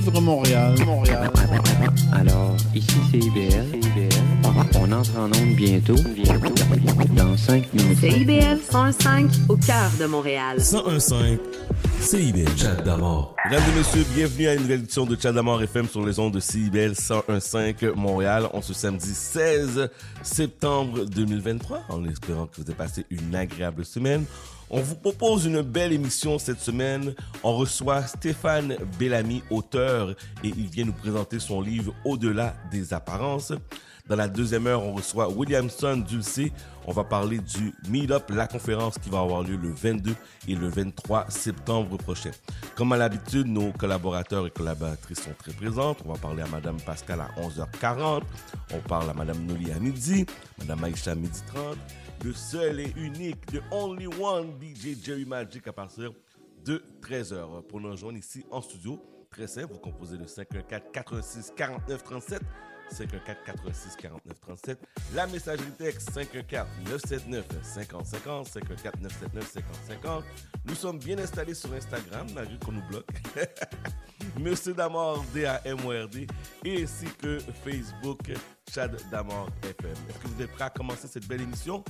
Vivre Montréal, Montréal. Alors, ici c'est IBL. On entre en onde bientôt. Bientôt. Dans 5 minutes. C'est IBL 105 au cœur de Montréal. 1015 CIBL. Chat d'amour. Mesdames et messieurs, bienvenue à une nouvelle édition de Chat d'amour FM sur les ondes de CIBL 1015 Montréal. On se samedi 16 septembre 2023, en espérant que vous avez passé une agréable semaine. On vous propose une belle émission cette semaine. On reçoit Stéphane Bellamy, auteur, et il vient nous présenter son livre Au-delà des apparences. Dans la deuxième heure, on reçoit Williamson Dulcé. On va parler du Meetup, la conférence qui va avoir lieu le 22 et le 23 septembre prochain. Comme à l'habitude, nos collaborateurs et collaboratrices sont très présentes. On va parler à Madame Pascal à 11h40. On parle à Madame Noli à midi, Madame Aïcha à midi 30 le seul et unique, the only one DJ Jerry Magic à partir de 13h. Pour nous rejoindre ici en studio, très simple, vous composez le 514 86 49 37. 514 86 49 37. La messagerie texte 514 979 50 50 514 979 50 50. Nous sommes bien installés sur Instagram, malgré qu'on nous bloque. Monsieur Damord, D-A-M-O-R-D, et ainsi que Facebook, Chad Damord FM. Est-ce que vous êtes prêts à commencer cette belle émission?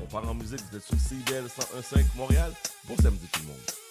On part en musique, vous êtes sur CIBL 101.5 Montréal. Bon samedi tout le monde.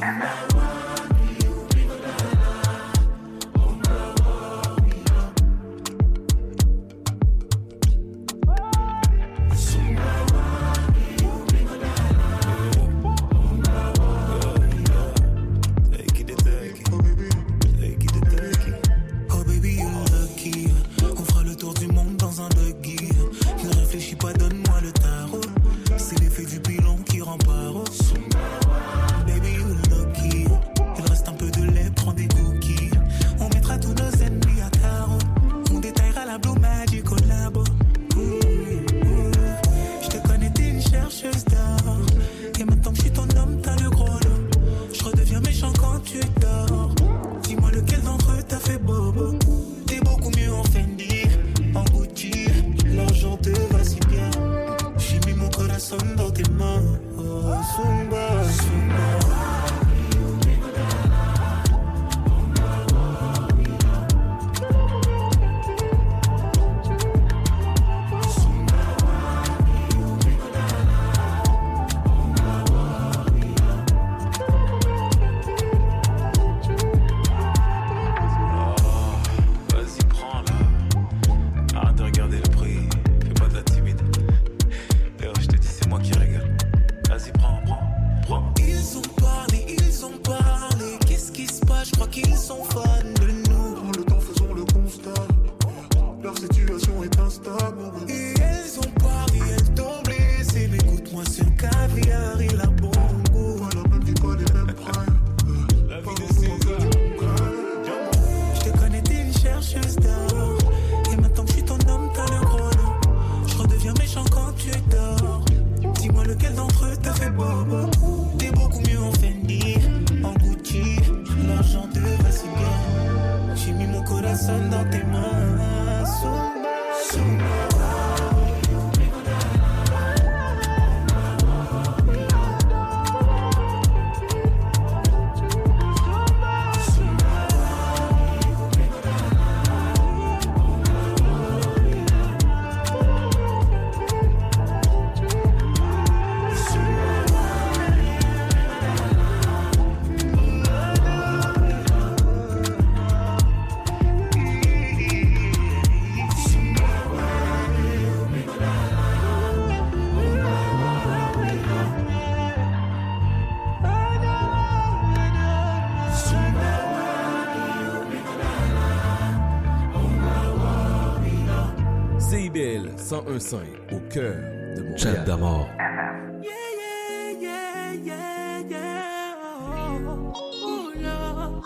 D'amour. CIBL 101.5 au cœur de Montréal. Chat d'amour. Yeah, yeah, yeah, yeah, yeah. Lord.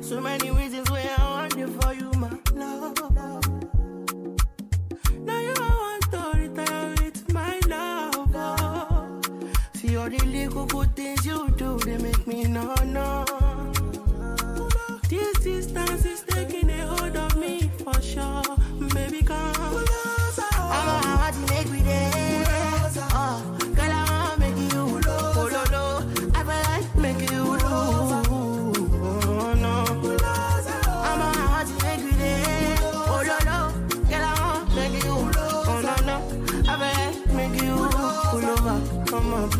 So many reasons why I want you for you, my love. Now you want to retire with my love. oh. See all the little good things you do, they make me no, no.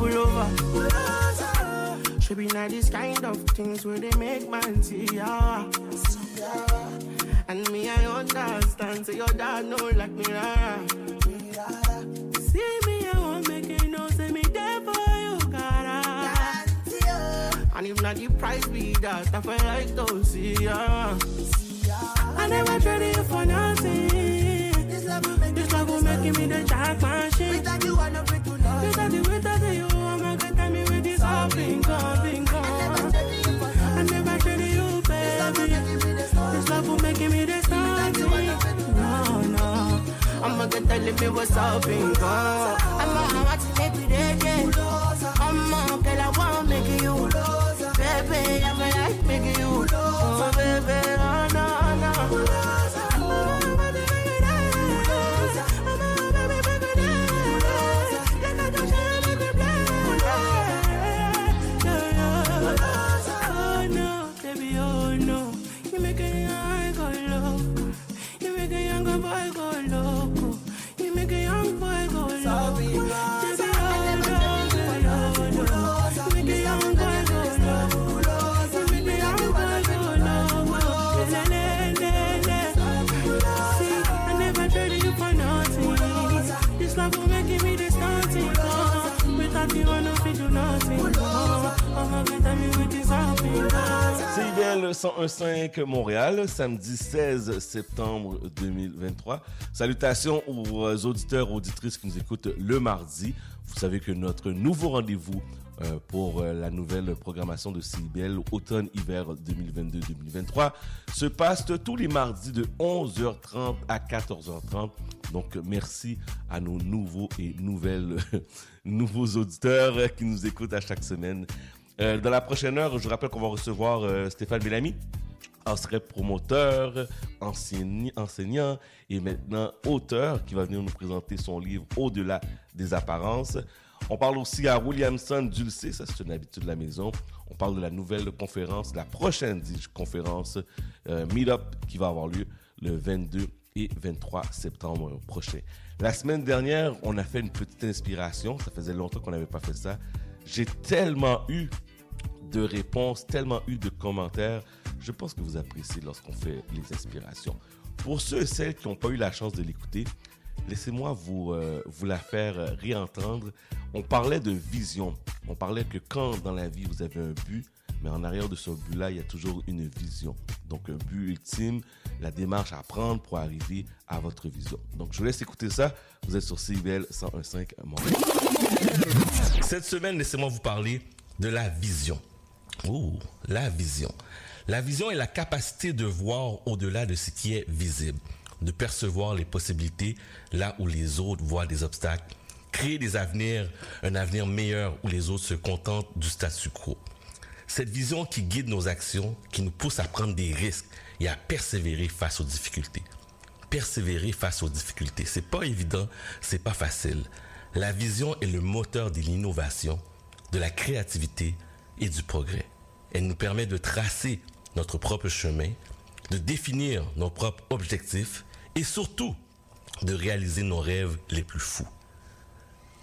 Pull over. Should be not this kind of things where they make man see ya. And me, I understand. So your dad know like me, rara. See me, I won't make it no. Say me there for you, cara. And if not the price be that, I feel like to see ya. I never traded you for nothing. This love will make, this love will make me the jack machine. Without you, I know. Without you, without you, I'm a good telling me what's up in gone. I'm a how to make me dead, yeah. 915 Montréal, samedi 16 septembre 2023. Salutations aux auditeurs, auditrices qui nous écoutent le mardi. Vous savez que notre nouveau rendez-vous euh, pour euh, la nouvelle programmation de CIBL automne-hiver 2022-2023 se passe tous les mardis de 11h30 à 14h30. Donc merci à nos nouveaux et nouvelles nouveaux auditeurs qui nous écoutent à chaque semaine. Euh, dans la prochaine heure, je rappelle qu'on va recevoir euh, Stéphane Bellamy, ancien promoteur, enseignant et maintenant auteur qui va venir nous présenter son livre Au-delà des apparences. On parle aussi à Williamson Dulcé, ça c'est une habitude de la maison. On parle de la nouvelle conférence, la prochaine conférence euh, Meetup qui va avoir lieu le 22 et 23 septembre prochain. La semaine dernière, on a fait une petite inspiration. Ça faisait longtemps qu'on n'avait pas fait ça. J'ai tellement eu de réponses, tellement eu de commentaires. Je pense que vous appréciez lorsqu'on fait les inspirations. Pour ceux et celles qui n'ont pas eu la chance de l'écouter, laissez-moi vous, euh, vous la faire réentendre. On parlait de vision. On parlait que quand dans la vie vous avez un but, mais en arrière de ce but-là, il y a toujours une vision. Donc un but ultime, la démarche à prendre pour arriver à votre vision. Donc je vous laisse écouter ça. Vous êtes sur CIBL 101.5 Montréal. Cette semaine, laissez-moi vous parler de la vision. Oh, la vision. La vision est la capacité de voir au-delà de ce qui est visible. de percevoir les possibilités là où les autres voient des obstacles, créer des avenirs, un avenir meilleur où les autres se contentent du statu quo. Cette vision qui guide nos actions, qui nous pousse à prendre des risques et à persévérer face aux difficultés. Persévérer face aux difficultés, c'est pas évident, c'est pas facile. La vision est le moteur de l'innovation, de la créativité et du progrès. Elle nous permet de tracer notre propre chemin, de définir nos propres objectifs et surtout de réaliser nos rêves les plus fous.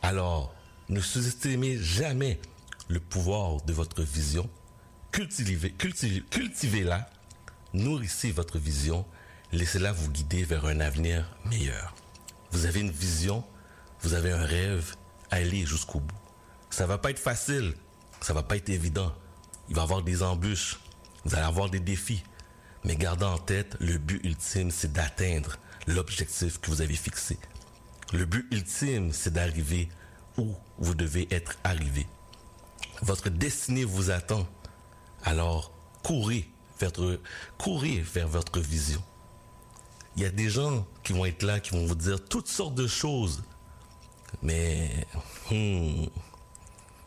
Alors, ne sous-estimez jamais le pouvoir de votre vision. Cultivez, cultivez, cultivez-la, nourrissez votre vision, laissez-la vous guider vers un avenir meilleur. Vous avez une vision, vous avez un rêve, allez jusqu'au bout. Ça va pas être facile, ça va pas être évident. Il va y avoir des embûches, vous allez avoir des défis. Mais gardez en tête, le but ultime, c'est d'atteindre l'objectif que vous avez fixé. Le but ultime, c'est d'arriver où vous devez être arrivé. Votre destinée vous attend. Alors, courez vers, courez vers votre vision. Il y a des gens qui vont être là, qui vont vous dire toutes sortes de choses. Mais hmm,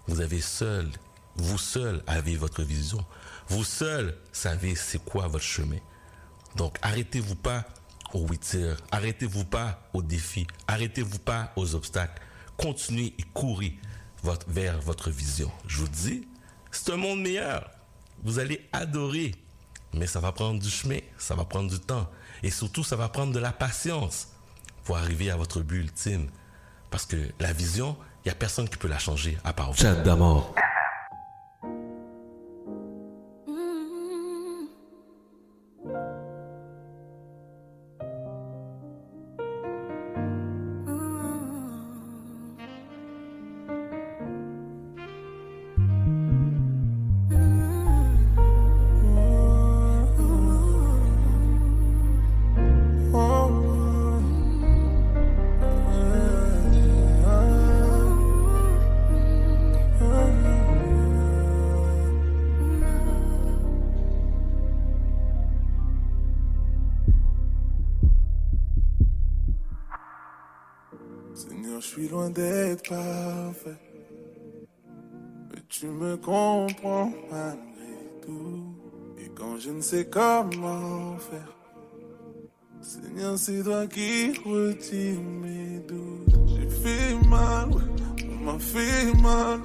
vous avez seul, vous seul avez votre vision. Vous seul savez c'est quoi votre chemin. Donc arrêtez-vous pas aux tirs, arrêtez-vous pas aux défis, arrêtez-vous pas aux obstacles. Continuez et courez vers votre vision. Je vous dis, c'est un monde meilleur. Vous allez adorer, mais ça va prendre du chemin, ça va prendre du temps. Et surtout, ça va prendre de la patience pour arriver à votre but ultime. Parce que la vision, il n'y a personne qui peut la changer à part vous. Je ne sais comment faire, Seigneur, c'est toi qui retire mes doutes. J'ai fait mal, ouais, on m'a fait mal.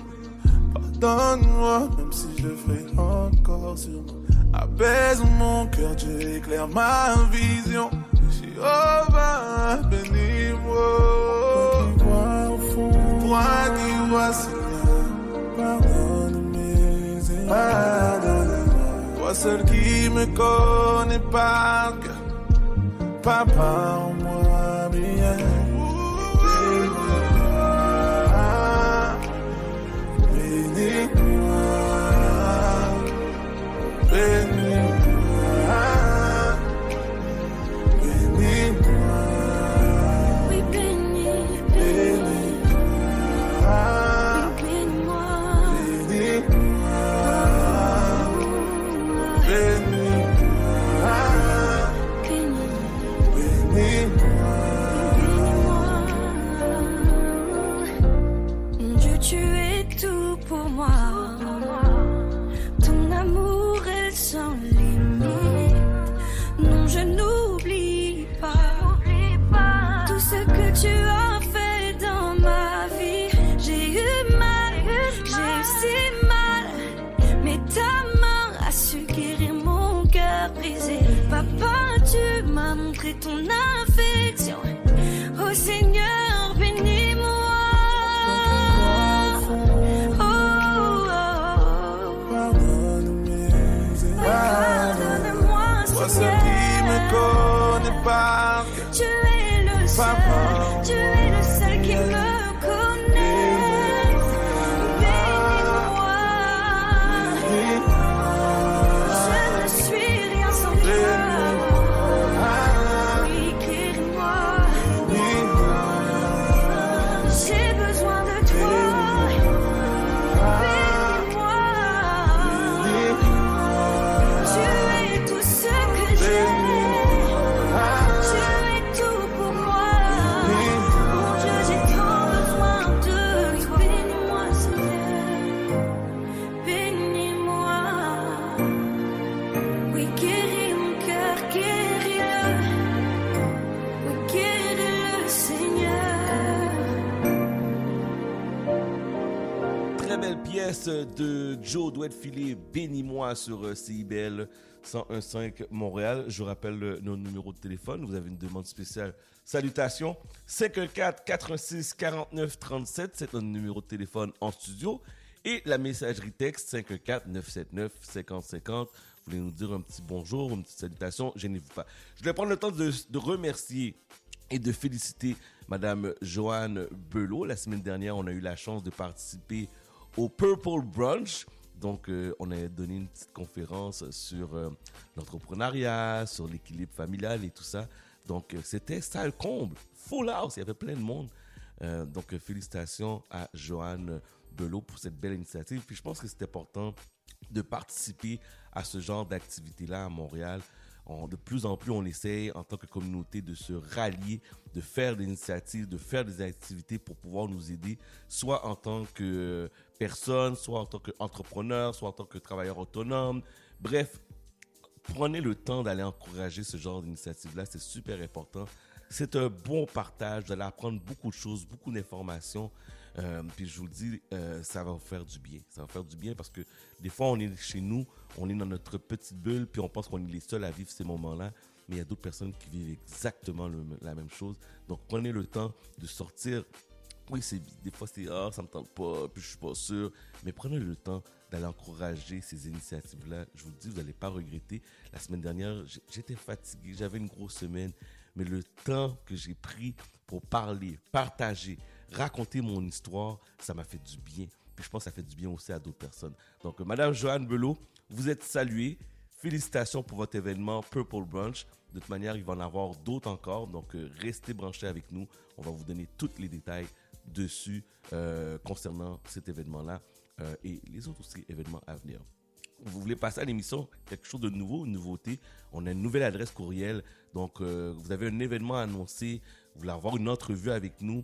Pardonne-moi, même si je le ferai encore sur moi. Apaise mon cœur, Dieu éclaire ma vision. Jéhovah, bénis-moi. Toi au fond, toi qui vois, Seigneur, pardonne mes erreurs. Pardonne-moi. Toi seul qui me connais par cœur. Papa, en moi bien. Bénis-moi. Bénis-moi. De Joe doit filée Bénis-moi sur euh, CIBL 101.5 Montréal. Je rappelle euh, nos numéros de téléphone. Vous avez une demande spéciale. Salutations. 514 86 49 37. C'est notre numéro de téléphone en studio. Et la messagerie texte 514 979 50 50. Vous voulez nous dire un petit bonjour, une petite salutation, gênez-vous pas. Je vais prendre le temps de, de remercier et de féliciter Madame Joanne Belot. La semaine dernière, on a eu la chance de participer au Purple Brunch. Donc, euh, on a donné une petite conférence sur euh, l'entrepreneuriat, sur l'équilibre familial et tout ça. Donc, euh, c'était ça le comble. Full house, il y avait plein de monde. Euh, donc, félicitations à Joanne Belot pour cette belle initiative. Puis, je pense que c'est important de participer à ce genre d'activité-là à Montréal. De plus en plus, on essaye en tant que communauté de se rallier, de faire des initiatives, de faire des activités pour pouvoir nous aider, soit en tant que personne, soit en tant qu'entrepreneur, soit en tant que travailleur autonome. Bref, prenez le temps d'aller encourager ce genre d'initiative-là, c'est super important. C'est un bon partage, vous allez apprendre beaucoup de choses, beaucoup d'informations. Euh, puis je vous le dis, euh, ça va vous faire du bien. Ça va vous faire du bien parce que des fois, on est chez nous, on est dans notre petite bulle, puis on pense qu'on est les seuls à vivre ces moments-là. Mais il y a d'autres personnes qui vivent exactement la même chose. Donc prenez le temps de sortir oui, des fois c'est ah ça me tente pas, puis je suis pas sûr, mais prenez le temps d'aller encourager ces initiatives-là. Je vous le dis, vous n'allez pas regretter. La semaine dernière, j'étais fatigué, j'avais une grosse semaine, mais le temps que j'ai pris pour parler, partager, raconter mon histoire, ça m'a fait du bien. Puis je pense que ça fait du bien aussi à d'autres personnes. Donc, euh, Madame Joanne Belot, vous êtes saluée. Félicitations pour votre événement Purple Brunch. De toute manière, il va en avoir d'autres encore. Donc, euh, restez branchés avec nous. On va vous donner tous les détails dessus euh, concernant cet événement-là et les autres aussi événements à venir. Vous voulez passer à l'émission? Quelque chose de nouveau, une nouveauté, on a une nouvelle adresse courriel. Donc, vous avez un événement à annoncer, vous voulez avoir une entrevue avec nous,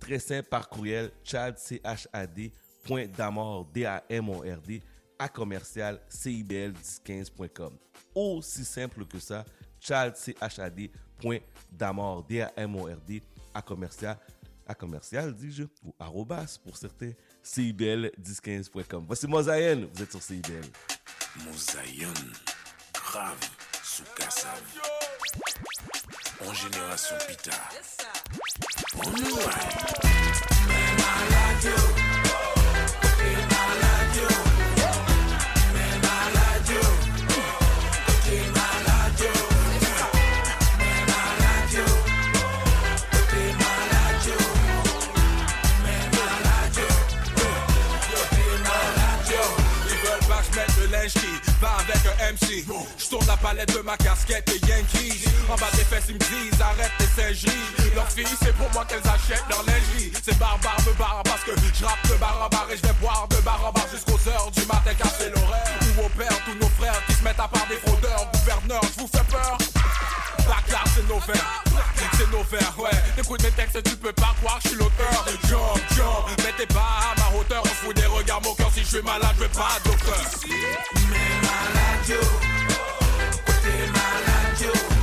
très simple par courriel, chad, C-H-A-D, point d'amord, D-A-M-O-R-D, à commercial, CIBL1015.com. Aussi simple que ça, chad, C-H-A-D, point d'amord, D-A-M-O-R-D, à commercial, à commercial, dis-je, ou arrobas pour certains, CIBL1015.com. Voici Mosaïen, vous êtes sur CIBL. Mosaïon, grave, sous Kassav. En génération Pita. On nous MC. Je tourne la palette de ma casquette et Yankees. En bas des fesses, ils me disent arrête tes singeries. Leurs filles, c'est pour moi qu'elles achètent leur lingerie. C'est barbare, me barre parce que je rappe de bar en bar et je vais boire de bar en bar jusqu'aux heures du matin car c'est l'horaire. Où opèrent tous nos frères qui se mettent à part des fraudeurs. Gouverneur, je vous fais peur. Bacard, c'est nos vers. C'est nos vers, ouais. Écoute mes textes, tu peux pas croire que je suis l'auteur. Jump, jump, mais t'es pas à ma hauteur. On fout des regards, mon cœur. Si je suis malade, je vais pas docteur. Je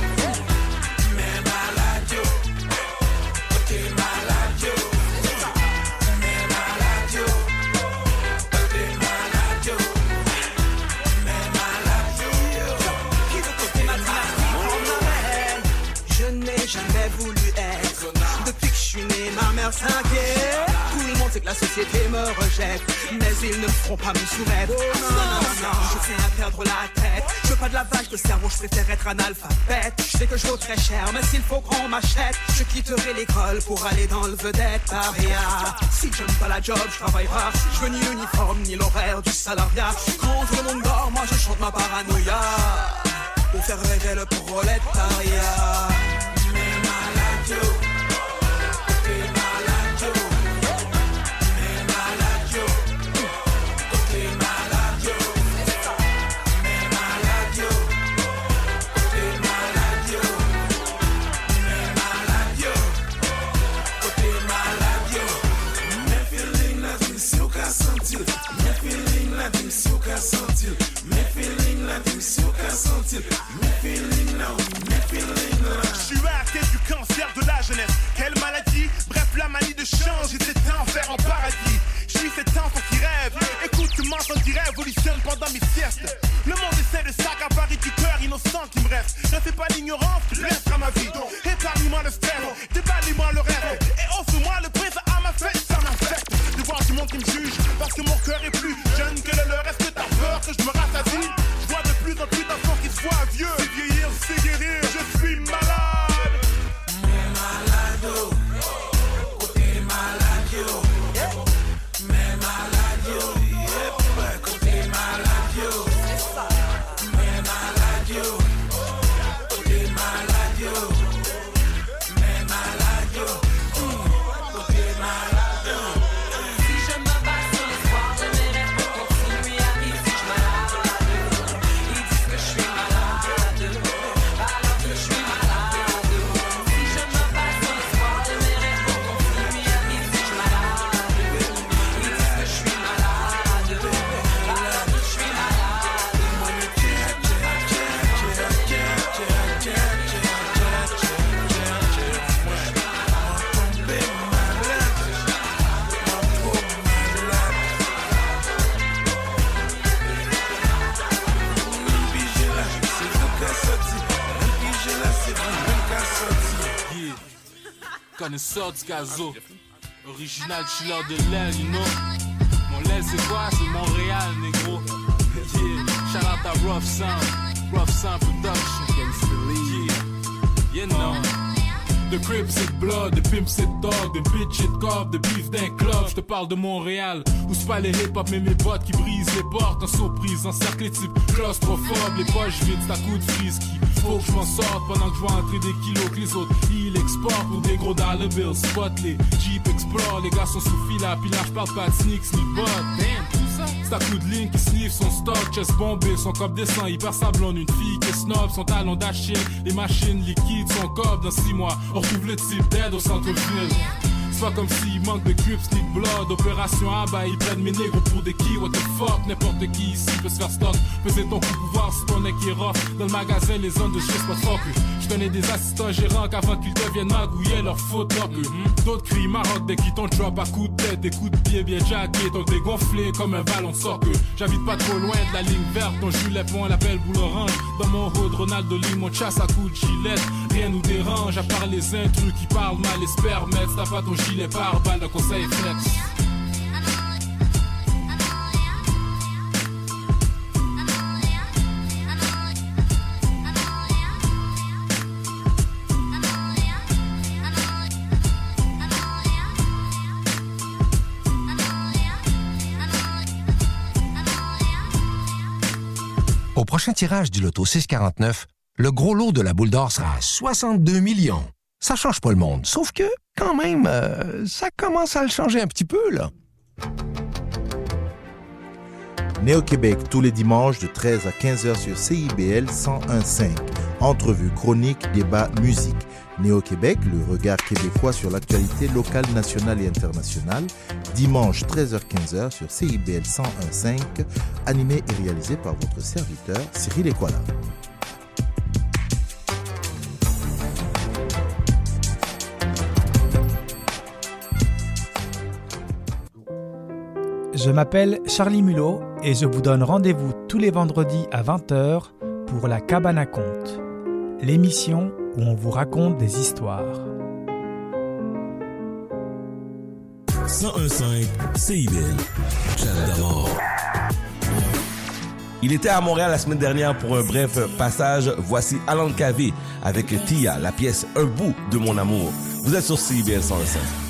s'inquiète. Tout le monde sait que la société me rejette. Mais ils ne feront pas me soumettre. non, non, non, non, je fais à perdre la tête. Je veux pas de lavage de cerveau, je préfère être analphabète. Je sais que je vaux très cher, mais s'il faut qu'on m'achète, je quitterai l'école pour aller dans le vedette paria. Si j'aime pas la job, je travaille pas. Je veux ni l'uniforme, ni l'horaire du salariat. Quand tout le monde dort, moi je chante ma paranoïa. Pour faire rêver le prolétariat. mes feelings now, mes feelings. Je suis arrêté du cancer de la jeunesse. Quelle maladie? Bref, la manie de change et c'est enfer en paradis. Je suis cet enfant qui rêve. Écoute, ce mensonge qui révolutionne pendant mes siestes. Le monde essaie de s'accaparer du cœur innocent qui me reste. Ne fais pas l'ignorance, tu resteras ma vie. Épargne-moi le frère, déballe-moi le rêve. Et offre-moi le présent à ma fête, ça m'affecte. De voir du monde qui me juge, parce que mon cœur est plus jeune que le leur. Est-ce peur que je me rattache Connaisseur du gazo. Original chiller de l'air, you know. Mon lait, c'est quoi? C'est Montréal, négro. Yeah. Shout out à Rough Sound. Rough Sound Production. Yeah. You know. De crib c'est blood, de pimp c'est dog, de bitch c'est corps, de beef d'un club. Je te parle de Montréal, où c'est pas les hip-hop mais mes bottes qui brisent les portes en surprise, encerclés type claustrophobe, les poches vides, c'est à coup de frise qui faut que je m'en sorte pendant que je vois entrer des kilos que les autres ils exportent pour des gros dollar bills. Spot les Jeep Explore, les gars sont sous fil à je parle pas de sneaks ni bot. C'est à coup de ligne qui sniff son stock, chest bombé, son cop descend, hyper sablon, une fille qui est snob, son talon d'Achille, les machines liquides, son cop dans 6 mois, on retrouve le type d'aide au centre-ville. C'est pas comme s'il manque de crips ni de blood. Opération à bas, ils prennent mes négros pour des qui, what the fuck? N'importe qui ici peut se faire stock. Peser ton coup pouvoir si ton est rough. Dans le magasin, les zones de chez pas fuck. Je connais des assistants gérants qu'avant qu'ils deviennent magouillés leur faute up. D'autres crient Maroc dès qu'ils t'ont drop à coups de tête, des coups de pied bien jackés. Donc dégonflé comme un ballon de soccer. J'habite pas trop loin de la ligne verte. Ton point l'appelle boule orange. Dans mon hood, Ronaldo Lee, mon chasse à coups de gilet. Rien nous dérange à part les intrus qui parlent mal et spermettes. T'as pas ton conseil. Au prochain tirage du loto 649, le gros lot de la boule d'or sera à 62 millions. Ça change pas le monde, sauf que, quand même, euh, ça commence à le changer un petit peu, là. Néo-Québec tous les dimanches de 13 à 15h sur CIBL 101.5. Entrevue, chronique, débat, musique. Néo-Québec, le regard québécois sur l'actualité locale, nationale et internationale. Dimanche 13h-15h sur CIBL 101.5. Animé et réalisé par votre serviteur Cyril Equala. Je m'appelle Charlie Mulot et je vous donne rendez-vous tous les vendredis à 20h pour La Cabane à Conte, l'émission où on vous raconte des histoires. 1015 CIBL. Il était à Montréal la semaine dernière pour un bref passage. Voici Alan Cavé avec Tia, la pièce Un bout de mon amour. Vous êtes sur CIBL 105.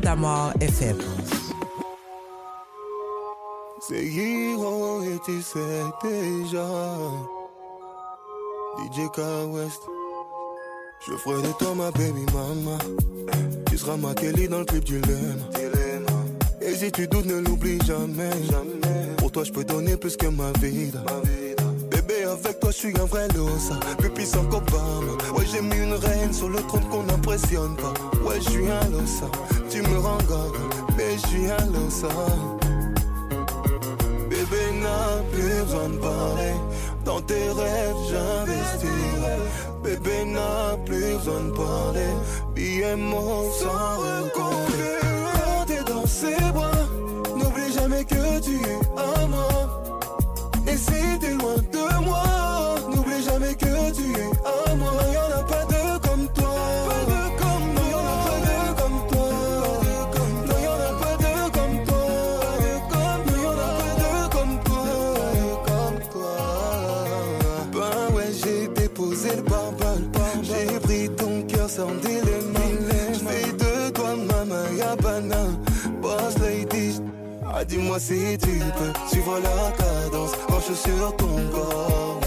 D'amour FM. C'est Hero et tu sais déjà? DJ K West. Je ferai de toi ma baby mama. Tu seras ma Kelly dans le clip du dilemme. Et si tu doutes, ne l'oublie jamais. Pour toi, je peux donner plus que ma vie. Bébé, avec toi, je suis un vrai losa. Plus puissant qu'Obama. Ouais, j'ai mis une reine sur le trône qu'on n'impressionne pas. Ouais, je suis un losa. Mais je suis un losa. Bébé n'a plus besoin de parler. Dans tes rêves, j'investirai. Bébé n'a plus besoin de parler. Billets mots sans recompter. Quand t'es dans ses bras, n'oublie jamais que tu es à moi. Et si t'es loin si tu peux suivre la cadence suis sur ton corps.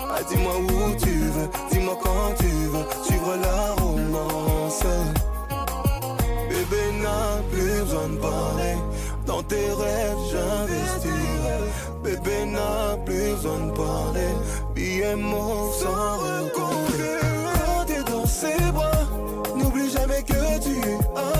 Ah, dis-moi où tu veux, dis-moi quand tu veux suivre la romance. Bébé n'a plus besoin de parler. Dans tes rêves, j'investirai. Bébé n'a plus besoin de parler. Billets mots sans. Quand t'es dans ses bras, n'oublie jamais que tu es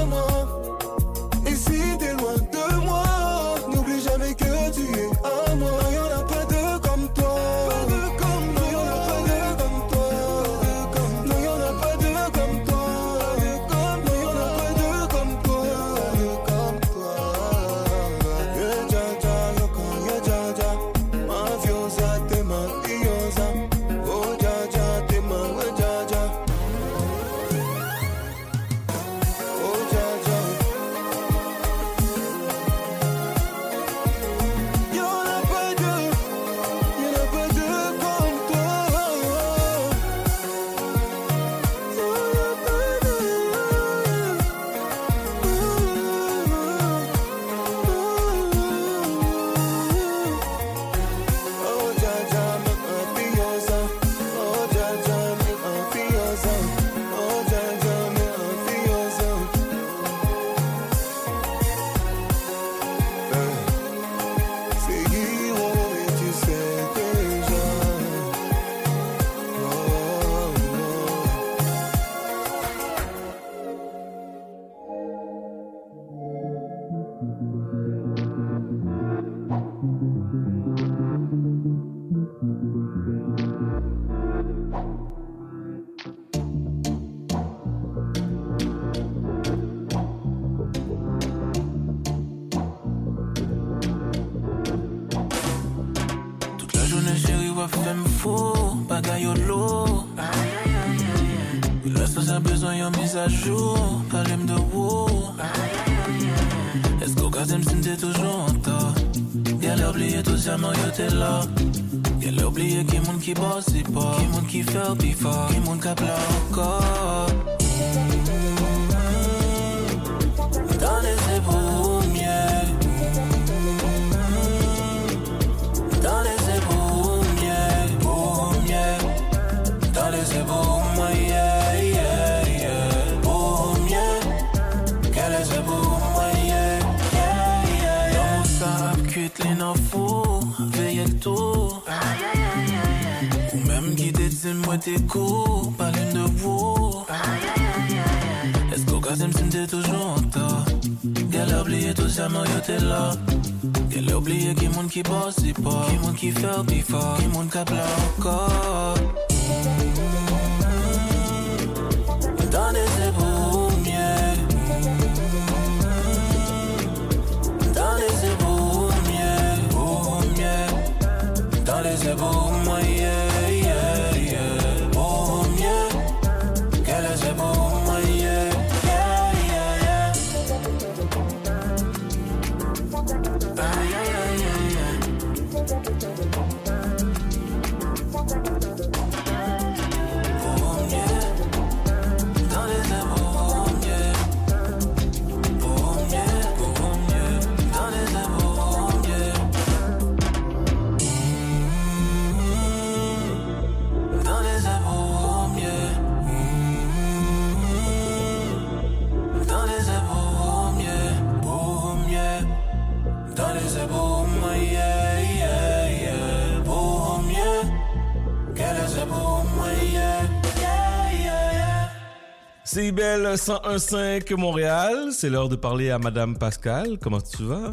CIBL 101.5 Montréal, c'est l'heure de parler à Madame Pascal. Comment tu vas?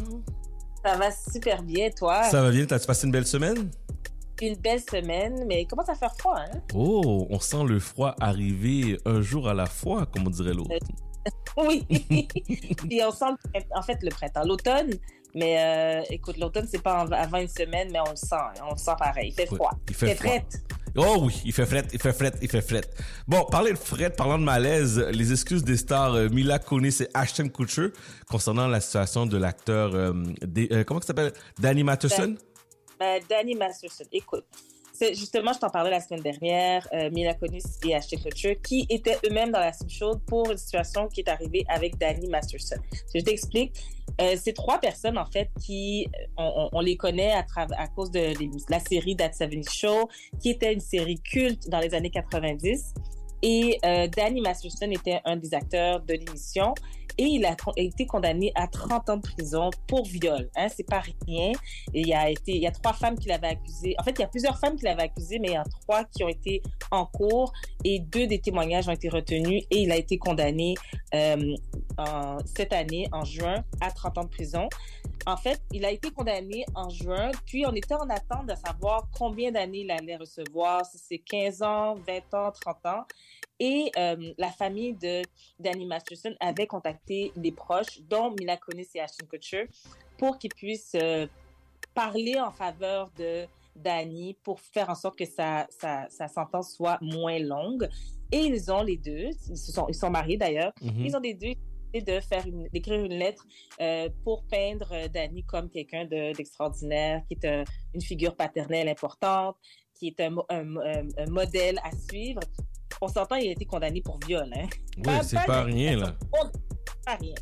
Ça va super bien, toi? Ça va bien? T'as-tu passé une belle semaine? Une belle semaine, mais il commence à faire froid, hein? Oh, on sent le froid arriver un jour à la fois, comme on dirait l'autre. Oui. Puis on sent, en fait, le printemps, l'automne. Mais euh, écoute, l'automne, c'est pas avant une semaine, mais on le sent. hein, On le sent pareil. Il fait Ouais, froid. il fait froid. Oh oui, il fait fret, il fait fret, il fait fret. Bon, parler de fret, parlant de malaise, les excuses des stars euh, Mila Kunis et Ashton Kutcher concernant la situation de l'acteur, euh, euh, comment ça s'appelle? Danny Matheson? Ben, Danny Masterson, écoute. C'est justement, je t'en parlais la semaine dernière, euh, Mila Kunis et Ashton Kutcher, qui étaient eux-mêmes dans la soupe chaude pour une situation qui est arrivée avec Danny Masterson. Je t'explique. Euh, c'est trois personnes, en fait, qui, euh, on, les connaît à, cause de la série That 70 Show, qui était une série culte dans les années 90. Et euh, Danny Masterson était un des acteurs de l'émission et il a été condamné à 30 ans de prison pour viol. Hein, c'est pas rien. Il y a été, il y a trois femmes qui l'avaient accusé. En fait, il y a plusieurs femmes qui l'avaient accusé, mais il y a trois qui ont été en cours et deux des témoignages ont été retenus et il a été condamné euh, cette année, en juin, à 30 ans de prison. En fait, il a été condamné en juin, puis on était en attente de savoir combien d'années il allait recevoir, si c'est 15 ans, 20 ans, 30 ans. Et euh, la famille de Danny Masterson avait contacté les proches, dont Mila Kunis et Ashton Kutcher, pour qu'ils puissent euh, parler en faveur de Danny pour faire en sorte que sa, sa, sa sentence soit moins longue. Et ils ont les deux, ils, se sont, ils sont mariés d'ailleurs, Mhm. ils ont les deux de faire d'écrire une lettre euh, pour peindre Danny comme quelqu'un de- d'extraordinaire, qui est un- une figure paternelle importante, qui est un modèle à suivre. On s'entend, il a été condamné pour viol. Hein? Oui, c'est pas rien, là. Pas rien.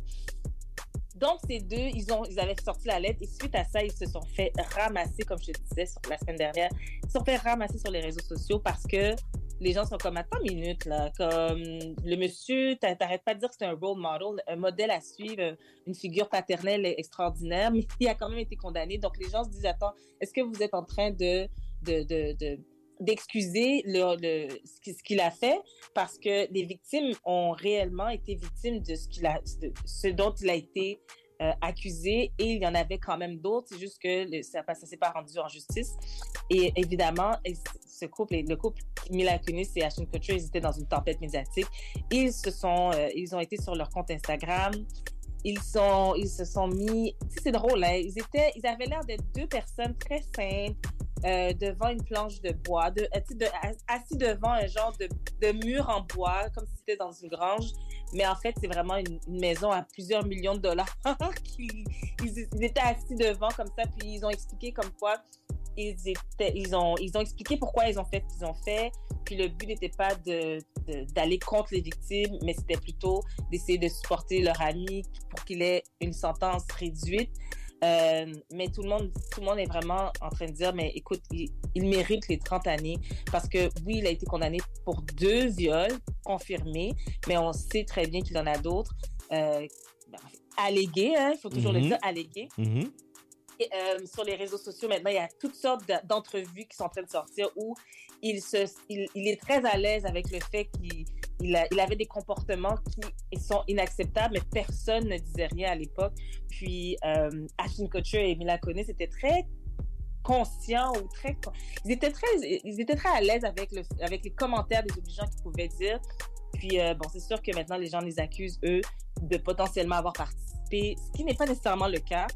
Donc, ces deux, ils, ont, ils avaient sorti la lettre et suite à ça, ils se sont fait ramasser, comme je te disais sur, la semaine dernière, ils se sont fait ramasser sur les réseaux sociaux parce que les gens sont comme, attends une minute, là, comme le monsieur, t'a- t'arrêtes pas de dire que c'est un role model, un modèle à suivre, une figure paternelle extraordinaire, mais il a quand même été condamné. Donc, les gens se disent, attends, est-ce que vous êtes en train de, de, de, de- d'excuser ce qui- ce qu'il a fait parce que les victimes ont réellement été victimes de ce, dont il a été euh, accusé et il y en avait quand même d'autres. C'est juste que ça ne s'est pas rendu en justice. Et évidemment, ce couple, le couple Mila Kunis et Ashton Kutcher, ils étaient dans une tempête médiatique. Ils se sont, euh, ils ont été sur leur compte Instagram. Ils sont, ils se sont mis. tu sais, C'est drôle, hein? Ils étaient, ils avaient l'air d'être deux personnes très simples, euh, devant une planche de bois, euh, assis devant un genre de, mur en bois, comme si c'était dans une grange. Mais en fait, c'est vraiment une, maison à plusieurs millions de dollars. ils, étaient assis devant comme ça, puis ils ont expliqué comme quoi ils, ont, expliqué pourquoi ils ont fait ce qu'ils ont fait. Puis le but n'était pas d'aller contre les victimes, mais c'était plutôt d'essayer de supporter leur ami pour qu'il ait une sentence réduite. Euh, mais tout le monde, tout le monde est vraiment en train de dire, mais écoute, il, il mérite les 30 années parce que oui, il a été condamné pour deux viols confirmés, mais on sait très bien qu'il en a d'autres. Euh, ben, allégués, hein, il faut toujours le Mhm. dire, allégués. Mhm. Et, euh, sur les réseaux sociaux, maintenant, il y a toutes sortes de- d'entrevues qui sont en train de sortir où il, se, il, il est très à l'aise avec le fait qu'il il avait des comportements qui sont inacceptables, mais personne ne disait rien à l'époque. Puis, euh, Ashton et Mila Kunis étaient très conscients ou très... Ils étaient très, ils étaient très à l'aise avec les commentaires des obligeants qu'ils pouvaient dire. Puis, euh, bon, c'est sûr que maintenant, les gens les accusent, eux, de potentiellement avoir participé, ce qui n'est pas nécessairement le cas.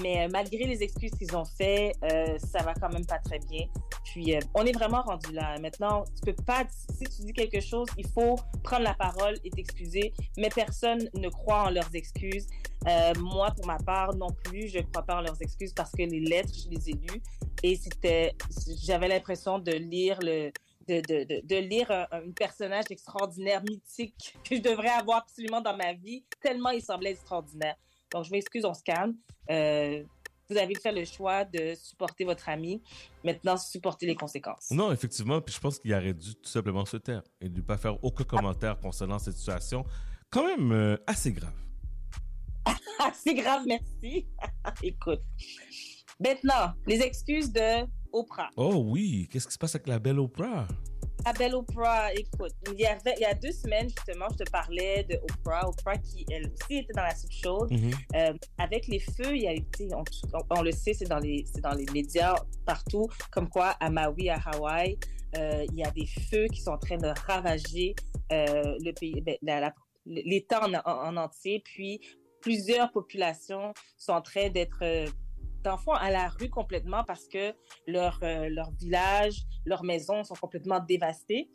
Mais euh, malgré les excuses qu'ils ont fait, euh, ça va quand même pas très bien. Puis euh, on est vraiment rendu là. Maintenant, tu peux pas, si tu dis quelque chose, il faut prendre la parole et t'excuser. Mais personne ne croit en leurs excuses. Euh, moi, pour ma part, non plus, je crois pas en leurs excuses parce que les lettres, je les ai lues et c'était, j'avais l'impression de lire le, de, de, de, lire un personnage extraordinaire, mythique, que je devrais avoir absolument dans ma vie, tellement il semblait extraordinaire. Donc, je m'excuse, on se calme. Euh, vous avez fait le choix de supporter votre ami. Maintenant, supportez les conséquences. Non, effectivement, puis je pense qu'il aurait dû tout simplement se taire et ne pas faire aucun commentaire concernant cette situation quand même euh, assez grave. C'est grave, merci. Écoute. Maintenant, les excuses de Oprah. Oh oui, qu'est-ce qui se passe avec la belle Oprah? À Belle Oprah, écoute, il y, avait, il y a deux semaines, justement, je te parlais de Oprah. Oprah qui, elle aussi, était dans la soupe chaude. Mhm. Euh, avec les feux, il y a été, on, le sait, c'est dans, les, c'est dans les médias partout, comme quoi à Maui, à Hawaï, euh, il y a des feux qui sont en train de ravager euh, le pays, ben, l'État en, en- en entier. Puis plusieurs populations sont en train d'être d'enfants à la rue complètement parce que leur, euh, leur village, leurs maisons sont complètement dévastées.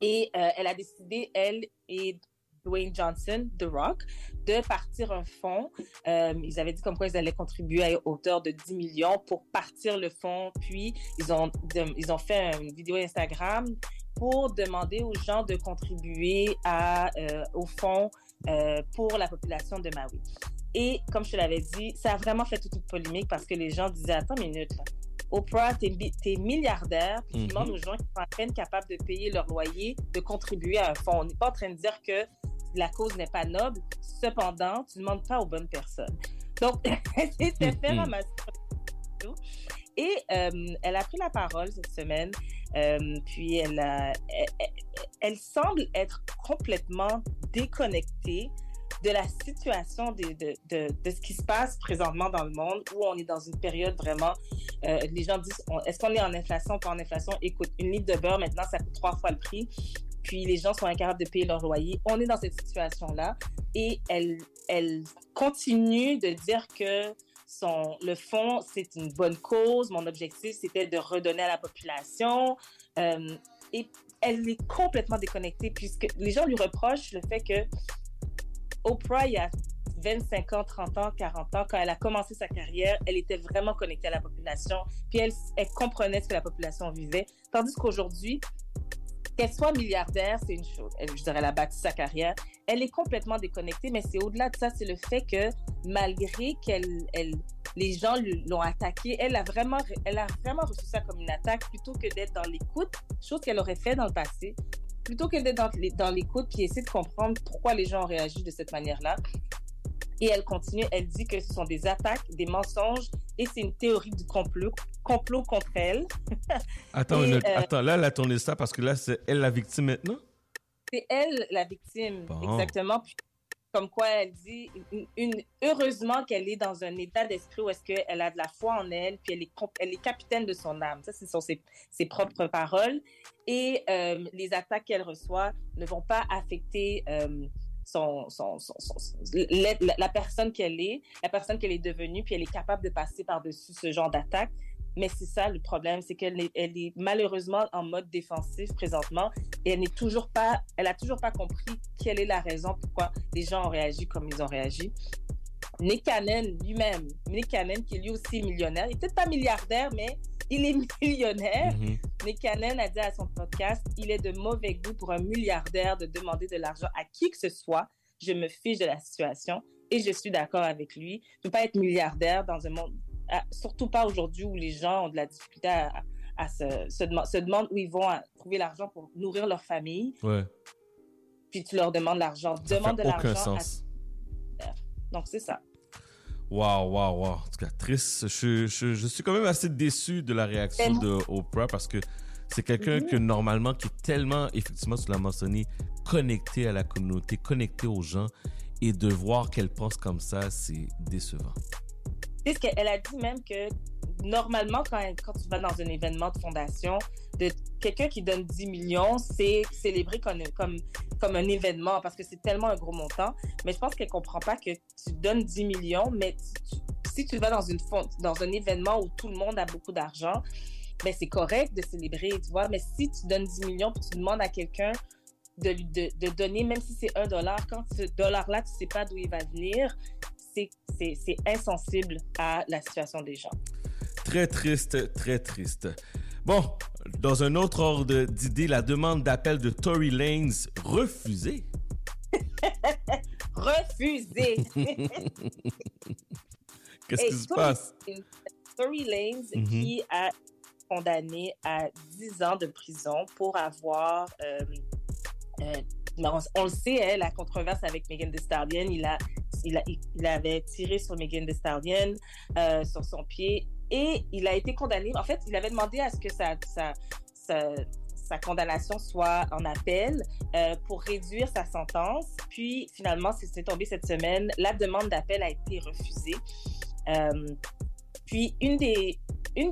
Et euh, elle a décidé, elle et Dwayne Johnson, The Rock, de partir un fonds. Euh, ils avaient dit comme quoi ils allaient contribuer à hauteur de 10 millions pour partir le fonds. Puis, ils ont, ils ont fait une vidéo Instagram pour demander aux gens de contribuer à, euh, au fonds pour la population de Maui. Et comme je te l'avais dit, ça a vraiment fait toute une polémique parce que les gens disaient, attends une minute, là. Oprah, t'es, t'es milliardaire, puis tu Mhm. demandes aux gens qui sont à peine capables de payer leur loyer de contribuer à un fonds. On n'est pas en train de dire que la cause n'est pas noble. Cependant, tu ne demandes pas aux bonnes personnes. Donc, elle s'était fait Mhm. ramasser. Et euh, elle a pris la parole cette semaine, euh, puis elle, a- elle, elle- elle semble être complètement déconnectée de la situation de, de, de, de ce qui se passe présentement dans le monde, où on est dans une période vraiment, euh, les gens disent, est-ce qu'on est en inflation, pas en inflation? Écoute, une litre de beurre, maintenant, ça coûte trois fois le prix, puis les gens sont incapables de payer leur loyer. On est dans cette situation-là, et elle, elle continue de dire que son, le fonds, c'est une bonne cause. Mon objectif, c'était de redonner à la population. Euh, et elle est complètement déconnectée puisque les gens lui reprochent le fait que Oprah, il y a 25 ans, 30 ans, 40 ans, quand elle a commencé sa carrière, elle était vraiment connectée à la population. Puis elle, comprenait ce que la population vivait. Tandis qu'aujourd'hui, qu'elle soit milliardaire, c'est une chose. Elle, je dirais, elle a bâti sa carrière. Elle est complètement déconnectée, mais c'est au-delà de ça, c'est le fait que malgré qu'elle, elle, les gens l'ont attaquée, elle a vraiment, elle a vraiment reçu ça comme une attaque plutôt que d'être dans l'écoute, chose qu'elle aurait fait dans le passé, plutôt que d'être dans, l'écoute puis essayer de comprendre pourquoi les gens ont réagi de cette manière-là. Et elle continue, elle dit que ce sont des attaques, des mensonges, et c'est une théorie du complot, complot contre elle. Attends, Et, une- euh, attends, là, elle a tourné ça parce que là, c'est elle la victime maintenant? C'est elle la victime, Bon. exactement. Puis, comme quoi elle dit, heureusement qu'elle est dans un état d'esprit où est-ce qu'elle a de la foi en elle, puis elle est, capitaine de son âme. Ça, ce sont ses, propres paroles. Et euh, les attaques qu'elle reçoit ne vont pas affecter euh, son, la- la personne qu'elle est, la personne qu'elle est devenue, puis elle est capable de passer par-dessus ce genre d'attaque. Mais c'est ça le problème, c'est qu'elle est, elle est malheureusement en mode défensif présentement et elle n'est toujours pas, elle a toujours pas compris quelle est la raison pourquoi les gens ont réagi comme ils ont réagi. Nick Cannon lui-même, Nick Cannon qui est lui aussi millionnaire, il est peut-être pas milliardaire, mais il est millionnaire. Mhm. Nick Cannon a dit à son podcast, il est de mauvais goût pour un milliardaire de demander de l'argent à qui que ce soit. Je me fiche de la situation et je suis d'accord avec lui. Ne pas être milliardaire dans un monde, à- surtout pas aujourd'hui où les gens ont de la difficulté à, à se, se, dema- se demandent où ils vont trouver l'argent pour nourrir leur famille. Ouais. Puis tu leur demandes l'argent. Demande de l'argent. à- sens. Donc c'est ça. Waouh, waouh, waouh. En tout cas, triste. Je, je, je suis quand même assez déçu de la réaction de Oprah parce que c'est quelqu'un Mhm. que normalement, qui est tellement, effectivement, tu l'as mentionné, connecté à la communauté, connecté aux gens et de voir qu'elle pense comme ça, c'est décevant. Tu sais, ce qu'elle a dit même que normalement, quand, quand tu vas dans un événement de fondation, de quelqu'un qui donne 10 millions, c'est célébré comme, comme, comme un événement parce que c'est tellement un gros montant. Mais je pense qu'elle comprend pas que tu donnes 10 millions, mais si tu vas dans, une dans un événement où tout le monde a beaucoup d'argent, ben c'est correct de célébrer, tu vois. Mais si tu donnes 10 millions puis tu demandes à quelqu'un de, de, de donner, même si c'est un dollar, quand ce dollar-là, tu sais pas d'où il va venir, c'est insensible à la situation des gens. Très triste, très triste. Bon, dans un autre ordre d'idée, la demande d'appel de Tory Lanez refusée. Refusé. Qu'est-ce qui se Tory- passe? Tory Lanez Mhm. qui a condamné à 10 ans de prison pour avoir euh, euh, on, le sait, hein, la controverse avec Megan Thee Stallion, il, avait tiré sur Megan Thee Stallion, euh, sur son pied, et il a été condamné. En fait, il avait demandé à ce que sa, condamnation soit en appel euh, pour réduire sa sentence. Puis, finalement, c'est tombé cette semaine. La demande d'appel a été refusée. Euh, puis, une des,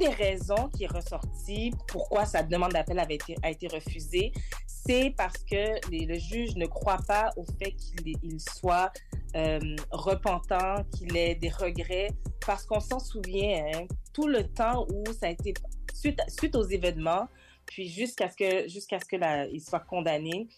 raisons qui est ressortie pourquoi sa demande d'appel avait a été refusée, c'est parce que les- le juge ne croit pas au fait qu'il soit euh, repentant, qu'il ait des regrets, parce qu'on s'en souvient, hein, tout le temps où ça a été suite, suite aux événements, puis jusqu'à ce que jusqu'à ce que la- il soit condamné.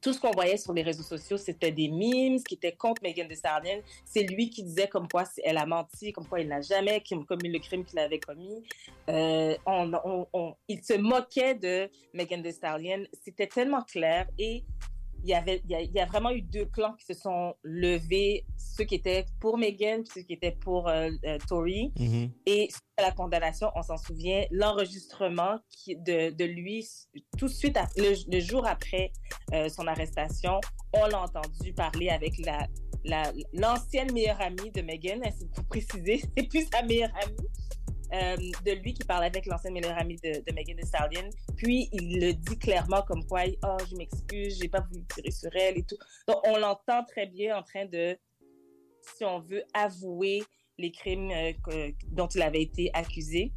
Tout ce qu'on voyait sur les réseaux sociaux, c'était des memes qui étaient contre Megan Thee Stallion. C'est lui qui disait comme quoi elle a menti, comme quoi il n'a jamais commis le crime qu'il avait commis. Euh, on, on- on- il se moquait de Megan Thee Stallion. C'était tellement clair et il y avait, il y a, il y a vraiment eu deux clans qui se sont levés, ceux qui étaient pour Megan, puis ceux qui étaient pour euh, euh, Tory. Mhm. Et à la condamnation, on s'en souvient, l'enregistrement de, de lui, tout de suite, le, le jour après euh, son arrestation, on l'a entendu parler avec la la- l'ancienne meilleure amie de Megan, hein, c'est pour préciser, c'est plus sa meilleure amie, euh, de lui qui parle avec l'ancienne meilleure amie de, de Megan Thee Stallion. Puis il le dit clairement comme quoi, oh, je m'excuse, j'ai pas voulu tirer sur elle et tout. Donc on l'entend très bien en train de, si on veut, avouer les crimes euh, dont il avait été accusé.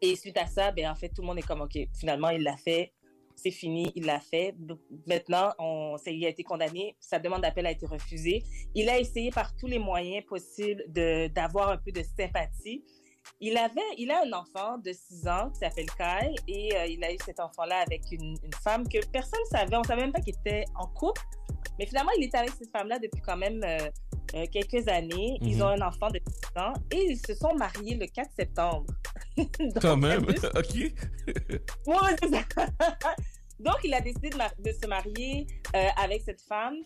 Et suite à ça, ben, en fait, tout le monde est comme, OK, finalement, il l'a fait, c'est fini, il l'a fait. Maintenant, il a été condamné, sa demande d'appel a été refusée. Il a essayé par tous les moyens possibles d'avoir un peu de sympathie. Il avait, il a un enfant de 6 ans qui s'appelle Kyle et euh, il a eu cet enfant-là avec une, une femme que personne ne savait. On savait même pas qu'il était en couple. Mais finalement, il était avec cette femme-là depuis quand même euh, euh, quelques années. Ils Mhm. ont un enfant de 6 ans et ils se sont mariés le 4 septembre. Donc, Quand même, plus- ok. Donc, il a décidé de, se marier euh, avec cette femme.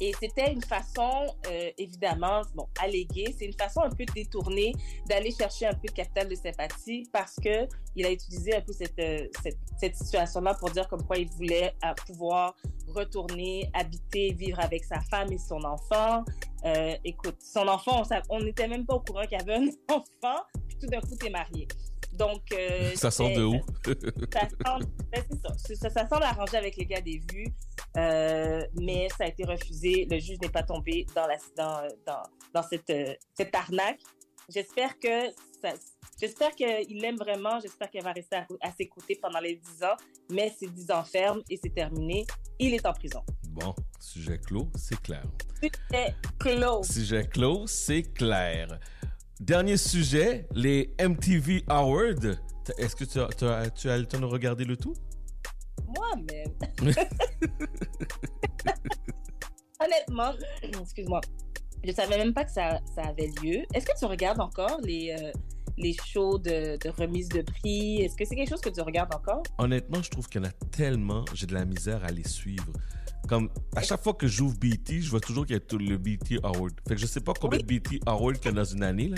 Et c'était une façon, euh, évidemment, bon, alléguée, c'est une façon un peu détournée d'aller chercher un peu de capital de sympathie parce que il a utilisé un peu cette, euh, cette, situation-là pour dire comme quoi il voulait euh, pouvoir retourner, habiter, vivre avec sa femme et son enfant. Écoute, son enfant, on n'était même pas au courant qu'il avait un enfant, puis tout d'un coup, t'es marié. Donc, euh, Ça sort de où? ça semble, ben, ça. Ça, avec les gars des vues, euh, mais ça a été refusé. Le juge n'est pas tombé dans, la, dans, dans, dans cette, euh, cette arnaque. J'espère que ça, j'espère qu'il l'aime vraiment. J'espère qu'elle va rester à, à ses côtés pendant les 10 ans, mais c'est 10 ans ferme et c'est terminé. Il est en prison. Bon, sujet clos, c'est clair. C'était clos. Sujet clos, c'est clair. Dernier sujet, les MTV Awards. Est-ce que tu as, tu as- tu as le temps de regarder le tout? Moi-même. Honnêtement, excuse-moi, je savais même pas que ça, ça avait lieu. Est-ce que tu regardes encore les, euh, les shows de, de remise de prix? Est-ce que c'est quelque chose que tu regardes encore? Honnêtement, je trouve qu'il y en a tellement, j'ai de la misère à les suivre. Comme à chaque fois que j'ouvre BT, je vois toujours qu'il y a le BT Award. Fait que je sais pas combien de BT Awards qu'il y a dans une année là.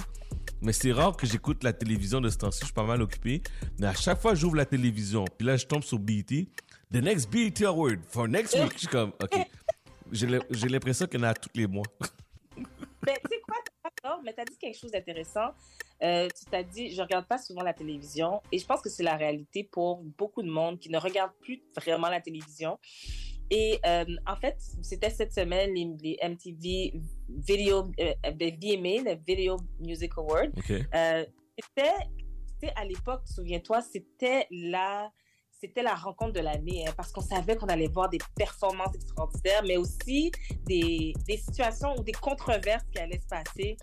Mais c'est rare que j'écoute la télévision de ce temps-ci, je suis pas mal occupé. Mais à chaque fois que j'ouvre la télévision, puis là je tombe sur BT, the next BT Award for next week, je suis comme OK. J'ai l'im- j'ai l'impression qu'il y en a tous les mois. Ben, tu sais quoi, mais tu as dit quelque chose d'intéressant. Euh, tu t'as dit, je regarde pas souvent la télévision, et je pense que c'est la réalité pour beaucoup de monde qui ne regarde plus vraiment la télévision. Et euh, en fait, c'était cette semaine les, les MTV Video, euh, ben, VMA, le Video Music Award. OK. Euh, c'était, c'était à l'époque, souviens-toi, c'était la, c'était la rencontre de l'année, hein, parce qu'on savait qu'on allait voir des performances extraordinaires, mais aussi des, des situations ou des controverses qui allaient se passer.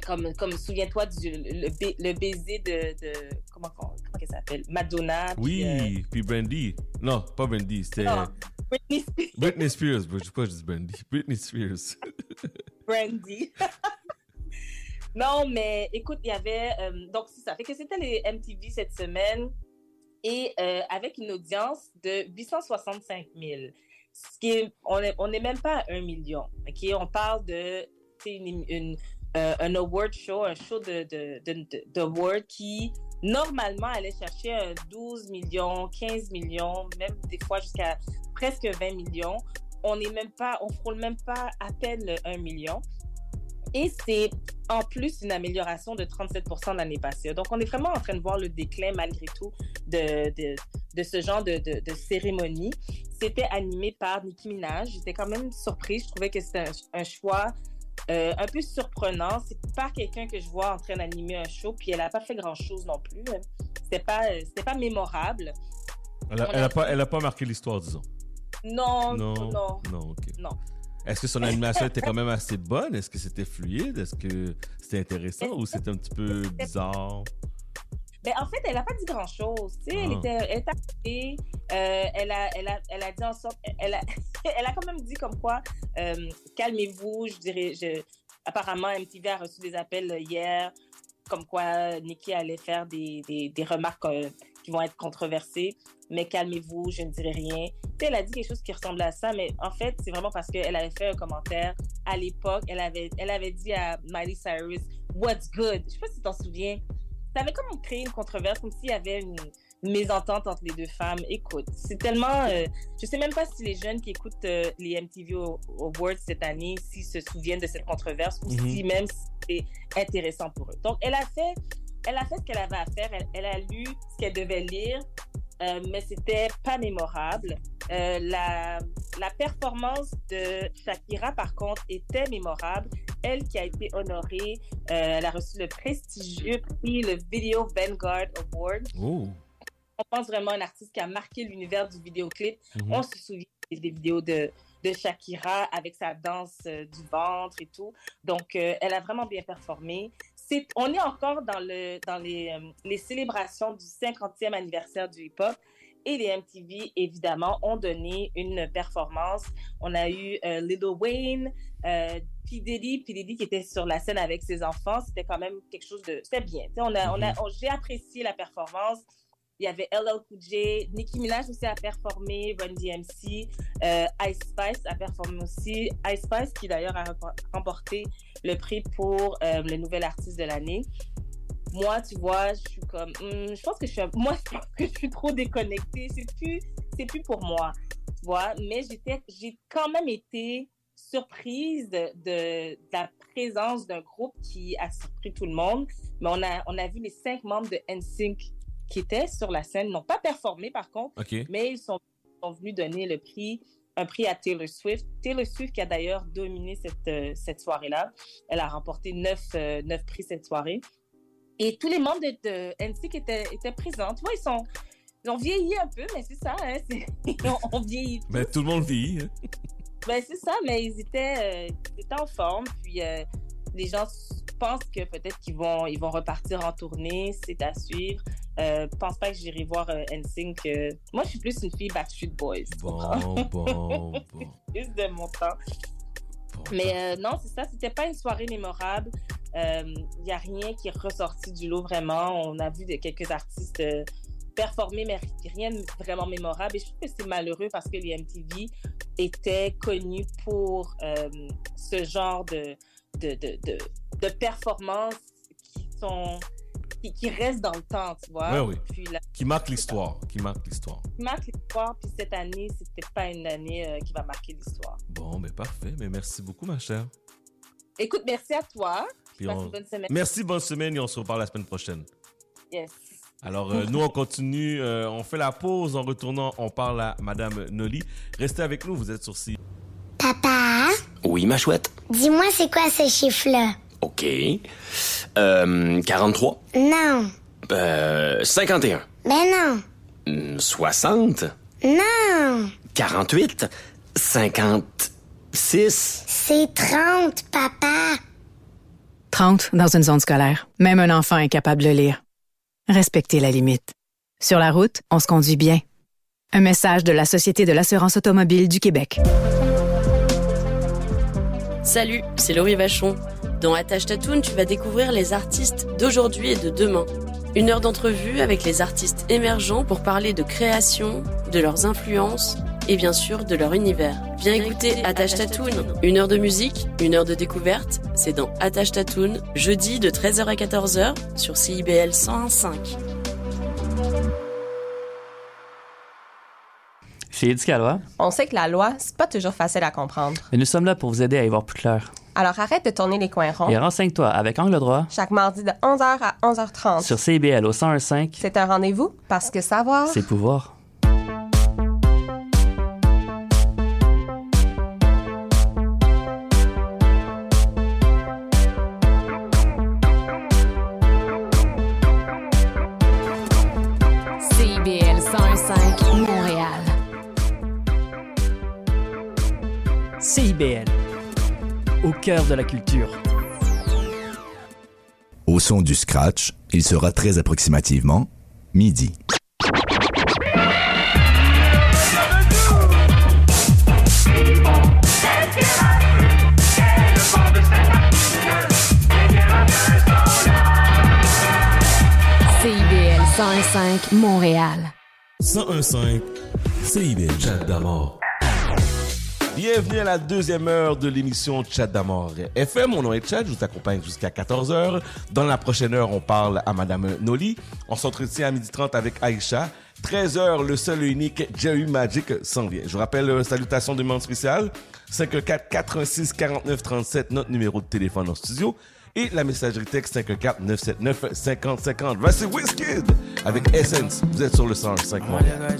Comme, comme souviens-toi du le, ba- le baiser de, de comment comment s'appelle? Madonna puis, euh, Oui, puis Brandy. Non, pas Brandy, c'était Britney Spears, Britney Spears. Pas, je dis Brandy. Britney Spears. Brandy. non, mais écoute, il y avait. euh, donc, c'est ça. Fait que c'était les MTV cette semaine et euh, avec une audience de 865 000. Ce qui est, on n'est on est même pas à 1 million. OK? On parle de sais, une, une, euh, un award show, un show de, de, de, de- qui, normalement, allait chercher un 12 millions, 15 millions, même des fois jusqu'à presque 20 millions. On n'est même pas, on frôle même pas à peine le 1 million. Et c'est en plus une amélioration de 37% l'année passée. Donc, on est vraiment en train de voir le déclin, malgré tout, de, de, de ce genre de, de, cérémonie. C'était animé par Nicki Minaj. J'étais quand même surprise. Je trouvais que c'était un choix euh, un peu surprenant. C'est pas quelqu'un que je vois en train d'animer un show, puis elle n'a pas fait grand-chose non plus. C'était pas, euh, c'était pas mémorable. Elle a, On elle a pas, elle a pas marqué l'histoire, disons. Non, Non, non, non, ok. non. Est-ce que son animation était quand même assez bonne? Est-ce que c'était fluide? Est-ce que c'était intéressant ou c'était un petit peu bizarre? Ben, en fait, elle n'a pas dit grand-chose. Tu sais, elle Ah. était, elle était euh, elle, a, elle, a, elle a dit en sorte, elle a, elle a quand même dit comme quoi, euh, calmez-vous, je dirais, je, apparemment, MTV a reçu des appels hier, comme quoi Nikki allait faire des, des, des remarques euh, qui vont être controversées, mais calmez-vous, je ne dirai rien. Tu sais, elle a dit quelque chose qui ressemblait à ça, mais en fait, c'est vraiment parce qu'elle avait fait un commentaire à l'époque, elle avait, elle avait dit à Miley Cyrus, What's good? Je sais pas si tu t'en souviens. Ça avait comme créé une controverse, comme s'il y avait une, une mésentente entre les deux femmes. Écoute, c'est tellement. euh, je sais même pas si les jeunes qui écoutent euh, les MTV Awards cette année, s'ils se souviennent de cette controverse ou Mhm. si même c'est intéressant pour eux. Donc, elle a fait, elle a fait ce qu'elle avait à faire. Elle, elle a lu ce qu'elle devait lire, euh, mais c'était pas mémorable. Euh, la, la performance de Shakira, par contre, était mémorable. Elle qui a été honorée, euh, elle a reçu le prestigieux prix, le Video Vanguard Award. Oh. On pense vraiment à un artiste qui a marqué l'univers du vidéoclip. Mhm. On se souvient des vidéos de, de Shakira avec sa danse euh, du ventre et tout. Donc, euh, elle a vraiment bien performé. On est encore dans, le, dans les, euh, les célébrations du 50e anniversaire du hip-hop. Et les MTV, évidemment, ont donné une performance. On a eu euh, Lil Wayne, euh, P. Diddy, P. Diddy qui était sur la scène avec ses enfants. C'était quand même quelque chose de... C'était bien. On a, on a, on- j'ai apprécié la performance. Il y avait LL Cool J, Nicki Minaj aussi a performé, Run DMC, euh, Ice Spice a performé aussi. Ice Spice qui d'ailleurs a rempo- remporté le prix pour euh, le nouvel artiste de l'année. Moi, tu vois, je suis comme, hmm, je pense que je suis, moi, je pense que je suis trop déconnectée. C'est plus, c'est plus pour moi, tu vois. Mais j'étais, j'ai quand même été surprise de, de, de la présence d'un groupe qui a surpris tout le monde. Mais on a, on a vu les cinq membres de NSYNC qui étaient sur la scène, n'ont pas performé par contre, mais ils sont, sont venus donner le prix, un prix à Taylor Swift. Taylor Swift qui a d'ailleurs dominé cette, euh, cette soirée-là. Elle a remporté neuf, euh, neuf prix cette soirée. Et tous les membres de, de NSYNC étaient, étaient présents. Tu vois, ils sont... Ils ont vieilli un peu, mais c'est ça, hein, on, on vieillit Ben, tout le monde vieillit. hein. ben, c'est ça, mais ils étaient, euh, ils étaient en forme. Puis euh, les gens s- pense que peut-être qu'ils vont, ils vont repartir en tournée, c'est à suivre. Euh, pense pas que j'irai voir euh, NSYNC. euh, Moi, je suis plus une fille Backstreet Boys. Bon, bon, bon. plus de mon temps. Mais euh, non, c'est ça. C'était pas une soirée mémorable. Il n'y a rien qui est ressorti du lot vraiment. On a vu de, quelques artistes euh, performer, mais rien de vraiment mémorable. Et je trouve que c'est malheureux parce que les MTV étaient connus pour euh, ce genre de, de, de, de, de performances qui sont qui, qui restent dans le temps, tu vois. Oui, oui. Puis la, Qui marque l'histoire. Qui marque l'histoire. qui marque l'histoire. Puis cette année, c'était pas une année euh, qui va marquer l'histoire. Bon, ben parfait. Mais merci beaucoup, ma chère. Écoute, merci à toi. Puis Passe on- une bonne semaine. Merci, bonne semaine et on se reparle la semaine prochaine. Yes. Alors, euh, nous, on continue. euh, on fait la pause. En retournant, on parle à Madame Noli. Restez avec nous. Vous êtes sur C. Papa, Oui, ma chouette. dis-moi c'est quoi ce chiffre-là? OK. Euh, 43. Non. Euh, 51. Ben non. Hmm, 60. Non. 48. 56. C'est 30, papa. 30 dans une zone scolaire. Même un enfant est capable de lire. Respectez la limite. Sur la route, on se conduit bien. Un message de la Société de l'assurance automobile du Québec. Salut, c'est Laurie Vachon. Dans Attache Tatoune, tu vas découvrir les artistes d'aujourd'hui et de demain. Une heure d'entrevue avec les artistes émergents pour parler de création, de leurs influences et bien sûr de leur univers. Viens écouter Attache Tatoune. Une heure de musique, une heure de découverte, c'est dans Attache Tatoune, jeudi de 13h à 14h sur CIBL 101.5. Chez Éducalois, On sait que la loi, c'est pas toujours facile à comprendre. mais nous sommes là pour vous aider à y voir plus clair. Alors arrête de tourner les coins ronds. Et renseigne-toi avec Angle droit Chaque mardi de 11h à 11h30. sur CIBL au 1015, C'est un rendez-vous parce que savoir. c'est pouvoir. CIBL, au cœur de la culture. Au son du scratch, il sera très approximativement midi. CIBL 101.5 Montréal. 1015 CIBL. Chat d'amour. Bienvenue à la deuxième heure de l'émission Chat d'amour FM. Mon nom est Chad, je vous accompagne jusqu'à 14h. Dans la prochaine heure, on parle à Madame Noli. On s'entretient à 12h30 avec Aïcha. 13h, le seul et unique Jerry Magic s'en vient. Je vous rappelle, euh, salutations de demande spéciale. 514 86 49 37, notre numéro de téléphone en studio. Et la messagerie texte 514 979 50 50. Voici Wizkid avec Essence. Vous êtes sur le 105 Montréal.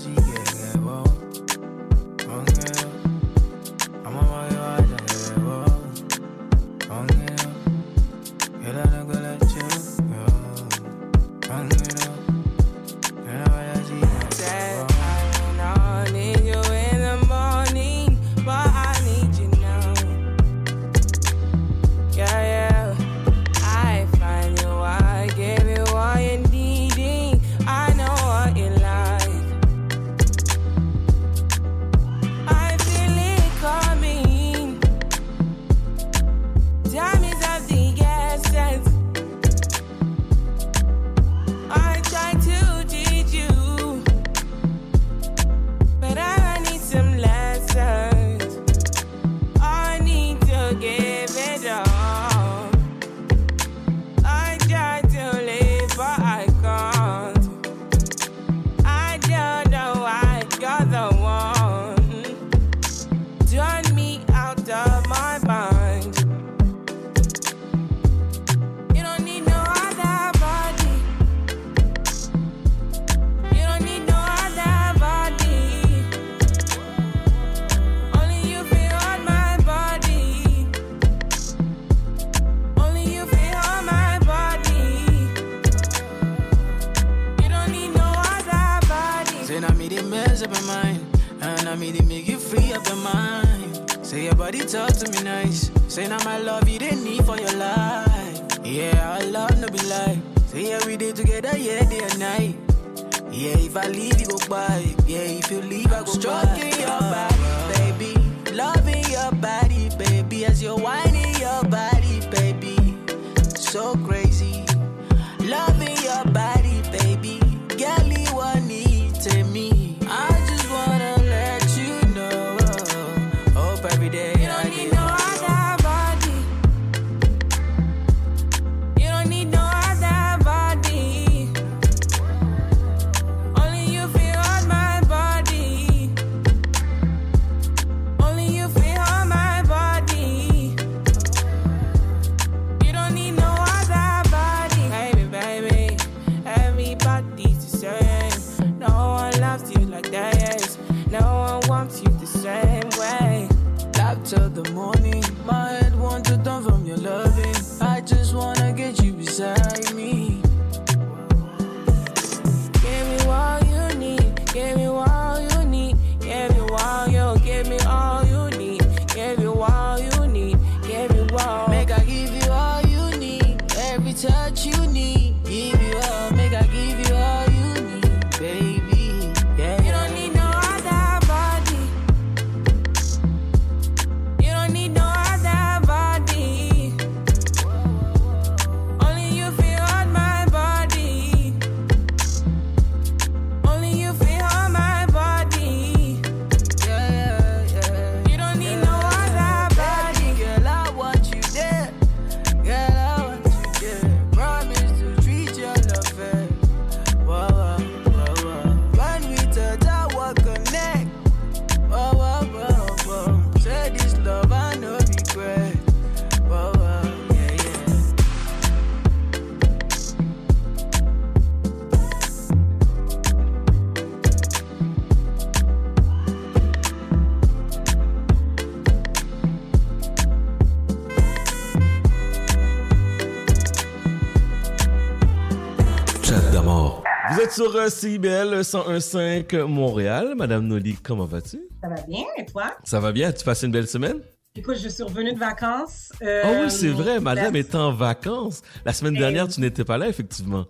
Sur euh, CIBL 101.5 Montréal. Madame Noli, comment vas-tu? Ça va bien, et toi? Ça va bien? Tu passes une belle semaine? Écoute, je suis revenue de vacances. euh, Ah oui, c'est vrai, madame est en vacances. La semaine dernière, tu n'étais pas là, effectivement.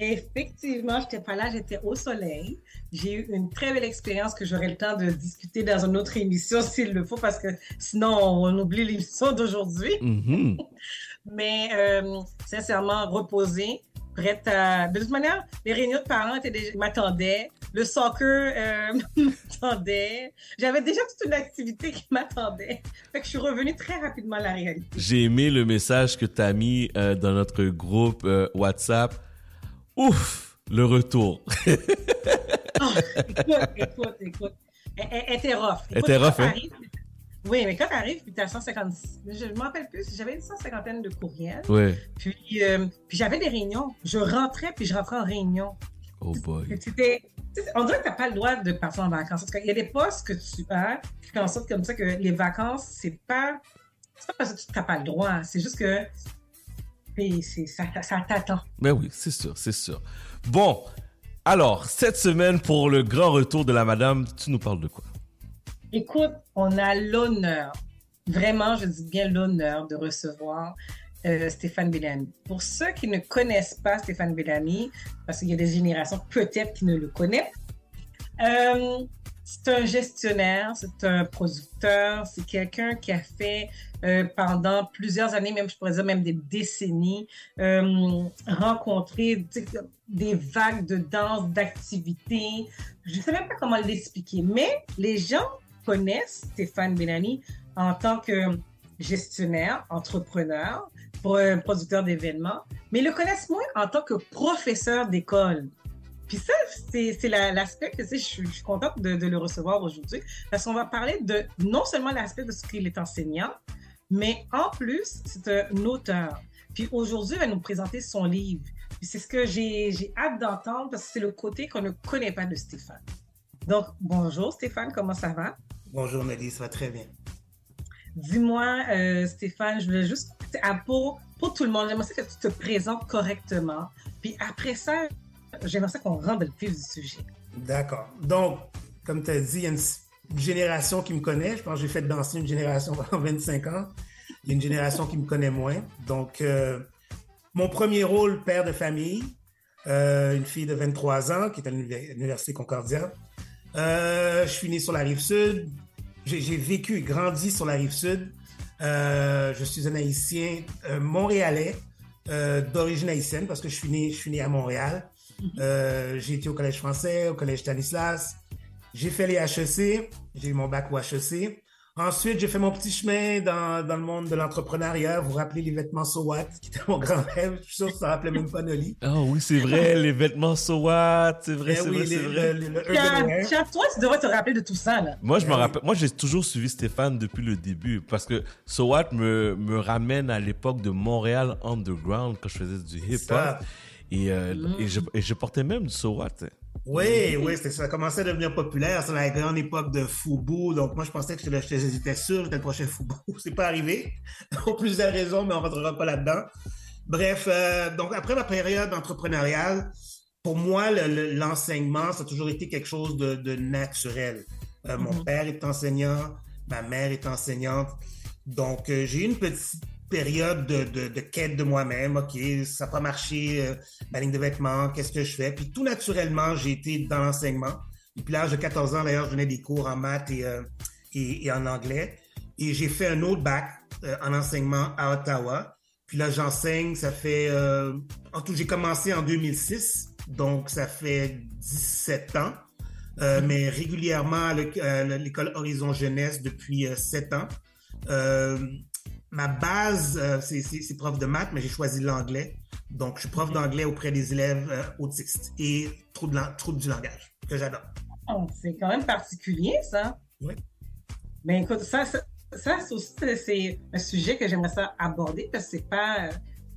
Effectivement, je n'étais pas là, j'étais au soleil. J'ai eu une très belle expérience que j'aurai le temps de discuter dans une autre émission s'il le faut, parce que sinon, on oublie l'émission d'aujourd'hui. Mhm. Mais euh, sincèrement, reposée, prête à... De toute manière, les réunions de parents étaient déjà... m'attendaient. Le soccer euh, m'attendait. J'avais déjà toute une activité qui m'attendait. Fait que je suis revenue très rapidement à la réalité. J'ai aimé le message que tu as mis euh, dans notre groupe euh, WhatsApp. Ouf, le retour. Oh, écoute, écoute, écoute. Elle, était rough. Elle Écoute, était quand rough, hein? Oui, mais quand tu arrives, puis tu as 150, je ne m'en rappelle plus, j'avais une 150 de courriels. Puis, euh, puis j'avais des réunions. Je rentrais, puis je rentrais en réunion. Oh boy. C'était, on dirait que tu n'as pas le droit de partir en vacances. Parce qu'il y a des postes que tu as qui font en sorte comme ça que les vacances, c'est pas, c'est pas parce que tu n'as pas le droit. C'est juste que c'est, ça, ça t'attend. Ben oui, c'est sûr, c'est sûr. Bon, alors, cette semaine, pour le grand retour de la madame, tu nous parles de quoi? Écoute, on a l'honneur, vraiment, je dis bien l'honneur de recevoir euh, Stéphane Bellamy. Pour ceux qui ne connaissent pas Stéphane Bellamy, parce qu'il y a des générations peut-être qui ne le connaissent, euh, c'est un gestionnaire, c'est un producteur, c'est quelqu'un qui a fait euh, pendant plusieurs années, même je pourrais dire même des décennies, rencontrer des vagues de danse, d'activités. Je ne sais même pas comment l'expliquer, mais les gens connaissent Stéphane Bellamy en tant que gestionnaire, entrepreneur, pro- producteur d'événements, mais le connaissent moins en tant que professeur d'école. Puis ça, c'est c'est la- l'aspect que je, suis- contente de, le recevoir aujourd'hui parce qu'on va parler de non seulement l'aspect de ce qu'il est enseignant, mais en plus, c'est un auteur. Puis aujourd'hui, il va nous présenter son livre. C'est ce que j'ai hâte d'entendre parce que c'est le côté qu'on ne connaît pas de Stéphane. Donc, bonjour Stéphane, comment ça va? Bonjour Nelly, ça va très bien. Dis-moi, euh, Stéphane, je voulais juste, pour, pour tout le monde, j'aimerais que tu te présentes correctement. Puis après ça, j'aimerais qu'on rentre dans le vif du sujet. D'accord. Donc, comme tu as dit, il y a une génération qui me connaît. Je pense que j'ai fait danser une génération pendant 25 ans. Il y a une génération qui me connaît moins. Donc, euh, mon premier rôle, père de famille, euh, une fille de 23 ans qui est à l'univer- l'Université Concordia. Euh, je suis né sur la rive sud. J'ai vécu et grandi sur la rive sud. Euh, je suis un haïtien euh, montréalais euh, d'origine haïtienne parce que je suis né, je suis né à Montréal. Euh, j'ai été au collège français, au collège Stanislas. J'ai fait les HEC. J'ai eu mon bac au HEC. Ensuite, j'ai fait mon petit chemin dans, dans le monde de l'entrepreneuriat. Vous vous rappelez les vêtements So What, qui était mon grand rêve? Je suis sûr que ça ne rappelait même pas Noli. Ah oui, c'est vrai, les vêtements So What, c'est vrai, Eh c'est oui, vrai, c'est vrai. le- le- toi, tu devrais te rappeler de tout ça, là. Moi, je Eh me rappelle. Moi, j'ai toujours suivi Stéphane depuis le début parce que So What me, me ramène à l'époque de Montréal Underground quand je faisais du hip-hop. Et, euh, et, je, et je portais même du So What. Oui, oui, ça commençait à devenir populaire. C'est la grande époque de Fubu. Donc, moi, je pensais que j'étais sûr, j'étais le prochain Fubu. C'est pas arrivé. Pour plusieurs raisons, mais on rentrera pas là-dedans. Bref, euh, donc, après ma période entrepreneuriale, pour moi, le- le- l'enseignement, ça a toujours été quelque chose de, de naturel. Euh, Mon Mhm. père est enseignant, ma mère est enseignante. Donc, euh, j'ai eu une petite période de, de, de quête de moi-même. OK, ça n'a pas marché, euh, ma ligne de vêtements, qu'est-ce que je fais? Puis tout naturellement, j'ai été dans l'enseignement. Depuis l'âge de 14 ans, d'ailleurs, je donnais des cours en maths et, euh, et, et en anglais. Et j'ai fait un autre bac euh, en enseignement à Ottawa. Puis là, j'enseigne, ça fait... en tout, j'ai commencé en 2006, donc ça fait 17 ans. Euh, mais régulièrement à l'é- à l'école Horizon Jeunesse depuis euh, 7 ans. Euh, ma base, euh, c'est- prof de maths, mais j'ai choisi l'anglais. Donc, je suis prof d'anglais auprès des élèves euh, autistes et troubles, troubles du langage, que j'adore. Oh, c'est quand même particulier, ça. Oui. Ben écoute, ça, ça, aussi c'est- un sujet que j'aimerais ça aborder parce que c'est pas euh,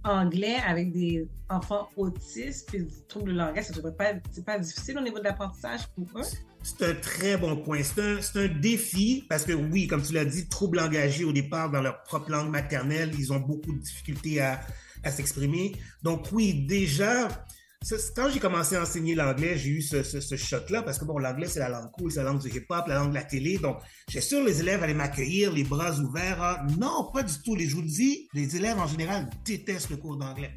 anglais avec des enfants autistes puis du trouble de langage, ça devrait pas c'est pas difficile au niveau de l'apprentissage pour eux. C'est un très bon point. C'est un, c'est un défi parce que oui, comme tu l'as dit, troubles engagés au départ dans leur propre langue maternelle, ils ont beaucoup de difficultés à, à s'exprimer. Donc oui, déjà, quand j'ai commencé à enseigner l'anglais, j'ai eu ce, ce, ce choc-là parce que bon, l'anglais, c'est la langue cool, c'est la langue du hip-hop, la langue de la télé. Donc, j'ai sûr les élèves allaient m'accueillir, les bras ouverts. Ah, non, pas du tout. Les, je vous le dis, les élèves en général détestent le cours d'anglais.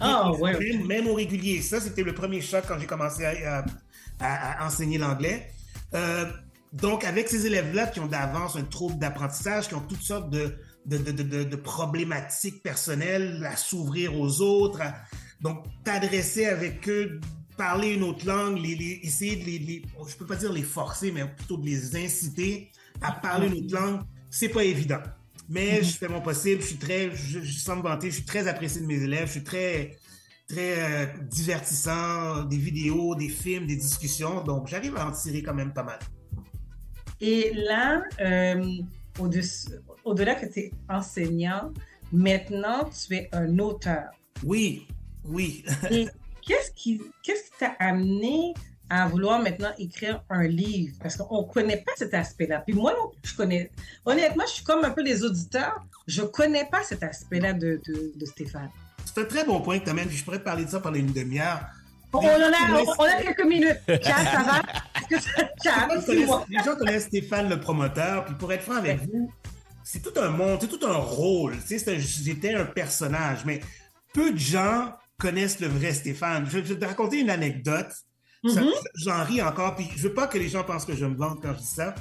Ah, ouais, Même, même au régulier. Ça, c'était le premier choc quand j'ai commencé à, à- à- à enseigner l'anglais. Euh, donc, avec ces élèves-là qui ont d'avance un trouble d'apprentissage, qui ont toutes sortes de, de, de, de- de- de problématiques personnelles à s'ouvrir aux autres, à- donc t'adresser avec eux, parler une autre langue, les, les- essayer de les, les- je peux pas dire les forcer, mais plutôt de les inciter à parler une autre langue, c'est pas évident. Mais je fais mon possible, je suis très, je, je sans me vanter, je suis très apprécié de mes élèves, je suis très, très euh, divertissant, des vidéos, des films, des discussions, donc j'arrive à en tirer quand même pas mal. Et là, euh, au-delà que tu es enseignant, maintenant tu es un auteur. Oui, oui. Et qu'est-ce qui t'a amené à vouloir maintenant écrire un livre? Parce qu'on ne connaît pas cet aspect-là. Puis moi je connais. Honnêtement, je suis comme un peu les auditeurs. Je ne connais pas cet aspect-là de, de, de Stéphane. C'est un très bon point que tu amènes, puis je pourrais te parler de ça pendant une demi-heure. On, a, on, on a quelques minutes. Chad, ça va? Chad, Les gens les gens connaissent Stéphane le promoteur, puis pour être franc avec vous, c'est tout un monde, c'est tout un rôle. J'étais un personnage, mais peu de gens connaissent le vrai Stéphane. Je, je vais te raconter une anecdote. Mhm. J'en ris encore, puis je veux pas que les gens pensent que je me vante quand je dis ça.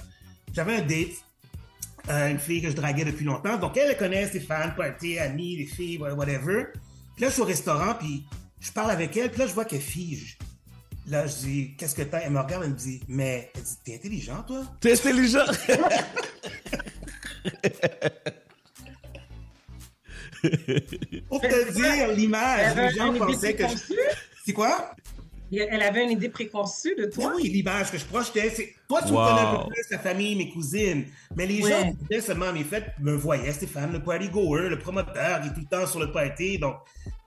J'avais un date, euh, une fille que je draguais depuis longtemps, donc elle, elle connaît Stéphane, party, amis, les filles, whatever. Puis là, je suis au restaurant, puis je parle avec elle, puis là, je vois qu'elle fige. Là, je dis, qu'est-ce que t'as? Elle me regarde, elle me dit, mais, elle dit, t'es intelligent, toi? T'es intelligent? Pour te dire l'image, les gens pensaient que je... C'est quoi? Elle avait une idée préconçue de toi? Oui, l'image que je projetais, c'est... Toi, tu Wow. me connais un peu plus, ta famille, mes cousines. Mais les Ouais. gens qui disaient seulement mes fêtes me voyaient, Stéphane, le party goer, le promoteur, il est tout le temps sur le party. Donc,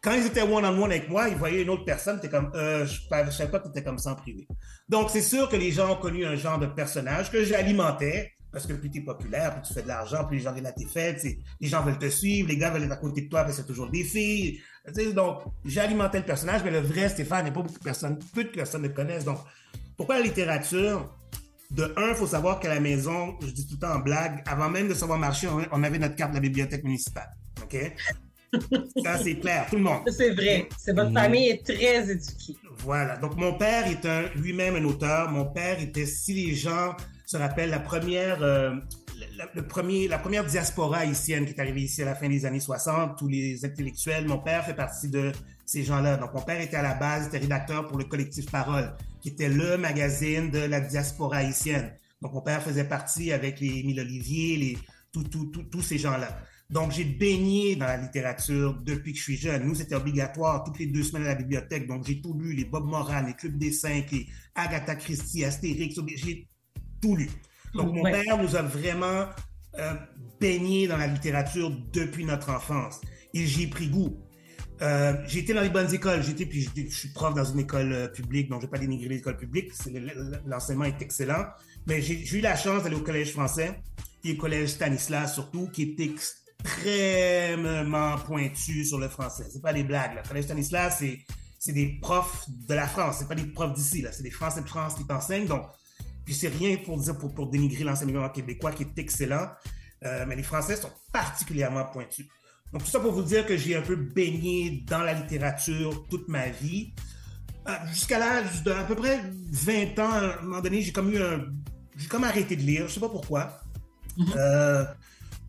quand ils étaient one-on-one avec moi, ils voyaient une autre personne, t'es comme, euh, je ne savais pas que t'étais comme ça en privé. Donc, c'est sûr que les gens ont connu un genre de personnage que j'alimentais, parce que plus t'es populaire, plus tu fais de l'argent, plus les gens viennent à tes fêtes, les gens veulent te suivre, les gars veulent être à côté de toi, parce que c'est toujours des filles. Tu donc, j'alimentais le personnage, mais le vrai Stéphane, il n'y a pas beaucoup de personnes, peu de personnes le connaissent. Donc, pourquoi la littérature? De un, il faut savoir qu'à la maison, je dis tout le temps en blague, avant même de savoir marcher, on avait notre carte de la bibliothèque municipale. OK? Ça, c'est clair, tout le monde. C'est vrai. C'est votre Mhm. famille est très éduquée. Voilà. Donc, mon père est un, lui-même un auteur. Mon père était, si les gens se rappellent, la première, euh, le premier, la première diaspora haïtienne qui est arrivée ici à la fin des années 60, tous les intellectuels. Mon père fait partie de ces gens-là. Donc, mon père était à la base, était rédacteur pour le collectif Parole, qui était le magazine de la diaspora haïtienne. Donc, mon père faisait partie avec les Émile Olivier, les, tous ces gens-là. Donc, j'ai baigné dans la littérature depuis que je suis jeune. Nous, c'était obligatoire toutes les deux semaines à la bibliothèque. Donc, j'ai tout lu, les Bob Moran, les Clubs des Cinq, les Agatha Christie, Astérix, j'ai tout lu. Donc, mon Ouais. père nous a vraiment euh, baigné dans la littérature depuis notre enfance. Et j'y ai pris goût. Euh, j'ai été dans les bonnes écoles. J'étais, puis je suis prof dans une école euh, publique, donc je ne vais pas dénigrer l'école publique. L'enseignement est excellent. Mais j'ai eu la chance d'aller au collège français et au collège Stanislas surtout, qui est extrêmement pointu sur le français. C'est pas des blagues. Là. Le collège Stanislas, c'est c'est des profs de la France. C'est pas des profs d'ici. là. C'est des Français de France qui t'enseignent. Donc, puis c'est rien pour dire pour, pour dénigrer l'enseignement québécois qui est excellent. Euh, mais les Français sont particulièrement pointus. Donc, tout ça pour vous dire que j'ai un peu baigné dans la littérature toute ma vie. Euh, Jusqu'à l'âge d'à peu près 20 ans, à un moment donné, j'ai comme eu un... J'ai comme arrêté de lire, je sais pas pourquoi. Euh,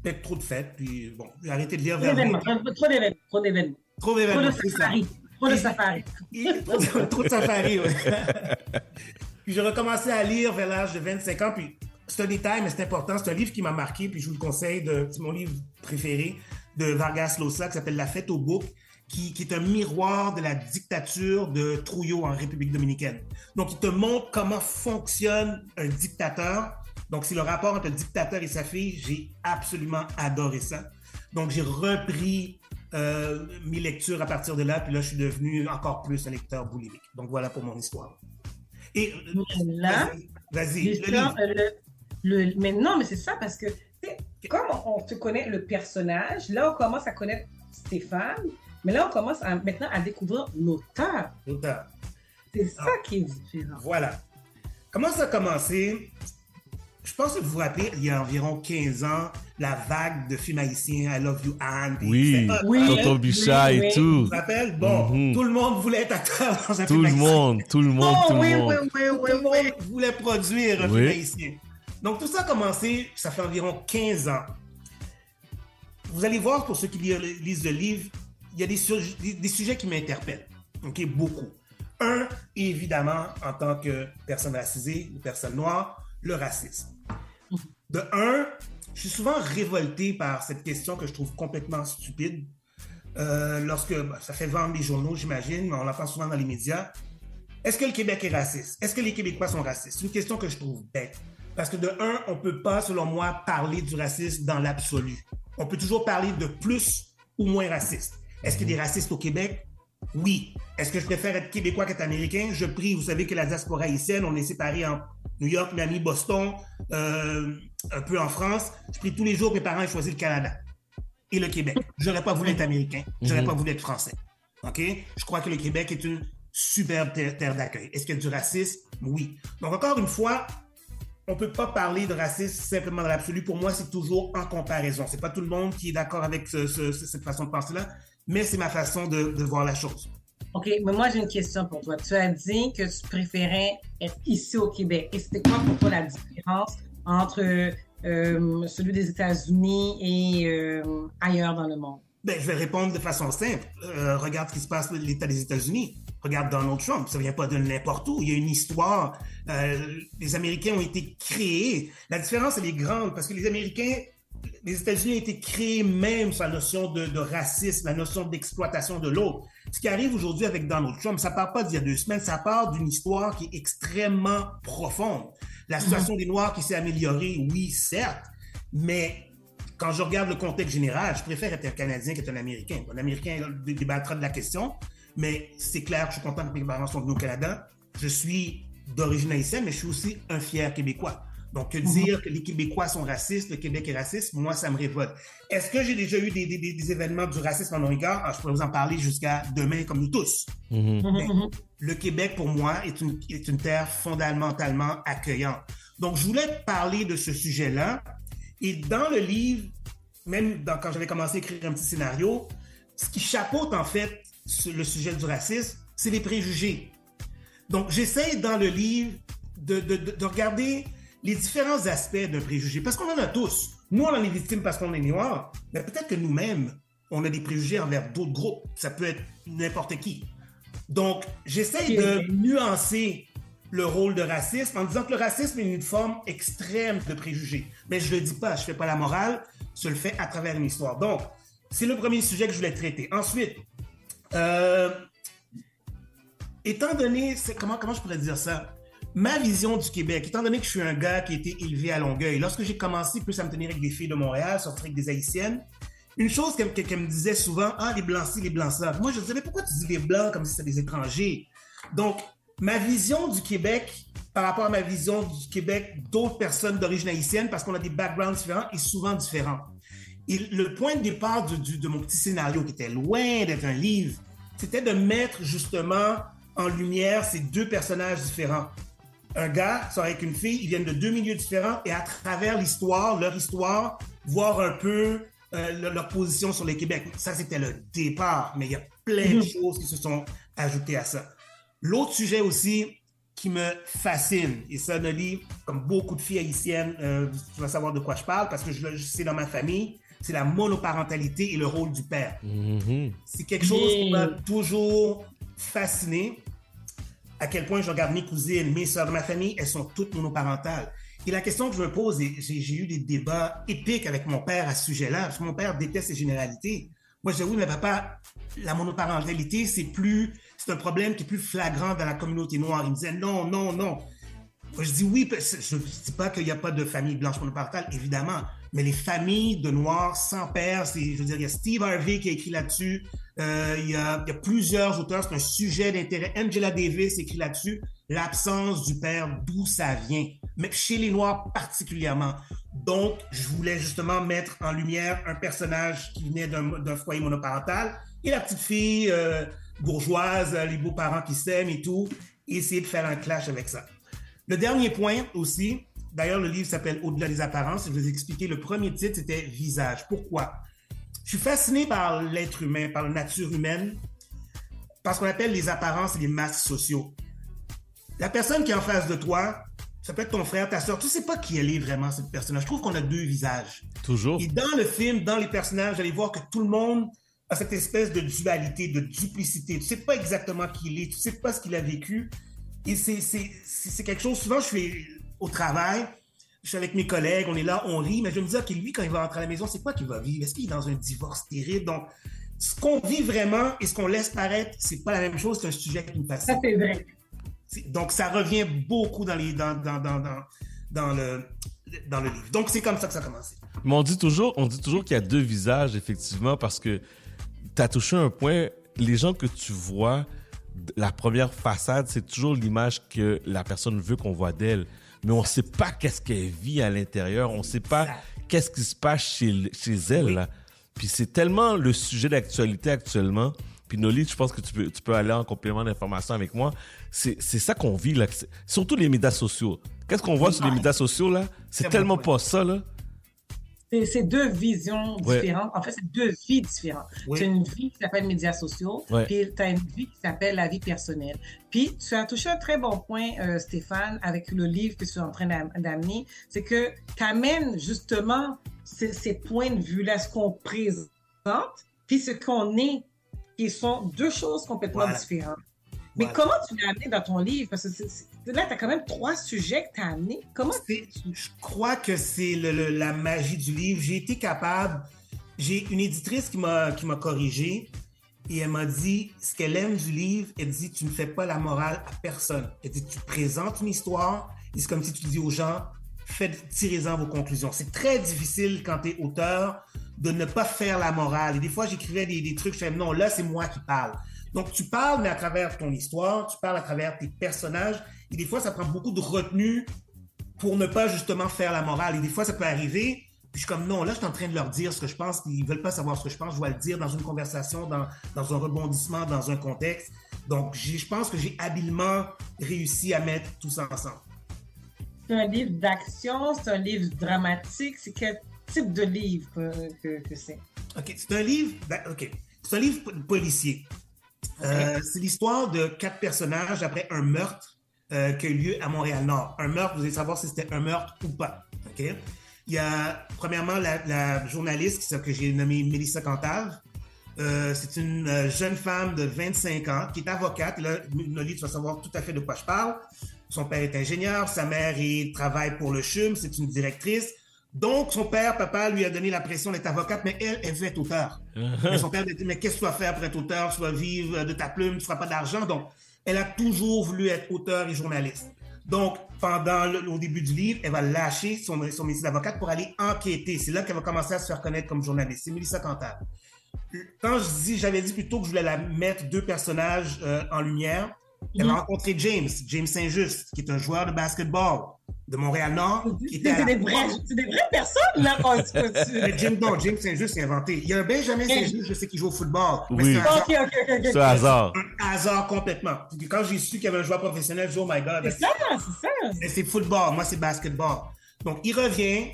Peut-être trop de fêtes, puis bon, j'ai arrêté de lire Trop vers 20 d'événements. ans. Trop d'événements. Trop d'événements. Trop d'événements, Trop de safari. Trop de safari. trop de safari, ouais. puis j'ai recommencé à lire vers l'âge de 25 ans, puis c'est un détail, mais c'est important. C'est un livre qui m'a marqué, puis je vous le conseille, c'est mon livre préféré de Vargas Llosa, qui s'appelle La fête au bouc, qui, est un miroir de la dictature de Trujillo en République dominicaine. Donc, il te montre comment fonctionne un dictateur. Donc, c'est le rapport entre le dictateur et sa fille. J'ai absolument adoré ça. Donc, j'ai repris euh, mes lectures à partir de là, puis là, je suis devenu encore plus un lecteur boulimique. Donc, voilà pour mon histoire. Et Là, vas-y, le euh, le- mais non, mais c'est ça parce que comme on, on te connaît le personnage, là on commence à connaître Stéphane, mais là on commence à- maintenant à découvrir l'auteur. L'auteur. C'est ça qui est différent. Voilà. Comment ça a commencé? Je pense que vous vous rappelez, il y a environ 15 ans, la vague de films haïtiens, I Love You Anne. Oui, Oui? Tonton Bichat et tout. Vous vous rappelez? Bon, Mhm. tout le monde voulait être acteur dans un Tout film le haïtien. monde, tout le monde, Oh, tout le monde. Oui, oui, oui, Tout le monde voulait produire un Oui. film haïtien. Donc, tout ça a commencé, ça fait environ 15 ans. Vous allez voir, pour ceux qui lisent le livre, il y a des, sujets- des- des sujets qui m'interpellent. OK, beaucoup. Un, évidemment, en tant que personne racisée, ou personne noire, le racisme. De un, je suis souvent révolté par cette question que je trouve complètement stupide. Euh, lorsque bah, ça fait vendre les journaux, j'imagine, mais on l'entend souvent dans les médias. Est-ce que le Québec est raciste? Est-ce que les Québécois sont racistes? C'est une question que je trouve bête. Parce que de un, on peut pas, selon moi, parler du racisme dans l'absolu. On peut toujours parler de plus ou moins raciste. Est-ce qu'il y a des racistes au Québec? Oui. Est-ce que je préfère être québécois qu'être américain? Je prie. Vous savez que la diaspora haïtienne, on est séparés en New York, Miami, Boston, euh, un peu en France. Je prie tous les jours mes parents aient choisi le Canada et le Québec. J'aurais pas voulu être américain. J'aurais Mhm. pas voulu être français. OK? Je crois que le Québec est une superbe terre, terre d'accueil. Est-ce qu'il y a du racisme? Oui. Donc, encore une fois, on peut pas parler de racisme simplement dans l'absolu. Pour moi, c'est toujours en comparaison. C'est pas tout le monde qui est d'accord avec ce- ce- ce- cette façon de penser-là, mais c'est ma façon de, de voir la chose. OK, mais moi j'ai une question pour toi. Tu as dit que tu préférais être ici au Québec. Et c'était quoi pour toi la différence entre euh, celui des États-Unis et euh, ailleurs dans le monde? Ben, je vais répondre de façon simple. Euh, regarde ce qui se passe dans l'État des États-Unis. Regarde Donald Trump. Ça vient pas de n'importe où. Il y a une histoire. Les Américains ont été créés. La différence, elle est grande parce que les Américains, les États-Unis ont été créés même sur la notion de, de racisme, la notion d'exploitation de l'autre. Ce qui arrive aujourd'hui avec Donald Trump, ça part pas d'il y a deux semaines, ça part d'une histoire qui est extrêmement profonde. La situation des Noirs qui s'est améliorée, oui, certes, mais quand je regarde le contexte général, je préfère être un Canadien qu'être un Américain. Un Américain dé- débattra de la question, mais c'est clair je suis content que mes parents sont venus au Canada. Je suis d'origine haïtienne, mais je suis aussi un fier Québécois. Donc, que dire que les Québécois sont racistes, le Québec est raciste, moi, ça me révolte. Est-ce que j'ai déjà eu des, des- des- des événements du racisme en égard? Ah, je pourrais vous en parler jusqu'à demain, comme nous tous. Mhm. Mais le Québec, pour moi, est une, est une terre fondamentalement accueillante. Donc, je voulais parler de ce sujet-là. Et dans le livre, même dans- quand j'avais commencé à écrire un petit scénario, ce qui chapeaute en fait ce- le sujet du racisme, c'est les préjugés. Donc, j'essaie dans le livre de, de- de- de regarder les différents aspects d'un préjugé, parce qu'on en a tous. Nous, on en est victime parce qu'on est noir, mais peut-être que nous-mêmes, on a des préjugés envers d'autres groupes. Ça peut être n'importe qui. Donc, j'essaie de nuancer le rôle de racisme en disant que le racisme est une forme extrême de préjugés. Mais je le dis pas, je fais pas la morale, je le fais à travers une histoire. Donc, c'est le premier sujet que je voulais traiter. Ensuite, euh, étant donné, comment, comment je pourrais dire ça? Ma vision du Québec, étant donné que je suis un gars qui a été élevé à Longueuil, lorsque j'ai commencé plus à me tenir avec des filles de Montréal, sortir avec des Haïtiennes, une chose qu'elle que, qu'elle me disait souvent, ah, les blancs-ci, les blancs-ça. Moi, je disais, mais pourquoi tu dis les blancs comme si c'était des étrangers? Donc, ma vision du Québec par rapport à ma vision du Québec d'autres personnes d'origine haïtienne, parce qu'on a des backgrounds différents et souvent différents. Et le point de départ de mon petit scénario, qui était loin d'être un livre, c'était de mettre justement en lumière ces deux personnages différents. Un gars sort avec une fille, ils viennent de deux milieux différents et à travers l'histoire, leur histoire, voir un peu euh, leur, position sur le Québec. Ça, c'était le départ, mais il y a plein de choses qui se sont ajoutées à ça. L'autre sujet aussi qui me fascine, et ça, Noli, comme beaucoup de filles haïtiennes, euh, tu vas savoir de quoi je parle parce que je, le- je sais dans ma famille, c'est la monoparentalité et le rôle du père. C'est quelque chose qui m'a toujours fasciné. À quel point je regarde mes cousines, mes soeurs de ma famille, elles sont toutes monoparentales. Et la question que je me pose, et j'ai eu des débats épiques avec mon père à ce sujet-là, parce que mon père déteste les généralités. Moi, je dis oui, mais papa, la monoparentalité, c'est plus, c'est un problème qui est plus flagrant dans la communauté noire. Il me disait non, non, non. Moi, je dis oui, je ne dis pas qu'il n'y a pas de famille blanche monoparentale, évidemment, mais les familles de noirs sans père, c'est, je veux dire, il y a Steve Harvey qui a écrit là-dessus, euh, il, y a, plusieurs auteurs, c'est un sujet d'intérêt. Angela Davis écrit là-dessus, l'absence du père, d'où ça vient, mais chez les noirs particulièrement. Donc, je voulais justement mettre en lumière un personnage qui venait d'un, d'un foyer monoparental et la petite fille euh, bourgeoise, euh, les beaux-parents qui s'aiment et tout, et essayer de faire un clash avec ça. Le dernier point aussi, d'ailleurs, le livre s'appelle Au-delà des apparences. Je vais vous expliquer. Le premier titre, c'était Visage. Pourquoi? Je suis fasciné par l'être humain, par la nature humaine, parce qu'on appelle les apparences et les masques sociaux. La personne qui est en face de toi, ça peut être ton frère, ta soeur, tu sais pas qui elle est vraiment, cette personne. Je trouve qu'on a deux visages. Toujours. Et dans le film, dans les personnages, vous allez voir que tout le monde a cette espèce de dualité, de duplicité. Tu sais pas exactement qui il est, tu sais pas ce qu'il a vécu. Et c'est, quelque chose, souvent je suis au travail, je suis avec mes collègues, on est là, on rit, mais je me dis, OK, lui, quand il va rentrer à la maison, c'est quoi qu'il va vivre? Est-ce qu'il est dans un divorce terrible? Donc, ce qu'on vit vraiment et ce qu'on laisse paraître, c'est pas la même chose, c'est un sujet qui me fascine. Ça, c'est vrai. Donc, ça revient beaucoup dans, les, dans, dans, dans, dans, dans le, dans le livre. Donc, c'est comme ça que ça a commencé. Mais on dit toujours, on dit toujours qu'il y a deux visages, effectivement, parce que tu as touché un point. Les gens que tu vois, la première façade, c'est toujours l'image que la personne veut qu'on voit d'elle. Mais on sait pas qu'est-ce qu'elle vit à l'intérieur. On sait pas qu'est-ce qui se passe chez, chez elle. là. Puis c'est tellement le sujet d'actualité actuellement. Puis Noli, je pense que tu peux, tu peux aller en complément d'information avec moi. C'est ça qu'on vit, là. Surtout les médias sociaux. Qu'est-ce qu'on voit sur les médias sociaux, là? C'est bon tellement pas ça, là. C'est deux visions Ouais. différentes. En fait, c'est deux vies différentes. Oui. Tu as une vie qui s'appelle médias sociaux, Ouais. puis tu as une vie qui s'appelle la vie personnelle. Puis tu as touché un très bon point, euh, Stéphane, avec le livre que tu es en train d'am- d'amener, c'est que tu amènes justement ces, ces points de vue-là, ce qu'on présente, puis ce qu'on est, qui sont deux choses complètement Voilà. différentes. Mais Voilà. comment tu l'as amené dans ton livre? Parce que là, tu as quand même trois sujets que tu as amenés. Comment Je crois que c'est le- la magie du livre. J'ai été capable. J'ai une éditrice qui m'a corrigé et elle m'a dit ce qu'elle aime du livre. Elle dit tu ne fais pas la morale à personne. Elle dit tu présentes une histoire et c'est comme si tu dis aux gens faites tirez-en vos conclusions. C'est très difficile quand tu es auteur de ne pas faire la morale. Et des fois j'écrivais des, des trucs je fais non là c'est moi qui parle. Donc tu parles mais à travers ton histoire, tu parles à travers tes personnages et des fois ça prend beaucoup de retenue pour ne pas justement faire la morale. Et des fois, ça peut arriver. Puis je suis comme, non, là, je suis en train de leur dire ce que je pense. Ils veulent pas savoir ce que je pense. Je dois le dire dans une conversation, dans, dans un rebondissement, dans un contexte. Donc, je pense que j'ai habilement réussi à mettre tout ça ensemble. C'est un livre d'action, c'est un livre dramatique. C'est quel type de livre que, que, c'est? OK, c'est un livre. ben, OK. C'est un livre po- policier. Euh, c'est l'histoire de quatre personnages après un meurtre euh, qui a eu lieu à Montréal-Nord. Un meurtre, vous allez savoir si c'était un meurtre ou pas. OK? Il y a, premièrement, la, la journaliste que j'ai nommée Mélissa Cantave. Euh, c'est une euh, jeune femme de 25 ans qui est avocate. Là, livre, tu vas savoir tout à fait de quoi je parle. Son père est ingénieur, sa mère est, travaille pour le CHUM, c'est une directrice. Donc, son père, papa, lui a donné la pression d'être avocate, mais elle, elle veut être auteur. mais son père lui a dit, mais qu'est-ce que tu vas faire pour être auteur? Tu vas vivre de ta plume, tu ne feras pas d'argent. Donc, elle a toujours voulu être auteur et journaliste. Donc, pendant le, au début du livre, elle va lâcher son, son métier d'avocate pour aller enquêter. C'est là qu'elle va commencer à se faire connaître comme journaliste. C'est Mélissa Cantave. Quand je dis, j'avais dit plutôt que je voulais la mettre deux personnages euh, en lumière, elle Mhm. a rencontré James, James Saint-Just, qui est un joueur de basketball de Montréal-Nord. à C'est des, vraies personnes, là, qu'on se James, non, James Saint-Just c'est inventé. Il y a un Benjamin Saint-Just, je sais qu'il joue au football. mais Oui. c'est un hasard. Ok, ok, ok, ok. C'est un hasard. Un hasard complètement. Quand j'ai su qu'il y avait un joueur professionnel, je dis, oh my God. C'est ça, c'est ça. Mais c'est football, moi c'est basketball. Donc il revient,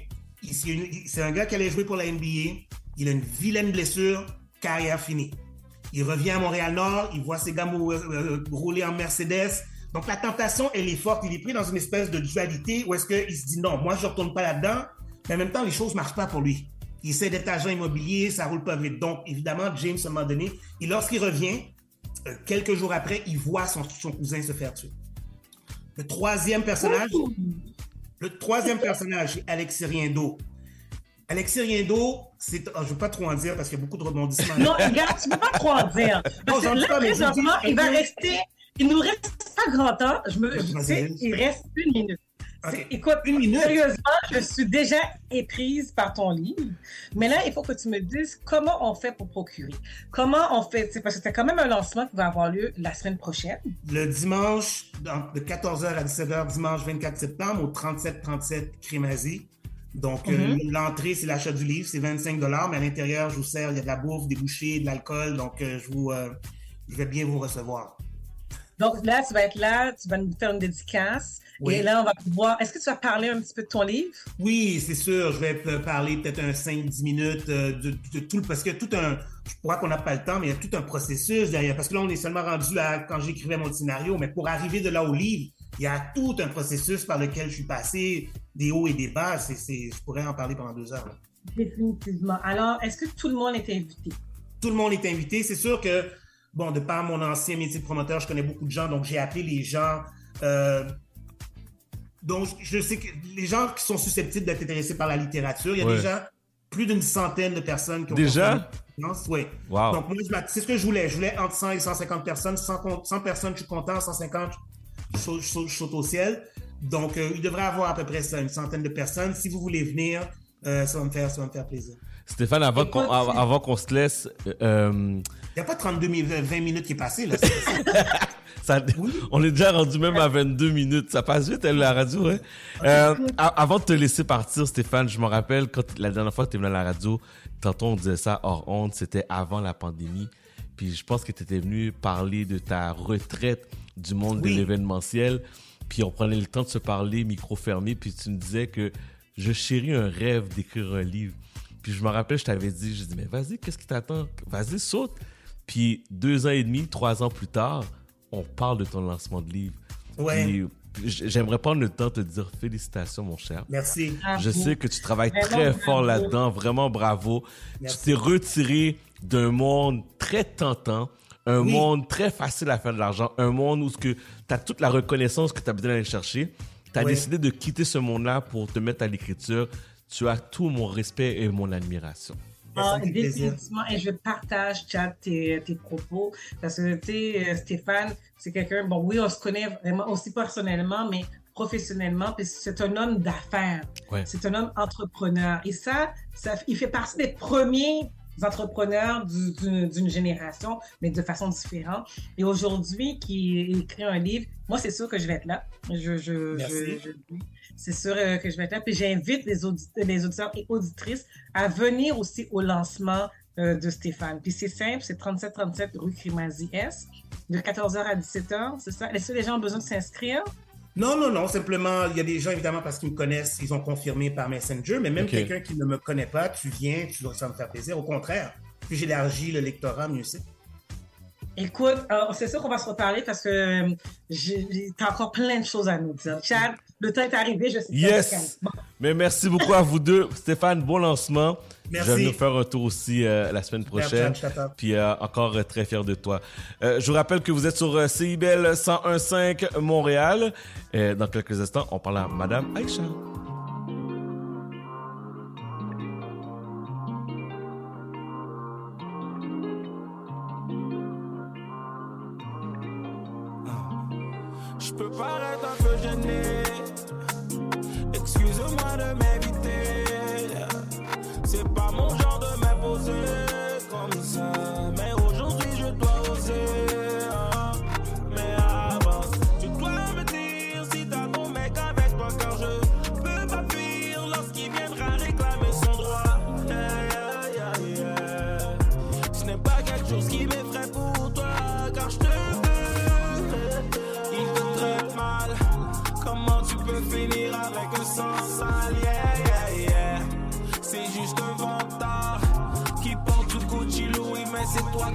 c'est un gars qui allait jouer pour la NBA, il a une vilaine blessure, carrière finie. Il revient à Montréal-Nord, il voit ses gars mou- euh, rouler en Mercedes. Donc la tentation, elle est forte. Il est pris dans une espèce de dualité où est-ce qu'il se dit non, moi je retourne pas là-dedans, mais en même temps les choses marchent pas pour lui. Il essaie d'être agent immobilier, ça roule pas vite. Donc évidemment, James, à un moment donné, et lorsqu'il revient, euh, quelques jours après, il voit son, son cousin se faire tuer. Le troisième personnage, le troisième personnage, Alexis Riendo. Alexis Riendo, c'est, oh, je ne veux pas trop en dire parce qu'il y a beaucoup de rebondissements. Non, regarde, tu peux pas trop en dire. Non, Parce que dis là, dis- il va rester. Il nous reste pas grand temps. Je me, je sais, il reste une minute. Écoute, Une minute? sérieusement, je suis déjà éprise par ton livre. Mais là, il faut que tu me dises comment on fait pour procurer. Comment on fait, c'est parce que c'est quand même un lancement qui va avoir lieu la semaine prochaine. Le dimanche, de 14h à 17h, dimanche 24 septembre, au 3737 Crémazie. Donc, euh, Mhm. l'entrée, c'est l'achat du livre, c'est 25 mais à l'intérieur, je vous sers, il y a de la bouffe, des bouchées, de l'alcool. Donc, euh, je, vous, euh, je vais bien vous recevoir. Donc là, tu vas être là, tu vas nous faire une dédicace. Oui. Et là, on va pouvoir. Est-ce que tu vas parler un petit peu de ton livre? Oui, c'est sûr. Je vais parler peut-être un 5-10 minutes euh, de, de tout le... Parce a tout un... Je crois qu'on n'a pas le temps, mais il y a tout un processus derrière. Parce que là, on est seulement rendu à quand j'écrivais mon scénario. Mais pour arriver de là au livre, il y a tout un processus par lequel je suis passé, des hauts et des bas. C'est, c'est... Je pourrais en parler pendant deux heures. là. Définitivement. Alors, est-ce que tout le monde est invité? Tout le monde est invité. C'est sûr que, bon, de par mon ancien métier de promoteur, je connais beaucoup de gens. Donc, j'ai appelé les gens... euh, donc, je sais que les gens qui sont susceptibles d'être intéressés par la littérature, il y a Ouais. déjà plus d'une centaine de personnes qui ont Déjà? Oui. Wow. Donc, moi, c'est ce que je voulais. Je voulais entre 100 et 150 personnes. 100, con- 100 personnes, je suis content. 150, saute au ciel. Donc, euh, il devrait y avoir à peu près ça, une centaine de personnes. Si vous voulez venir, euh, ça, va me faire, ça va me faire plaisir. Stéphane, avant qu'on av- avant qu'on se laisse, euh, Il n'y a pas 32 mi- 20 minutes qui est passé, là. On est déjà rendu même à 22 minutes. Ça passe vite, elle, la radio. Hein? Euh, a- avant de te laisser partir, Stéphane, je me rappelle quand la dernière fois que tu es venu à la radio, tantôt on disait ça hors honte, c'était avant la pandémie. Puis je pense que tu étais venu parler de ta retraite du monde de l'événementiel. Puis on prenait le temps de se parler, micro fermé. Puis tu me disais que je chéris un rêve d'écrire un livre. Puis je me rappelle, je t'avais dit, je dis, mais vas-y, qu'est-ce qui t'attend? Vas-y, saute. Puis deux ans et demi, trois ans plus tard, on parle de ton lancement de livre. Ouais. Puis, J'aimerais prendre le temps de te dire félicitations, mon cher. Merci. Je sais que tu travailles Vraiment très bravo. fort là-dedans, vraiment bravo. Merci. Tu t'es retiré d'un monde très tentant, un Oui. monde très facile à faire de l'argent, un monde où tu as toute la reconnaissance que tu as besoin d'aller chercher. Tu as Oui. décidé de quitter ce monde-là pour te mettre à l'écriture. Tu as tout mon respect et mon admiration. Ah, définitivement, et je partage, Chad, tes, tes propos, parce que, tu sais, euh, Stéphane, c'est quelqu'un, bon, oui, on se connaît vraiment aussi personnellement, mais professionnellement, puis c'est un homme d'affaires. Ouais. C'est un homme entrepreneur. Et ça, ça, il fait partie des premiers entrepreneurs du- du- d'une génération, mais de façon différente. Et aujourd'hui, qui écrit un livre, moi, c'est sûr que je vais être là. Je, je, Merci. je- je- c'est sûr euh, que je vais être là. Puis j'invite les, audi- les auditeurs et auditrices à venir aussi au lancement euh, de Stéphane. Puis c'est simple, c'est 3737 rue Crémazie-S, de 14h à 17h, c'est ça? Est-ce que les gens ont besoin de s'inscrire? Non, non, non. Simplement, il y a des gens, évidemment, parce qu'ils me connaissent, ils ont confirmé par Messenger, mais même quelqu'un qui ne me connaît pas, tu viens, tu, ça me faire plaisir. Au contraire, plus j'élargis le lectorat, mieux c'est. Écoute, euh, c'est sûr qu'on va se reparler parce que euh, j'ai- t'as encore plein de choses à nous dire. Chad, le temps est arrivé, je sais pas Yes! Mais merci beaucoup à vous deux. Stéphane, bon lancement. Merci. Je vais nous faire un tour aussi euh, la semaine prochaine. Chad, je t'attends. Puis euh, encore euh, très fier de toi. Euh, je vous rappelle que vous êtes sur euh, CIBL 101.5 Montréal. Dans quelques instants, on parle à Madame Aïcha. Je peux paraître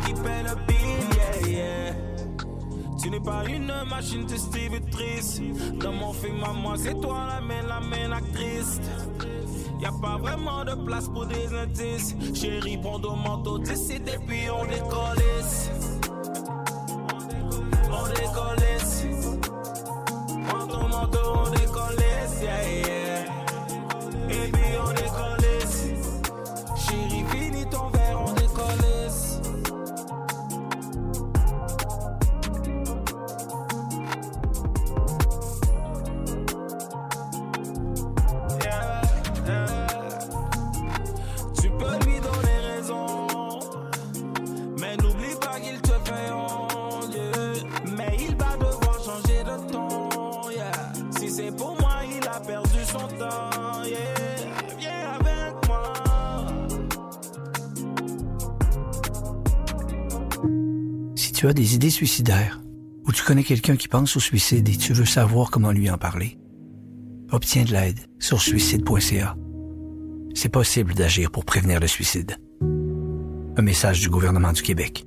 qui paie le bill. Yeah. Tu n'es pas une machine distributrice. Dans mon film à moi, c'est toi la main, la main actrice. Y a pas vraiment de place pour des indices. Chérie, prends ton manteau, décide et puis on décollisse. On décollisse. Tu as des idées suicidaires ou tu connais quelqu'un qui pense au suicide et tu veux savoir comment lui en parler, obtiens de l'aide sur suicide.ca. C'est possible d'agir pour prévenir le suicide. Un message du gouvernement du Québec.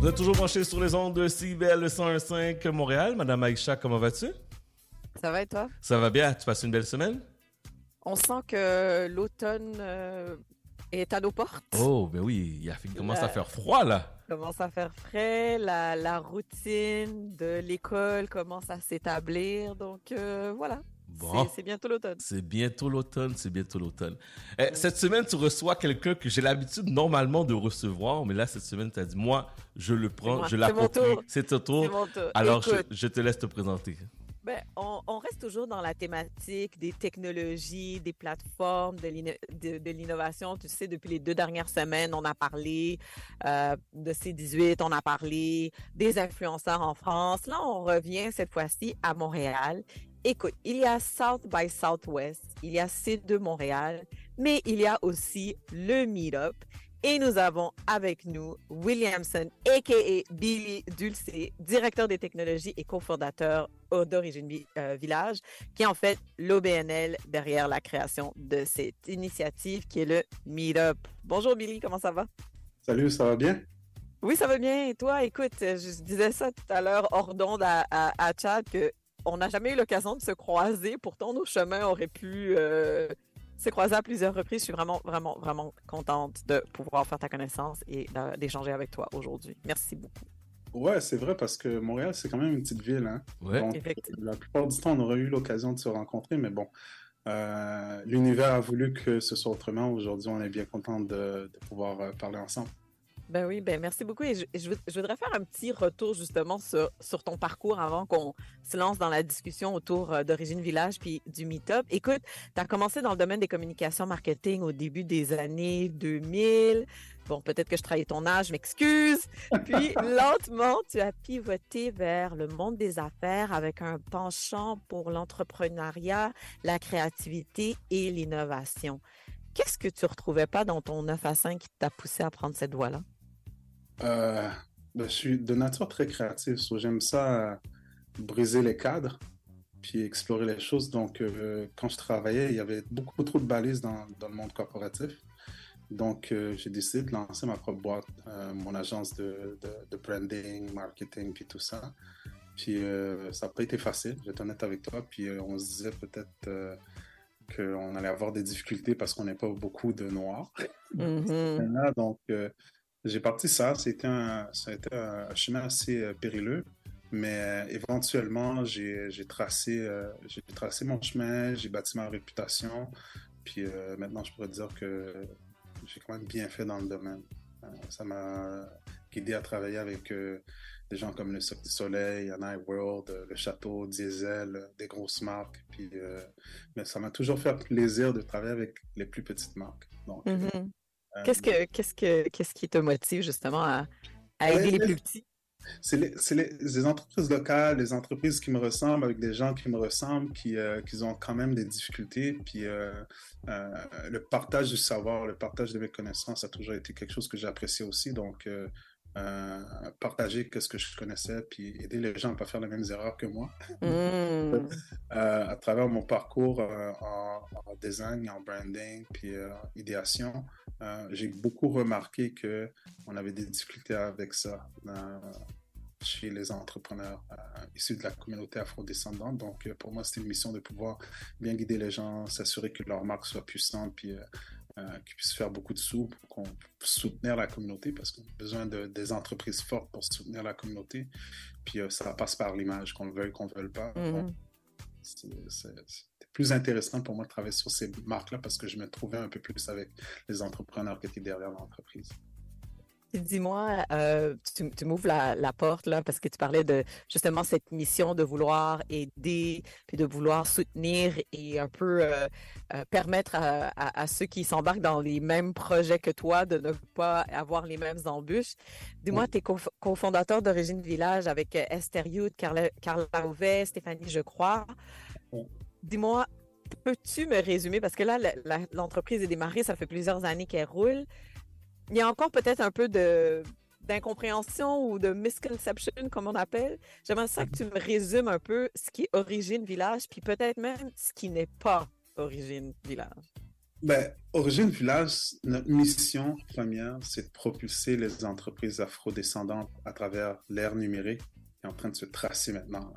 Vous êtes toujours branché sur les ondes de CIBL 101.5 Montréal. Madame Aïcha, comment vas-tu? Ça va et toi? Ça va bien? Tu passes une belle semaine? On sent que l'automne euh, est à nos portes. Oh, ben oui, il, commence à faire froid, là. Commence à faire frais, la, la routine de l'école commence à s'établir. Donc euh, voilà, Bon. C'est- bientôt l'automne. C'est bientôt l'automne, c'est bientôt l'automne. Eh, Cette semaine, tu reçois quelqu'un que j'ai l'habitude normalement de recevoir, mais là, cette semaine, tu as dit, moi, je le prends, je tour. C'est ton tour. C'est mon tour. Alors, je, te laisse te présenter. Ben, on, on reste toujours dans la thématique des technologies, des plateformes, de l'innovation. Tu sais, depuis les deux dernières semaines, on a parlé euh, de C18, on a parlé des influenceurs en France. Là, on revient cette fois-ci à Montréal. Écoute, il y a South by Southwest, il y a C2 Montréal, mais il y a aussi le Meetup. Et nous avons avec nous Williamson, a.k.a. Billy Dulcé, directeur des technologies et cofondateur d'Origine euh, Village, qui est en fait l'OBNL derrière la création de cette initiative qui est le Meetup. Bonjour Billy, comment ça va? Salut, ça va bien? Oui, ça va bien. Et toi, écoute, je disais ça tout à l'heure hors d'onde à, à, à Chad que on n'a jamais eu l'occasion de se croiser. Pourtant, nos chemins auraient pu euh, se croiser à plusieurs reprises. Je suis vraiment, vraiment, vraiment contente de pouvoir faire ta connaissance et d'échanger avec toi aujourd'hui. Merci beaucoup. Ouais, c'est vrai parce que Montréal, c'est quand même une petite ville. Hein? Ouais. Donc, Effectivement. la plupart du temps, on aurait eu l'occasion de se rencontrer, mais bon, euh, l'univers a voulu que ce soit autrement. Aujourd'hui, on est bien content de, de pouvoir euh, parler ensemble. Ben oui, ben merci beaucoup. Et je, je, je voudrais faire un petit retour justement sur, sur ton parcours avant qu'on se lance dans la discussion autour euh, d'Origine Village puis du Meetup. Écoute, tu as commencé dans le domaine des communications marketing au début des années 2000. Bon, peut-être que je trahis ton âge, m'excuse. Puis lentement, tu as pivoté vers le monde des affaires avec un penchant pour l'entrepreneuriat, la créativité et l'innovation. Qu'est-ce que tu retrouvais pas dans ton 9 à 5 qui t'a poussé à prendre cette voie-là? Euh, ben, je suis de nature très créative. so J'aime ça euh, briser les cadres puis explorer les choses. Donc, euh, quand je travaillais, il y avait beaucoup trop de balises dans, dans le monde corporatif. Donc, j'ai décidé de lancer ma propre boîte, mon agence de, de, de branding, marketing, puis tout ça. Puis, ça n'a pas été facile, je vais être honnête avec toi. Puis, on se disait peut-être qu'on allait avoir des difficultés parce qu'on n'est pas beaucoup de noirs. Mhm. Là, donc, j'ai parti ça. C'était un, ça a été un chemin assez euh, périlleux, mais euh, éventuellement, j'ai tracé, euh, j'ai tracé mon chemin, j'ai bâti ma réputation. Puis maintenant, je pourrais dire que j'ai quand même bien fait dans le domaine. Ça m'a guidé à travailler avec des gens comme le Cirque du Soleil, Anai World, le Château, Diesel, des grosses marques. Puis, mais ça m'a toujours fait plaisir de travailler avec les plus petites marques. Mhm. Euh, Qu'est-ce que qu'est-ce que qu'est-ce qui te motive justement à, aider les plus petits? C'est les, les- les entreprises locales, les entreprises qui me ressemblent, avec des gens qui me ressemblent, qui, euh, qui ont quand même des difficultés. Puis euh, euh, le partage du savoir, le partage de mes connaissances a toujours été quelque chose que j'apprécie aussi. Donc, euh, partager ce que je connaissais, puis aider les gens à ne pas faire les mêmes erreurs que moi. Mm. Euh, à travers mon parcours euh, en, en design, en branding, puis en idéation, j'ai beaucoup remarqué que on avait des difficultés avec ça chez les entrepreneurs euh, issus de la communauté afrodescendante. Donc, euh, pour moi, c'était une mission de pouvoir bien guider les gens, s'assurer que leur marque soit puissante, puis euh, euh, qu'ils puissent faire beaucoup de sous pour qu'on puisse soutenir la communauté, parce qu'on a besoin de, des entreprises fortes pour soutenir la communauté. Puis euh, ça passe par l'image, qu'on le veuille, qu'on ne le veuille pas. Mhm. Donc, c'est- c'est- C'était plus intéressant pour moi de travailler sur ces marques-là parce que je me trouvais un peu plus avec les entrepreneurs qui étaient derrière l'entreprise. Dis-moi, euh, tu, tu m'ouvres la, la porte là parce que tu parlais de justement cette mission de vouloir aider, puis de vouloir soutenir et un peu euh, euh, permettre à, à- à ceux qui s'embarquent dans les mêmes projets que toi de ne pas avoir les mêmes embûches. Dis-moi, tu es cofondateur d'Origine Village avec Esther Youth, Carla, Carla Rouvet, Stéphanie, je crois. Dis-moi, peux-tu me résumer, parce que là, l'entreprise est démarrée, ça fait plusieurs années qu'elle roule. Il y a encore peut-être un peu de d'incompréhension ou de misconception, comme on appelle. J'aimerais ça que tu me résumes un peu ce qui est Origine Village, puis peut-être même ce qui n'est pas Origine Village. Ben, Origine Village, notre mission première, c'est de propulser les entreprises afrodescendantes à travers l'ère numérique qui est en train de se tracer maintenant.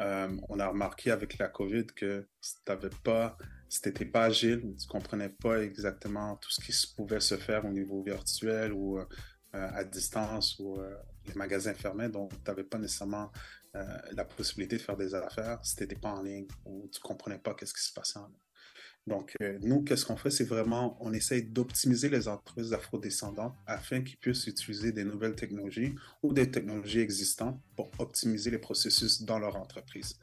Euh, on a remarqué avec la COVID que si t'avais pas, si t'étais pas agile, tu comprenais pas exactement tout ce qui pouvait se faire au niveau virtuel ou euh, à distance ou euh, les magasins fermés, donc tu n'avais pas nécessairement euh, la possibilité de faire des affaires si tu n'étais pas en ligne ou tu comprenais pas qu'est-ce qui se passait en ligne. Donc, euh, nous, qu'est-ce qu'on fait? C'est vraiment, on essaye d'optimiser les entreprises afrodescendantes afin qu'ils puissent utiliser des nouvelles technologies ou des technologies existantes pour optimiser les processus dans leur entreprise.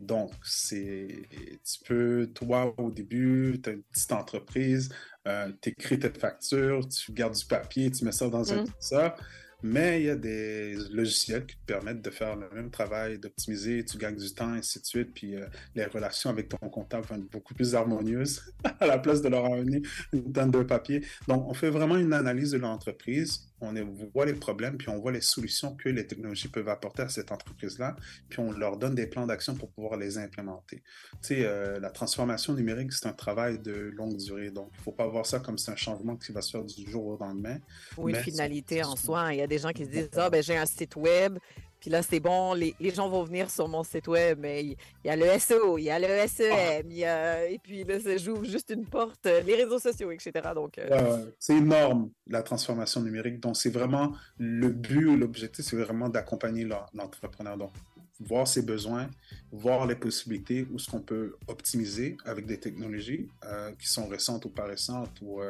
Donc, c'est, tu peux, toi, au début, tu as une petite entreprise, euh, tu écris tes factures, tu gardes du papier, tu mets ça dans un Mm. ça. Mais il y a des logiciels qui te permettent de faire le même travail, d'optimiser, tu gagnes du temps, ainsi de suite. Puis euh, les relations avec ton comptable vont être beaucoup plus harmonieuses à la place de leur amener une tonne de papier. Donc, on fait vraiment une analyse de l'entreprise. On voit les problèmes, puis on voit les solutions que les technologies peuvent apporter à cette entreprise-là. Puis on leur donne des plans d'action pour pouvoir les implémenter. Tu sais, euh, la transformation numérique, c'est un travail de longue durée. Donc, il ne faut pas voir ça comme c'est un changement qui va se faire du jour au lendemain. Ou une finalité en soi. Il y a des gens qui se disent Ah, ben j'ai un site web, puis là, c'est bon, les, gens vont venir sur mon site web, mais il y a le SEO, il y a le SEM, il y a... et puis là, j'ouvre juste une porte, euh, les réseaux sociaux, etc. Euh, c'est énorme, la transformation numérique. Donc, c'est vraiment le but l'objectif, c'est vraiment d'accompagner l'en- l'entrepreneur. Donc, voir ses besoins, voir les possibilités, où ce qu'on peut optimiser avec des technologies euh, qui sont récentes ou pas récentes, ou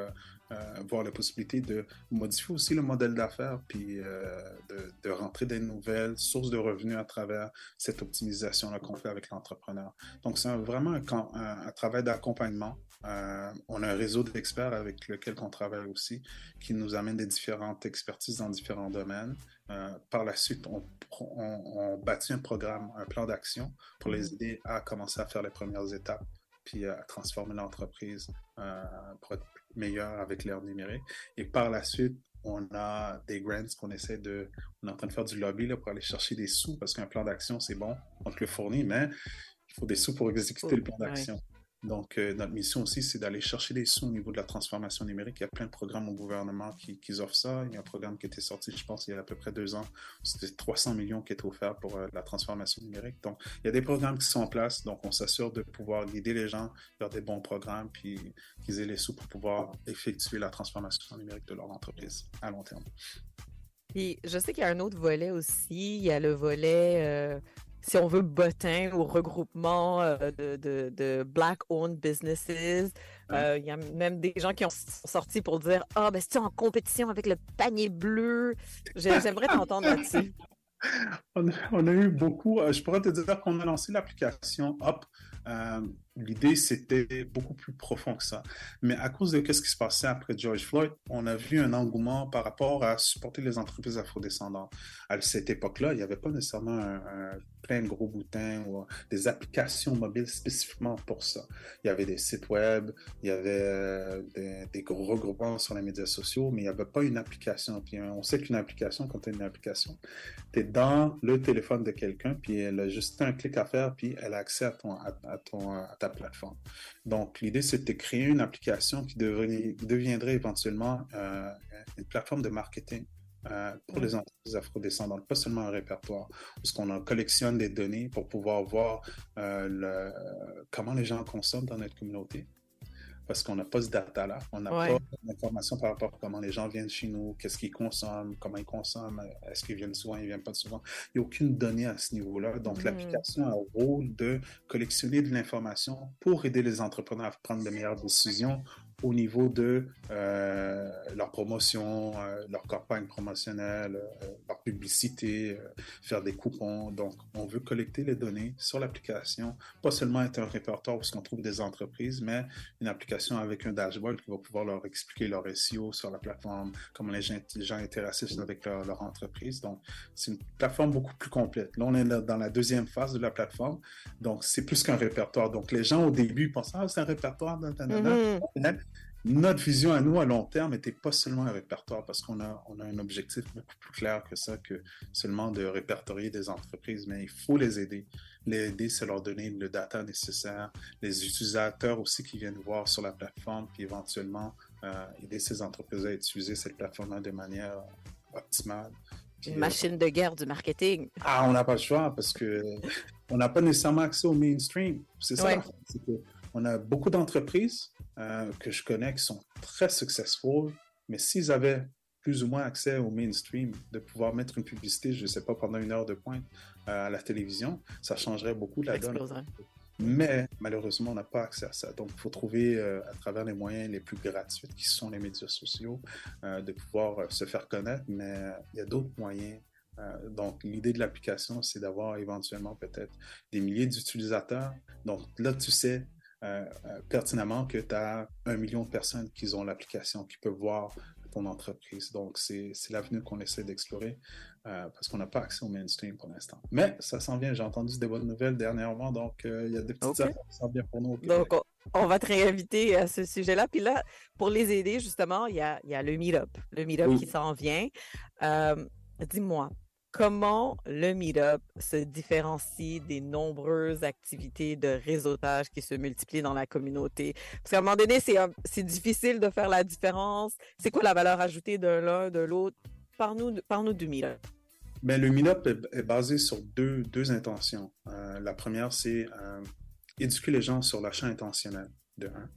voir la possibilité de modifier aussi le modèle d'affaires, puis euh, de, de, rentrer des nouvelles sources de revenus à travers cette optimisation-là qu'on fait avec l'entrepreneur. Donc, c'est vraiment un, un, un travail d'accompagnement. Euh, on a un réseau d'experts avec lequel on travaille aussi, qui nous amène des différentes expertises dans différents domaines. Euh, par la suite, on, on, on, bâtit un programme, un plan d'action pour les aider à commencer à faire les premières étapes, puis à transformer l'entreprise euh, pour être meilleur avec l'ère numérique. Et par la suite, on a des grants qu'on essaie de... On est en train de faire du lobby là, pour aller chercher des sous, parce qu'un plan d'action, c'est bon, on te le fournit, mais il faut des sous pour exécuter oh, le plan d'action. Ouais. Donc, euh, notre mission aussi, c'est d'aller chercher des sous au niveau de la transformation numérique. Il y a plein de programmes au gouvernement qui, qui offrent ça. Il y a un programme qui était sorti, je pense, il y a à peu près deux ans. C'était 300 millions qui étaient offerts pour euh, la transformation numérique. Donc, il y a des programmes qui sont en place. Donc, on s'assure de pouvoir guider les gens vers des bons programmes, puis qu'ils aient les sous pour pouvoir effectuer la transformation numérique de leur entreprise à long terme. Puis, je sais qu'il y a un autre volet aussi. Il y a le volet... Euh si on veut, bottin ou regroupement euh, de, de, de black-owned businesses. Il euh, y a même des gens qui ont sorti pour dire Ah, oh, ben, c'est en compétition avec le panier bleu? J'aimerais t'entendre là-dessus. On a, on a, eu beaucoup. Euh, je pourrais te dire qu'on a lancé l'application Hop. Euh, L'idée, c'était beaucoup plus profond que ça. Mais à cause de ce qui se passait après George Floyd, on a vu un engouement par rapport à supporter les entreprises afrodescendantes. À cette époque-là, il n'y avait pas nécessairement un, un, plein de gros boutins ou des applications mobiles spécifiquement pour ça. Il y avait des sites web, il y avait euh, des, gros regroupements sur les médias sociaux, mais il n'y avait pas une application. Puis on sait qu'une application, quand tu as une application, tu es dans le téléphone de quelqu'un, puis elle a juste un clic à faire, puis elle a accès à ton, à, ton, à ta plateforme. Donc, l'idée, c'est de créer une application qui deviendrait éventuellement euh, une plateforme de marketing euh, pour les entreprises afrodescendantes, pas seulement un répertoire, parce qu'on collectionne des données pour pouvoir voir euh, le, comment les gens consomment dans notre communauté parce qu'on n'a pas ce data-là. On n'a ouais. pas d'informations par rapport à comment les gens viennent chez nous, qu'est-ce qu'ils consomment, comment ils consomment, est-ce qu'ils viennent souvent, ils viennent pas souvent. Il n'y a aucune donnée à ce niveau-là. Donc, mmh. l'application a un rôle de collectionner de l'information pour aider les entrepreneurs à prendre de meilleures décisions au niveau de euh, leur promotion, euh, leur campagne promotionnelle, euh, leur publicité, faire des coupons. Donc, on veut collecter les données sur l'application, pas seulement être un répertoire où on trouve des entreprises, mais une application avec un dashboard qui va pouvoir leur expliquer leur SEO sur la plateforme, comment les gens, les gens interagissent avec leur, leur entreprise. Donc, c'est une plateforme beaucoup plus complète. Là, on est dans la deuxième phase de la plateforme. Donc, c'est plus qu'un répertoire. Donc, les gens, au début, pensent, ah, c'est un répertoire. Mm -hmm notre vision à nous à long terme n'était pas seulement un répertoire parce qu'on a, on a un objectif beaucoup plus clair que ça, que seulement de répertorier des entreprises, mais il faut les aider. Les aider, c'est leur donner le data nécessaire, les utilisateurs aussi qui viennent voir sur la plateforme, puis éventuellement euh, aider ces entreprises à utiliser cette plateforme-là de manière optimale. Une machine de guerre du marketing. Ah, on n'a pas le choix parce que on n'a pas nécessairement accès au mainstream. C'est ça. Ouais. C'est que on a beaucoup d'entreprises euh, que je connais qui sont très successful, mais s'ils avaient plus ou moins accès au mainstream, de pouvoir mettre une publicité, je ne sais pas, pendant une heure de pointe euh, à la télévision, ça changerait beaucoup la donne. Mais malheureusement, on n'a pas accès à ça. Donc, il faut trouver euh, à travers les moyens les plus gratuits, qui sont les médias sociaux, de pouvoir se faire connaître. Mais il y a d'autres moyens euh, donc, l'idée de l'application, c'est d'avoir éventuellement peut-être des milliers d'utilisateurs. Donc, là, tu sais euh, euh, pertinemment que tu as un million de personnes qui ont l'application, qui peuvent voir ton entreprise. Donc, c'est l'avenue qu'on essaie d'explorer euh, parce qu'on n'a pas accès au mainstream pour l'instant. Mais ça s'en vient. J'ai entendu des bonnes nouvelles dernièrement, donc il y a des petites okay. affaires qui s'en viennent pour nous. Donc, on, on, va te réinviter à ce sujet-là. Puis là, pour les aider, justement, il y a, y a le Meetup. Le Meetup oui. qui s'en vient. Dis-moi, comment le Meetup se différencie des nombreuses activités de réseautage qui se multiplient dans la communauté? Parce qu'à un moment donné, c'est difficile de faire la différence. C'est quoi la valeur ajoutée de l'un, de l'autre? Parle-nous par du Meetup. Ben, le Meetup est, est, basé sur deux, deux intentions. Euh, la première, c'est euh, éduquer les gens sur l'achat intentionnel, de un.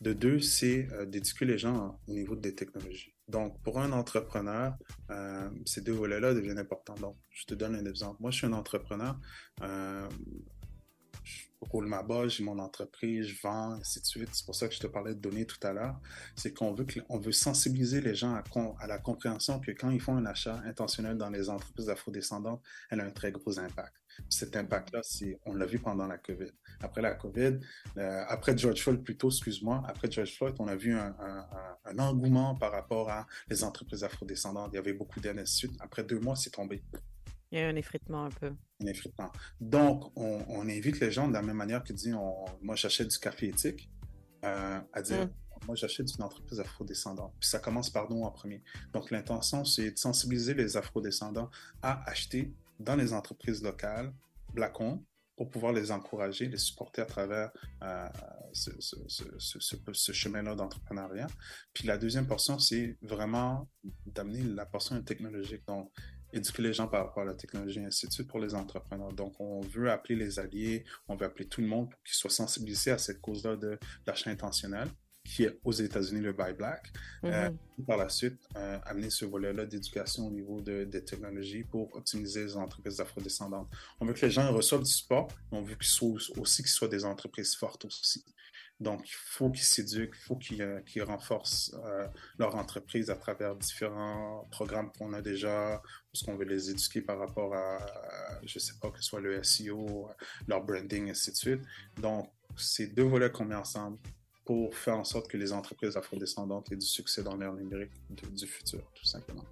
De deux, c'est euh, d'éduquer les gens au niveau des technologies. Donc, pour un entrepreneur, euh, ces deux volets-là deviennent importants. Donc, je te donne un exemple. Moi, je suis un entrepreneur. Euh, roule ma bosse, j'ai mon entreprise, je vends, ainsi de suite. C'est pour ça que je te parlais de données tout à l'heure. C'est qu'on veut, sensibiliser les gens à, à la compréhension que quand ils font un achat intentionnel dans les entreprises afrodescendantes, elle a un très gros impact. Cet impact-là, on l'a vu pendant la COVID. Après la COVID, euh, après George Floyd plutôt, excuse-moi, après George Floyd, on a vu un, un, un- un engouement par rapport à les entreprises afrodescendantes. Il y avait beaucoup suite. Après deux mois, c'est tombé. Il y a un effritement un peu. Un effritement. Donc, on, on invite les gens de la même manière que dit, on, moi, j'achète du café éthique, euh, à dire, Mm. moi, j'achète d'une entreprise afrodescendante. Puis ça commence par nous en premier. Donc, l'intention, c'est de sensibiliser les afrodescendants à acheter dans les entreprises locales, Black-owned, pour pouvoir les encourager, les supporter à travers euh, ce, chemin-là d'entrepreneuriat. Puis la deuxième portion, c'est vraiment d'amener la portion technologique. Donc, éduquer les gens par rapport à la technologie, ainsi de suite pour les entrepreneurs. Donc, on veut appeler les alliés, on veut appeler tout le monde pour qu'ils soient sensibilisés à cette cause-là de l'achat intentionnel, qui est aux États-Unis le Buy Black. Euh, Mhm. par la suite, euh, amener ce volet-là d'éducation au niveau de- des technologies pour optimiser les entreprises afrodescendantes. On veut que les gens reçoivent du support, mais on veut qu'ils soient aussi qu'ils soient des entreprises fortes aussi. Donc, il faut qu'ils s'éduquent, il faut qu'ils euh, renforcent euh, leur entreprise à travers différents programmes qu'on a déjà, parce qu'on veut les éduquer par rapport à, à, je sais pas, que ce soit le SEO, leur branding, ainsi de suite. Donc, c'est deux volets qu'on met ensemble pour faire en sorte que les entreprises afrodescendantes aient du succès dans l'ère numérique de- du futur, tout simplement.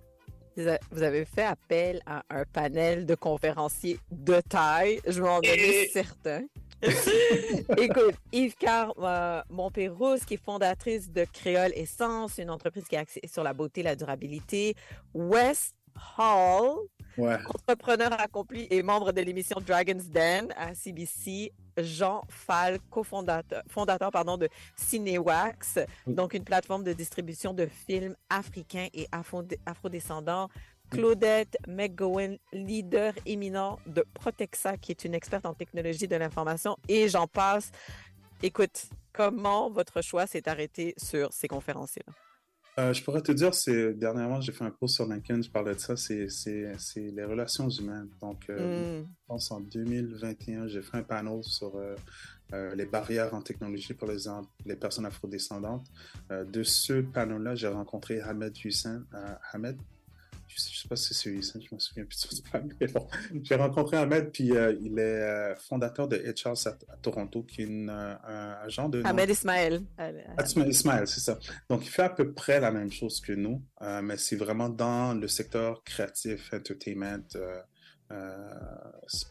Vous avez fait appel à un panel de conférenciers de taille, je m'en donnais certain. Écoute, Yves Car euh, Montpérouse, qui est fondatrice de Créole Essence, une entreprise qui est axée sur la beauté et la durabilité. Wes Hall, Ouais. entrepreneur accompli et membre de l'émission Dragon's Den à CBC. Jean Fall, cofondateur fondateur, pardon, de Cinewax, donc une plateforme de distribution de films africains et afro- afrodescendants. Claudette McGowan, leader éminent de Protexa, qui est une experte en technologie de l'information, et j'en passe. Écoute, comment votre choix s'est arrêté sur ces conférenciers-là? Euh, je pourrais te dire, c'est dernièrement, j'ai fait un post sur LinkedIn, je parlais de ça, c'est les relations humaines. Donc, euh, Mm. je pense en 2021, j'ai fait un panel sur euh, les barrières en technologie pour les, les personnes afrodescendantes. De ce panel-là, j'ai rencontré Ahmed Hussein. Ahmed, je sais, je sais pas si c'est Hussein, je me souviens plus de son famille, bon. J'ai rencontré Ahmed, puis euh, il est euh, fondateur de HR à, à Toronto, qui est une, euh, un, genre de... Ahmed Ismaël. Ah, Ismaël, c'est ça. Donc, il fait à peu près la même chose que nous, euh, mais c'est vraiment dans le secteur créatif, entertainment. euh,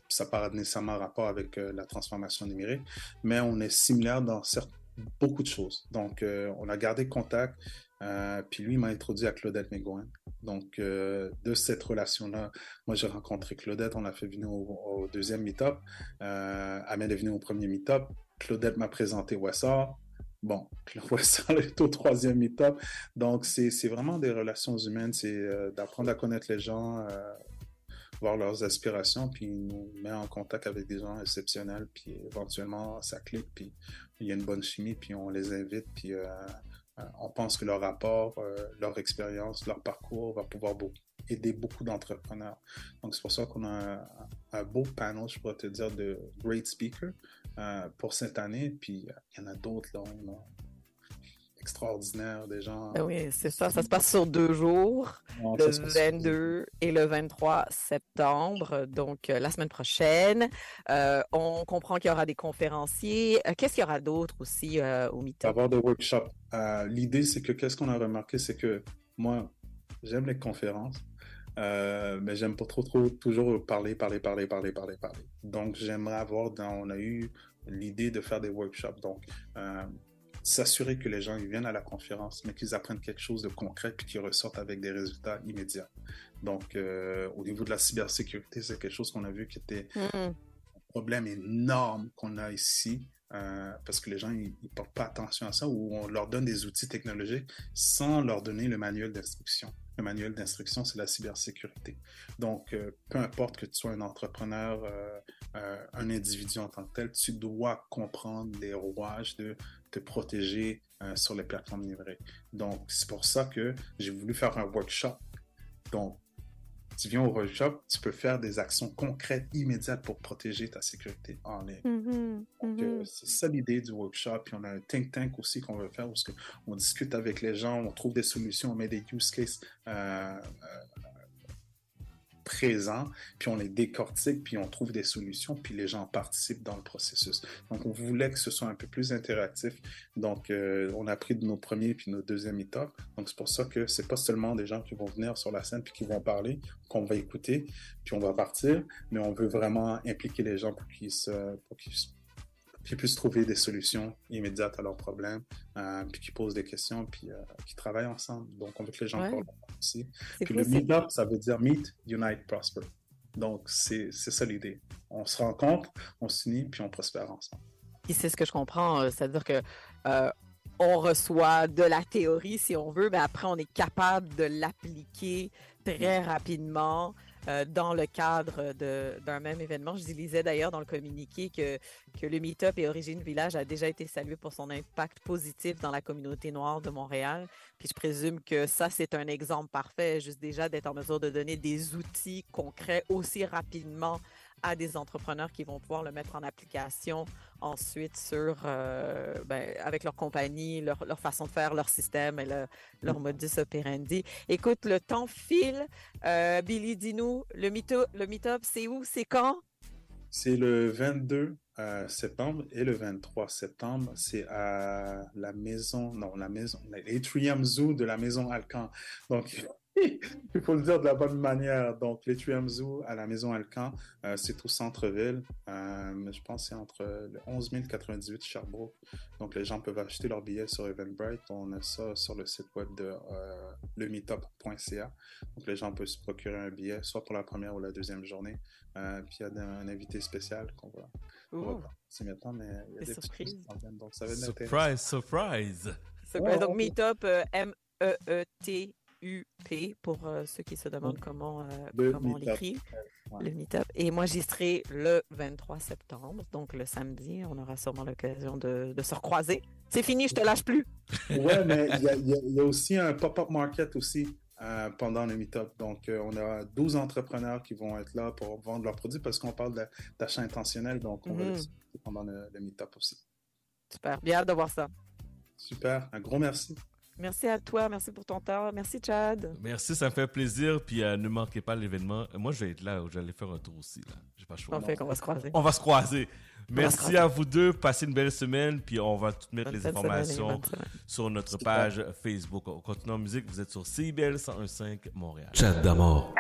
ça n'a pas nécessairement rapport avec la transformation numérique, mais on est similaire dans beaucoup de choses. Donc, euh, on a gardé contact, euh, puis lui m'a introduit à Claudette Mégouin. Donc, euh, de cette relation-là, moi j'ai rencontré Claudette, on l'a fait venir au, deuxième meet-up. Euh, est venu au premier meet-up. Claudette m'a présenté Wessar. Bon, Wessar est au troisième meet-up. Donc, c'est vraiment des relations humaines, c'est euh, d'apprendre à connaître les gens, voir leurs aspirations, puis il nous met en contact avec des gens exceptionnels, puis éventuellement ça clique, puis il y a une bonne chimie, puis on les invite, puis on pense que leur rapport, euh, leur expérience, leur parcours va pouvoir aider beaucoup d'entrepreneurs. Donc c'est pour ça qu'on a un, beau panel, je pourrais te dire, de great speakers euh, pour cette année, puis euh, il y en a d'autres là, on a extraordinaires, des gens. Ben oui, c'est ça. Ça se passe sur deux jours, le ça se passe sur 22 et le 23 septembre, donc euh, la semaine prochaine. Euh, on comprend qu'il y aura des conférenciers. Euh, Qu'est-ce qu'il y aura d'autre aussi au meet-up? avoir des workshops. L'idée, c'est que qu'est-ce qu'on a remarqué, c'est que moi, j'aime les conférences, mais j'aime pas trop, trop toujours parler, parler, parler, parler, parler, parler. Donc, j'aimerais avoir, dans, on a eu l'idée de faire des workshops. Donc, s'assurer que les gens ils viennent à la conférence, mais qu'ils apprennent quelque chose de concret puis qu'ils ressortent avec des résultats immédiats. Donc, euh, au niveau de la cybersécurité, c'est quelque chose qu'on a vu qui était Mm. un problème énorme qu'on a ici. euh, parce que les gens ils, ils portent pas attention à ça ou on leur donne des outils technologiques sans leur donner le manuel d'instruction. Le manuel d'instruction, c'est la cybersécurité. Donc, euh, peu importe que tu sois un entrepreneur, euh, un individu en tant que tel, tu dois comprendre les rouages de te protéger euh, sur les plateformes numériques. Donc, c'est pour ça que j'ai voulu faire un workshop. Donc, tu viens au workshop, tu peux faire des actions concrètes, immédiates pour protéger ta sécurité en ligne. Euh, c'est ça l'idée du workshop. Puis on a un think tank aussi qu'on veut faire parce qu'on discute avec les gens, on trouve des solutions, on met des use cases euh, présents, puis on les décortique, puis on trouve des solutions, puis les gens participent dans le processus. Donc, on voulait que ce soit un peu plus interactif. Donc, euh, on a pris de nos premiers puis nos deuxièmes meet-up. Donc, c'est pour ça que c'est pas seulement des gens qui vont venir sur la scène puis qui vont parler, qu'on va écouter, puis on va partir, mais on veut vraiment impliquer les gens pour qu'ils se, pour qu'ils qu'ils puissent trouver des solutions immédiates à leurs problèmes, euh, puis qu'ils posent des questions, puis euh, qu'ils travaillent ensemble. Donc, on veut que les gens Ouais. parlent aussi. Puis cool, le meet-up, ça veut dire meet, unite, prosper. Donc, c'est ça l'idée. On se rencontre, on s'unit, puis on prospère ensemble. Puis c'est ce que je comprends, euh, c'est-à-dire que euh, on reçoit de la théorie si on veut, mais après on est capable de l'appliquer très rapidement euh, dans le cadre d'un même événement. Je lisais d'ailleurs dans le communiqué que, que le Meetup et Origine Village a déjà été salué pour son impact positif dans la communauté noire de Montréal. Puis je présume que ça, c'est un exemple parfait, juste déjà d'être en mesure de donner des outils concrets aussi rapidement à des entrepreneurs qui vont pouvoir le mettre en application ensuite sur euh, ben, avec leur compagnie, leur, façon de faire, leur système et le- leur modus operandi. Écoute, le temps file. Euh, Billy, dis-nous, le meet-up, le meet-up, c'est où, c'est quand? C'est le 22 euh, septembre et le 23 septembre, c'est à la maison, non, la maison, l'Atrium Zoo de la maison Alcan. Donc, il faut le dire de la bonne manière. Donc, Zoo à la maison Alcan, euh, c'est au centre-ville. Euh, je pense que c'est entre le 11 098 Sherbrooke. Donc, les gens peuvent acheter leurs billets sur Eventbrite. On a ça sur le site web de euh, lemeetup.ca. Donc, les gens peuvent se procurer un billet, soit pour la première ou la deuxième journée. Euh, puis, il y a un, un invité spécial qu'on va, on va Ouh. passer maintenant, mais il y a Des surprises. Donc, ça va être. Surprise, surprise. C'est Ouais, quoi? Donc, ouais. Meetup, euh, M-E-E-T-U-P, pour euh, ceux qui se demandent comment, euh, comment on l'écrit. Ouais. Le Meetup. Et moi, j'y serai le 23 septembre, donc le samedi. On aura sûrement l'occasion de, de se recroiser. C'est fini, je te lâche plus. Ouais, mais il y a, y y aussi un pop-up market aussi euh, pendant le meet-up. Donc, on a 12 entrepreneurs qui vont être là pour vendre leurs produits parce qu'on parle d'achat intentionnel. Donc, on va Mhm. le pendant le, le meet-up aussi. Super, bien hâte de voir ça. Super, un gros merci. Merci à toi, merci pour ton temps. Merci, Chad. Merci, ça me fait plaisir. Puis euh, ne manquez pas l'événement. Moi, je vais être là. J'allais faire un tour aussi. là. J'ai pas le choix. On fait qu'on va se croiser. On va se croiser. On se Merci croiser. à vous deux. Passez une belle semaine. Puis on va tout mettre Bonne les informations sur notre page Facebook. On continue en musique. Vous êtes sur CIBL 101.5 Montréal. Chat d'amour.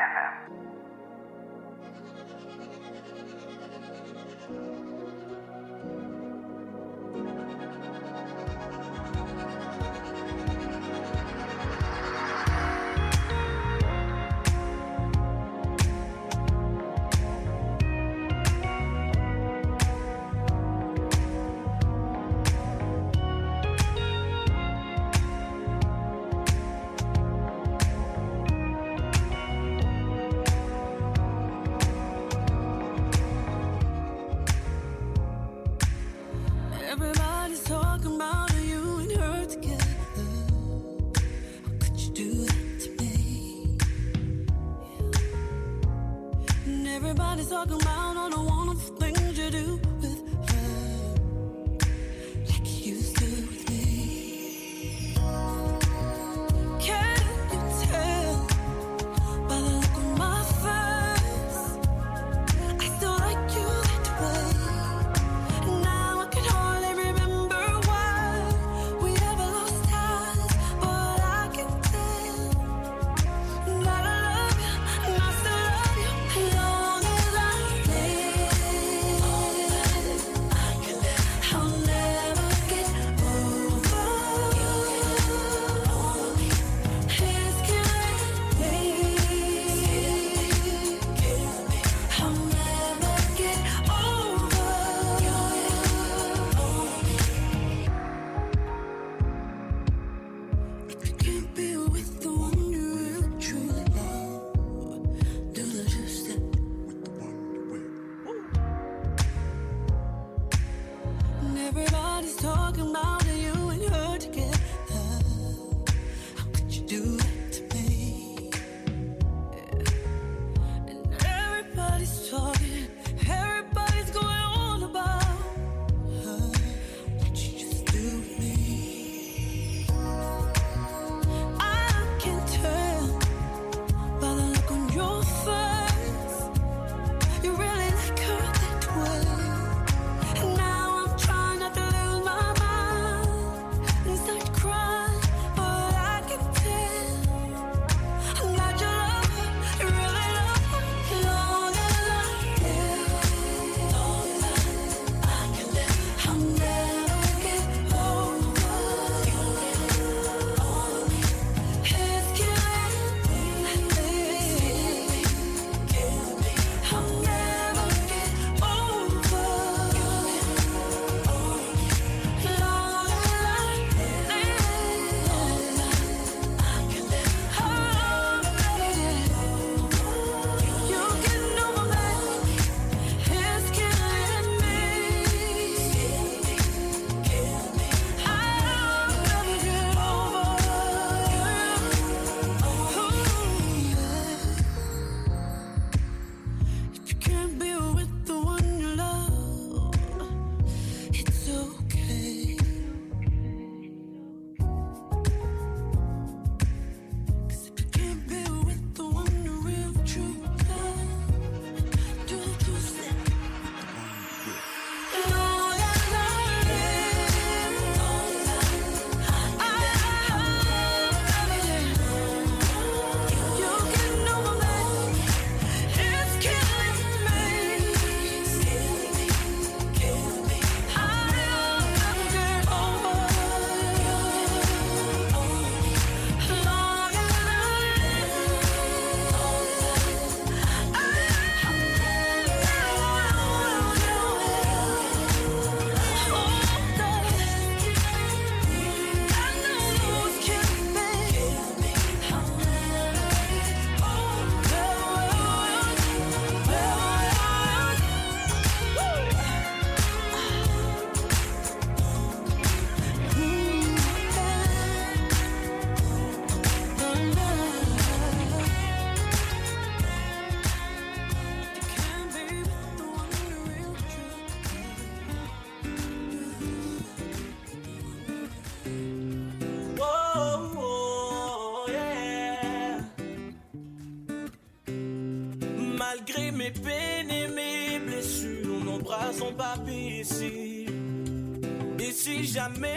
Jamais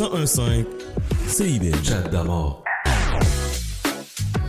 101.5 CIBL. Chat d'amour.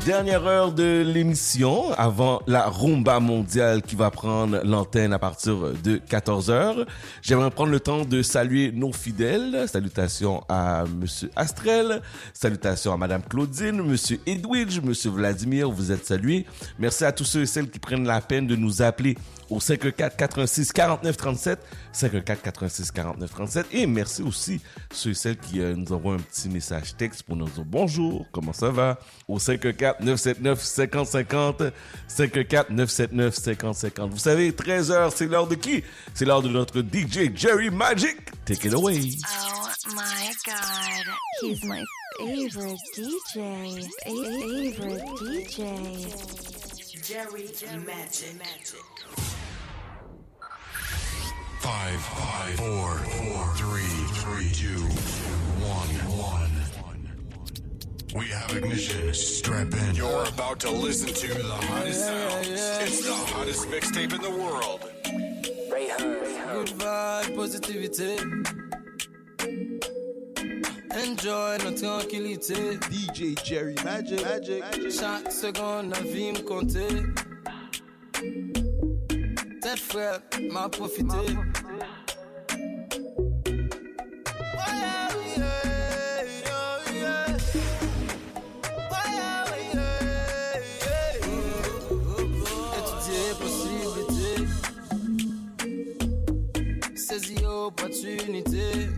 Dernière heure de l'émission avant la rumba mondiale qui va prendre l'antenne à partir de 14h. J'aimerais prendre le temps de saluer nos fidèles. Salutations à Monsieur Astrel, salutations à Madame Claudine, Monsieur Edwidge, Monsieur Vladimir, vous êtes salués. Merci à tous ceux et celles qui prennent la peine de nous appeler au 54 86 49 37 54 86 49 37 et merci aussi ceux et celles qui euh, nous envoient un petit message texte pour nous dire bonjour, comment ça va au 54 979 50 50 54 979 50 50. Vous savez 13h, c'est l'heure de qui? C'est l'heure de notre DJ Jerry Magic. Take it away. Oh my god, he's my favorite DJ. Favorite DJ. Jerry Magic. Five, five, four, four, three, three, two, one, one. We have ignition. Strap in. You're about to listen to the hottest sounds. It's the hottest mixtape in the world. Good vibe, positivité. Enjoy notre tranquillité. Eh? DJ Jerry Magic. Magic. Chaque seconde, la vie me comptait. Tête frette, m'a profité. Opportunité.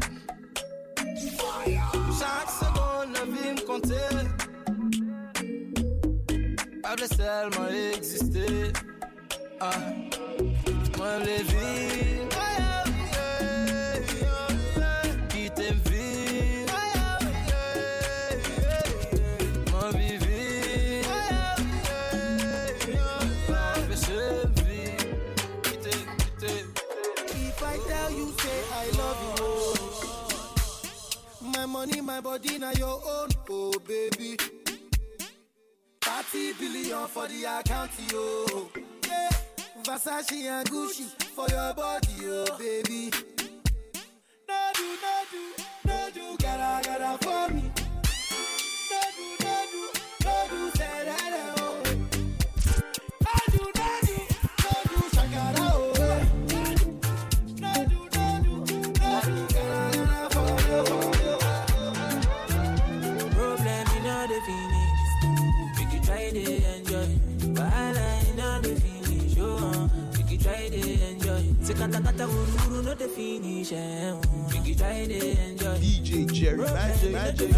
Chaque seconde, la vie me comptait. Pas de seulement exister. Ah, moi les vies. Money, my body, now your own, oh baby. 30 billion for the account, yo. Yeah. Versace and Gucci for your body, oh baby. No do, no do, no gotta, for me. No do, no do, no do, say that, oh. Magic.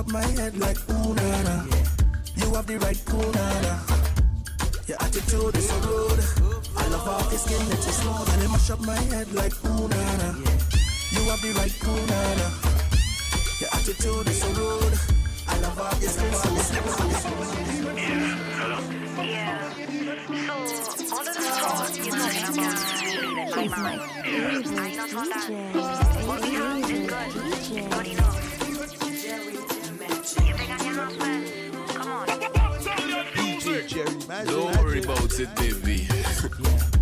up my head like ooh na na. You have the right cool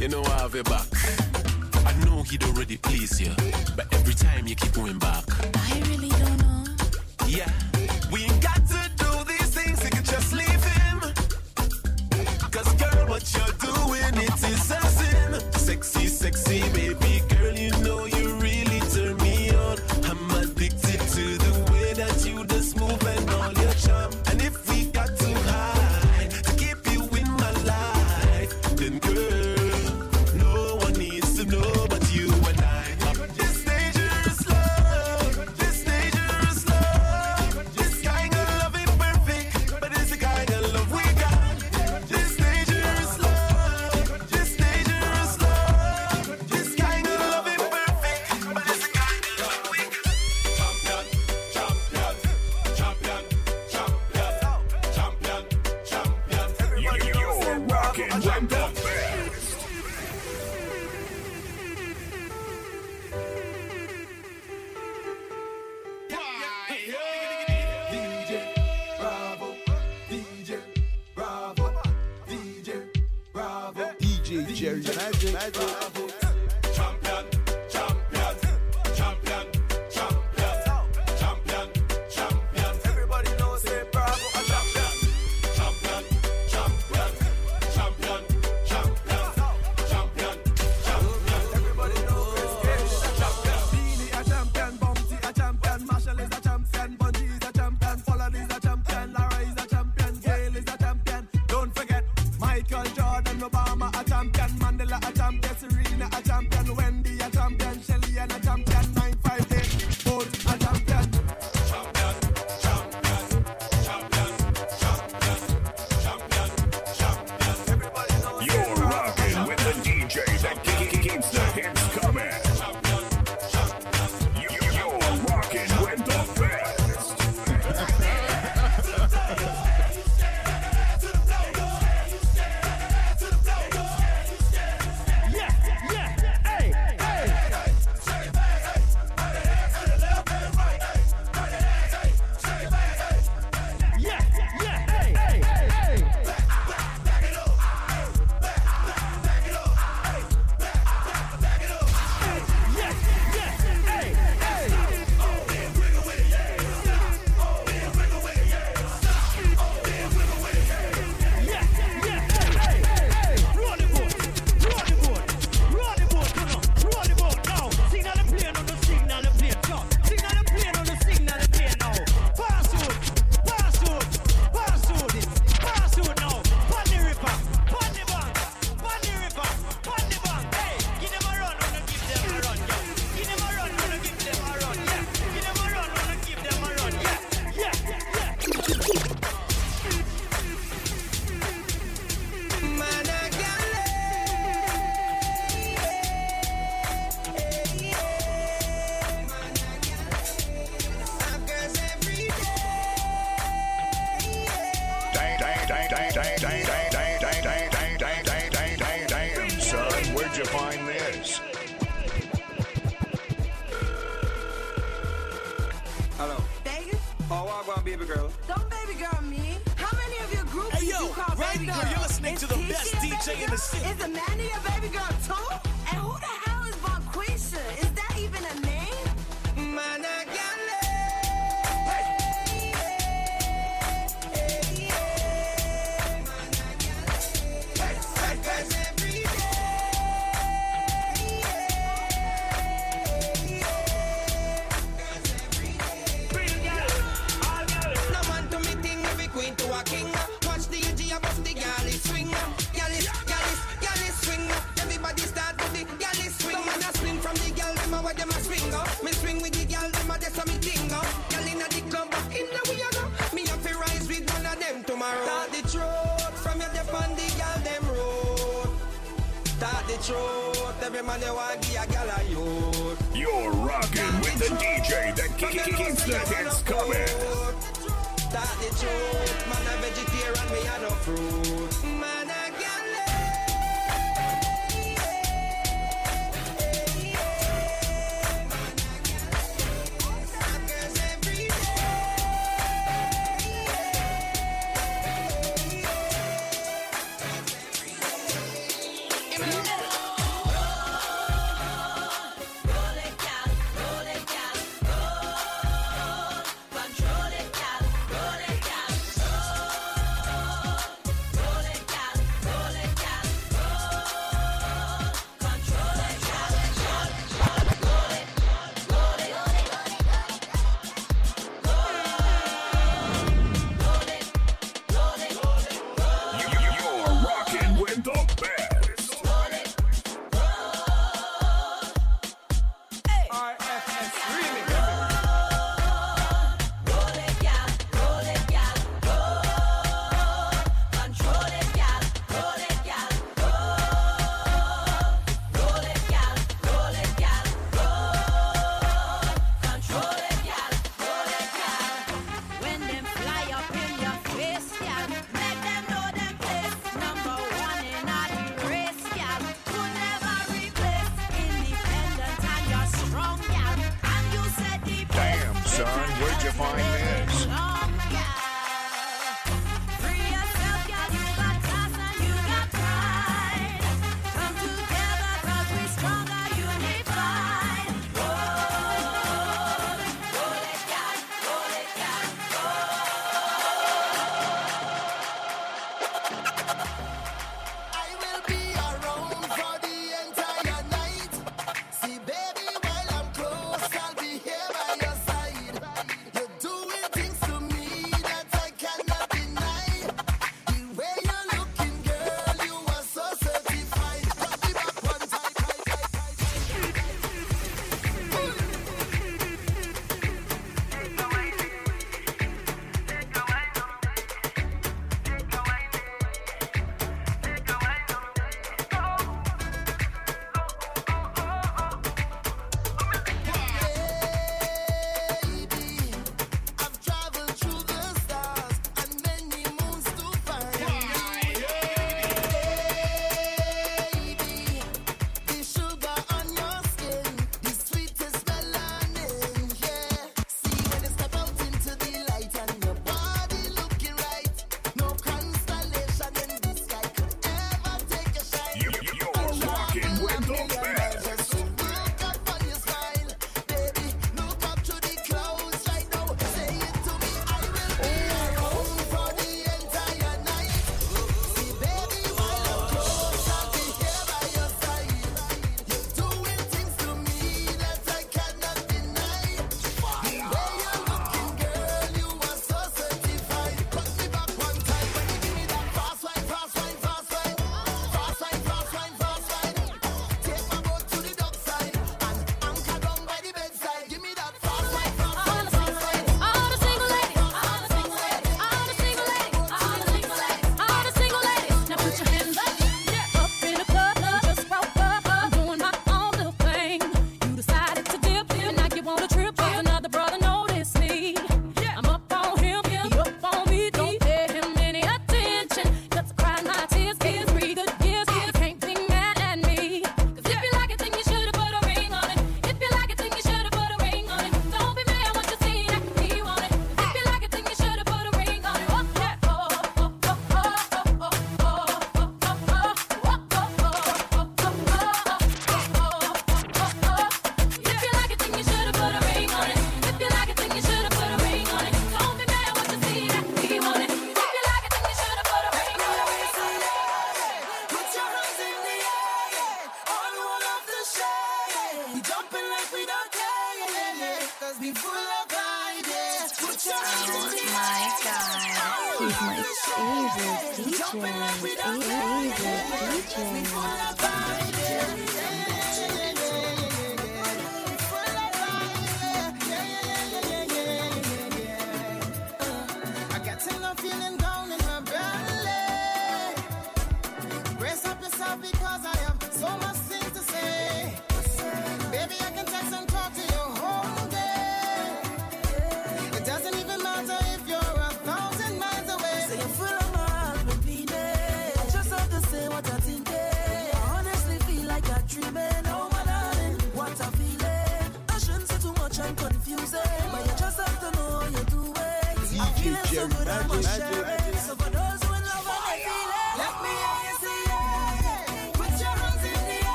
You know I have your back. I know he'd already please you, but every time you keep going back. I really don't know. Yeah.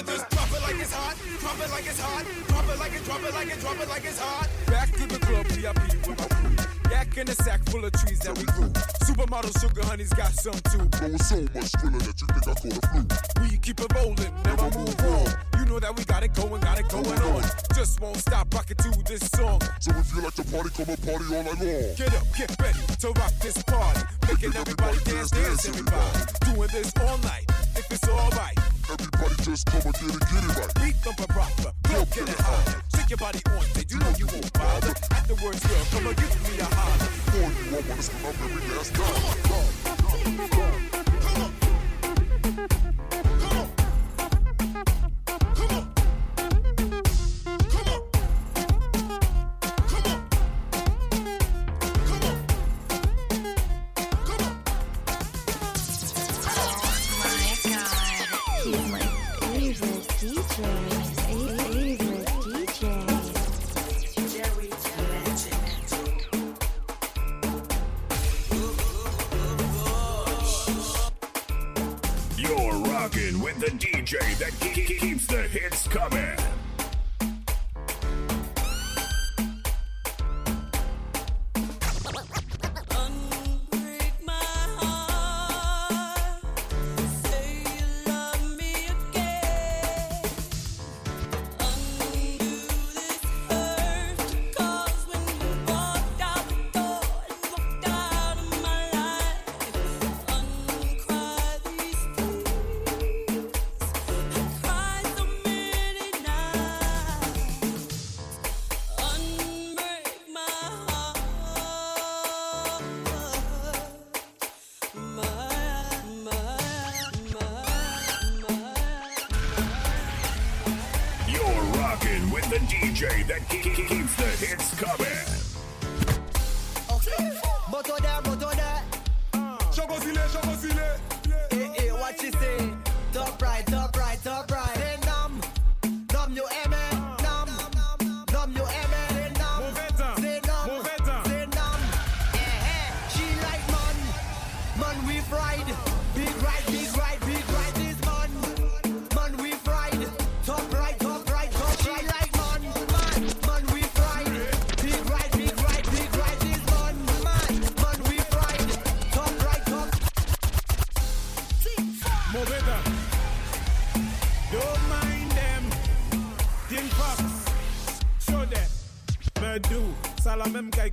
Now just drop it like it's hot, drop it like it's hot, drop it like it, drop it like it, drop it like it's hot. Back to the club, VIP with my crew. Yak in a sack full of trees that we grew. Supermodel sugar honey's got some too. There so much thriller that you think I caught a flu. We keep it rolling, never move on. You know that we got it going, got it going on. Just won't stop rocking to this song. So if you like to party, come and party all night long. Get up, get ready to rock this party. Making everybody dance, dance, everybody. Doing this all night, if it's alright. Everybody just come and get it, get it right. Beat them for proper, go get it high. Stick your body on it, you know you won't bother. Afterwards, girl, come and give me a holler. Boy, you want this, I'm every last time.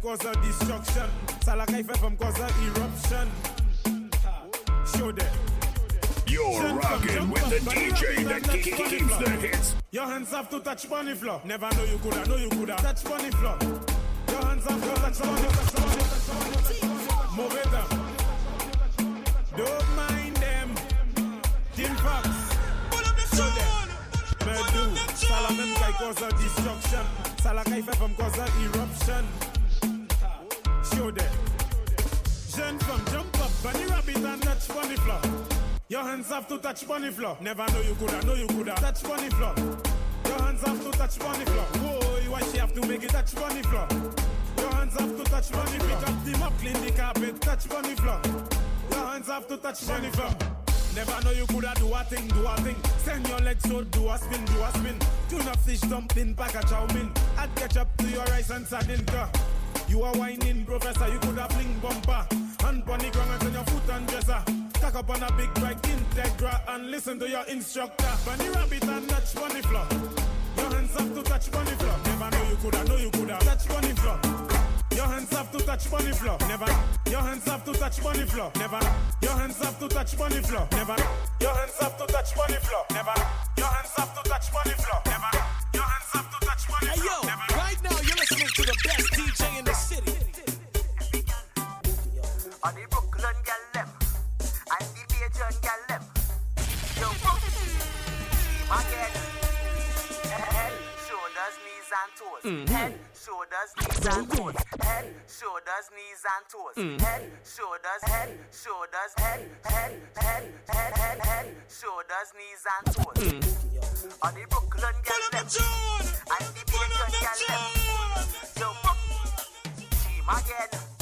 Cause a destruction. Ça la qui fait from cause a eruption. Show them. You're rocking with the DJ that ke- ke- keeps the hits. Your hands have to touch bunny floor. Never know you coulda, know you coulda touch bunny floor. Your hands have to touch bunny, touch bunny, touch bunny. Move it up. Have to touch bunny floor. Never know you coulda, know you coulda touch bunny floor. Your hands have to touch bunny floor. Whoa, why she have to make it touch bunny floor? Your hands have to touch bunny floor. Pick up the mop, clean the carpet, touch bunny floor. Your hands have to touch bunny floor. Never know you coulda do a thing, do a thing. Send your legs out, do a spin, do a spin. Tuna fish dumpling, pack a chow mein. Add ketchup to your rice and sardine car. You are whining, professor, you coulda fling bumper. Hand on the ground and turn your foot and dresser. Cock up on a big bike, Integra, and listen to your instructor. Bunny rabbit and touch bunny floor. Your hands have to touch bunny floor. Never know you coulda, know you coulda touch bunny floor. Your hands have to touch bunny floor. Never. Your hands have to touch bunny floor. Never. Your hands have to touch bunny floor. Never. Your hands have to touch bunny floor. Never. Your hands have to touch bunny floor. Never. Your hands have to touch bunny Hey yo, Never. right now you're listening to the best knees and toes. Mhm. Head, shoulders, knees and toes. Head, shoulders, knees and toes. Mhm. Head, shoulders, head, shoulders, head, head, head, head, head, head, shoulders, knees and toes. On the Brooklyn gal them and the Bajan gal them. Yo, team again.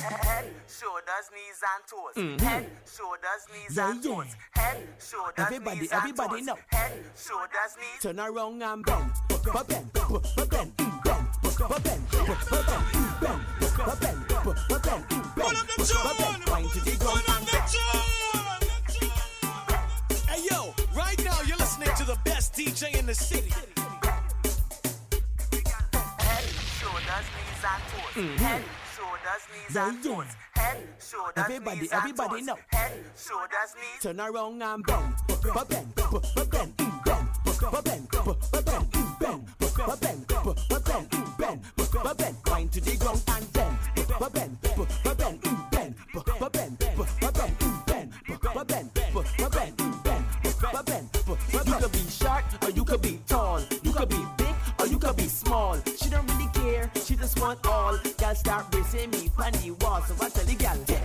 Head, shoulders, knees and toes. Mhm. Head, shoulders, knees Yeah, and yeah. toes. Head, shoulders, Everybody, knees everybody and know. toes. Head, shoulders, knees. Turn around and bend. Hey yo, right now you're listening to the best DJ in the city. Head, shoulders, knees and toes. Mhm. Head, shoulders, knees Yeah, and toes. Head, shoulders, Everybody, knees everybody and know. Head, shoulders, knees. Turn around and bend. Bend, bend, bend, bend, bend, bend, but bend, but bend, bend, but bend. Wine to the ground and bend. Bend, bend, bend, bend, bend, bend, bend, bend, bend, but bend. You could be short or you could be tall. You could be big or you could be small. She don't really care. She just want all. Girl start racing me on the wall. So I tell the girl,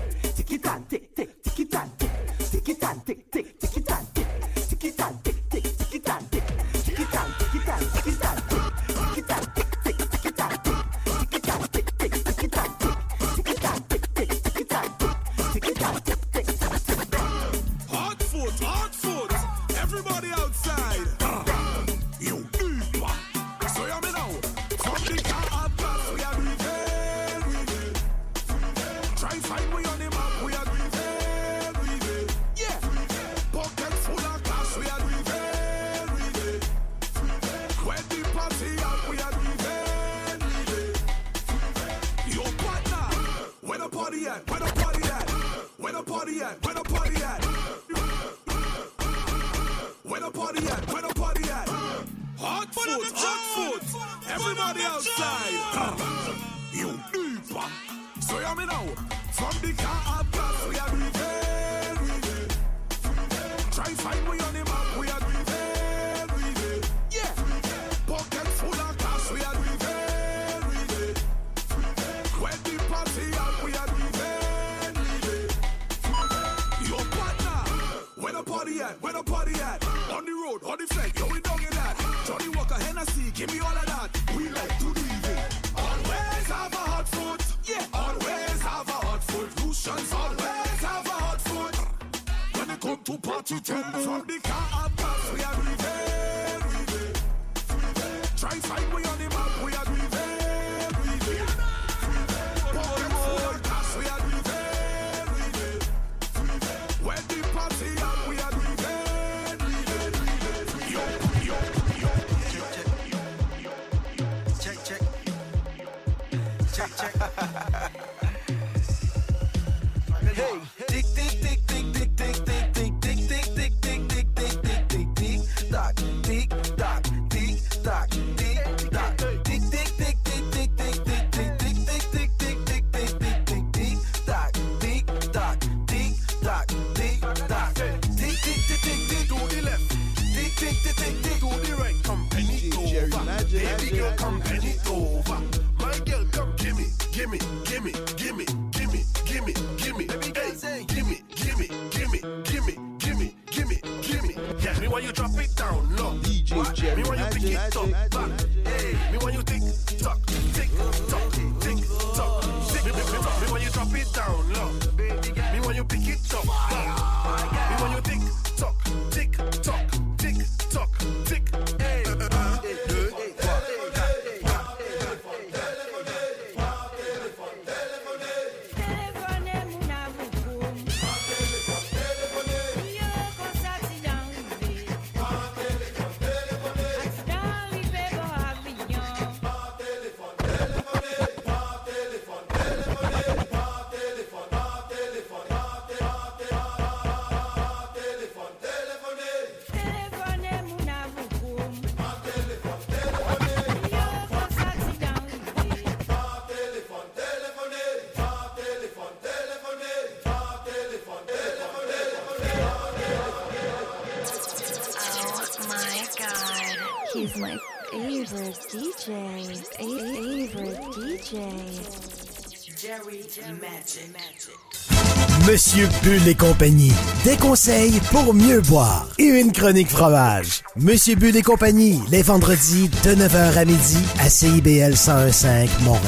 Monsieur Bull et compagnie. Des conseils pour mieux boire. Et une chronique fromage. Monsieur Bull et compagnie, les vendredis de 9h à midi à CIBL 1015 Montréal.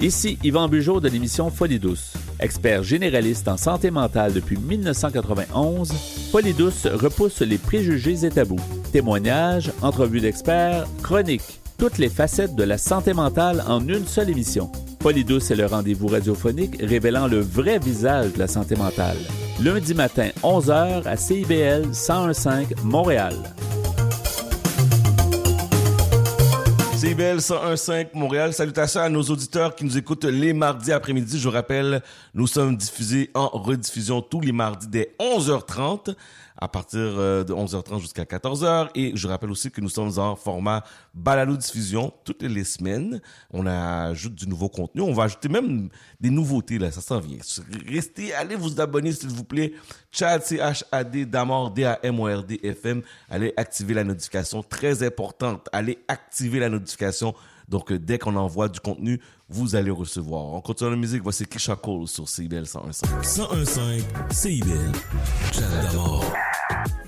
Ici Yvan Bugeaud de l'émission Folie douce. Expert généraliste en santé mentale depuis 1991, Folie douce repousse les préjugés et tabous. Témoignages, entrevues d'experts, chroniques, toutes les facettes de la santé mentale en une seule émission. Folie douce est le rendez-vous radiophonique révélant le vrai visage de la santé mentale. Lundi matin, 11h à CIBL 1015 Montréal. CBL 101.5 Montréal. Salutations à nos auditeurs qui nous écoutent les mardis après-midi. Je vous rappelle, nous sommes diffusés en rediffusion tous les mardis dès 11h30 à partir euh, de 11h30 jusqu'à 14h. Et je rappelle aussi que nous sommes en format balado-diffusion toutes les semaines. On ajoute du nouveau contenu. On va ajouter même des nouveautés, là. Ça s'en vient. Restez, allez vous abonner, s'il vous plaît. Chad, C-H-A-D, Damord, D-A-M-O-R-D, F-M. Allez activer la notification. Très importante. Allez activer la notification. Donc, euh, dès qu'on envoie du contenu, vous allez recevoir. On continue la musique. Voici Kisha Cole sur CBL 101.5. 101.5 CIBL. Chad d'abord. Bye.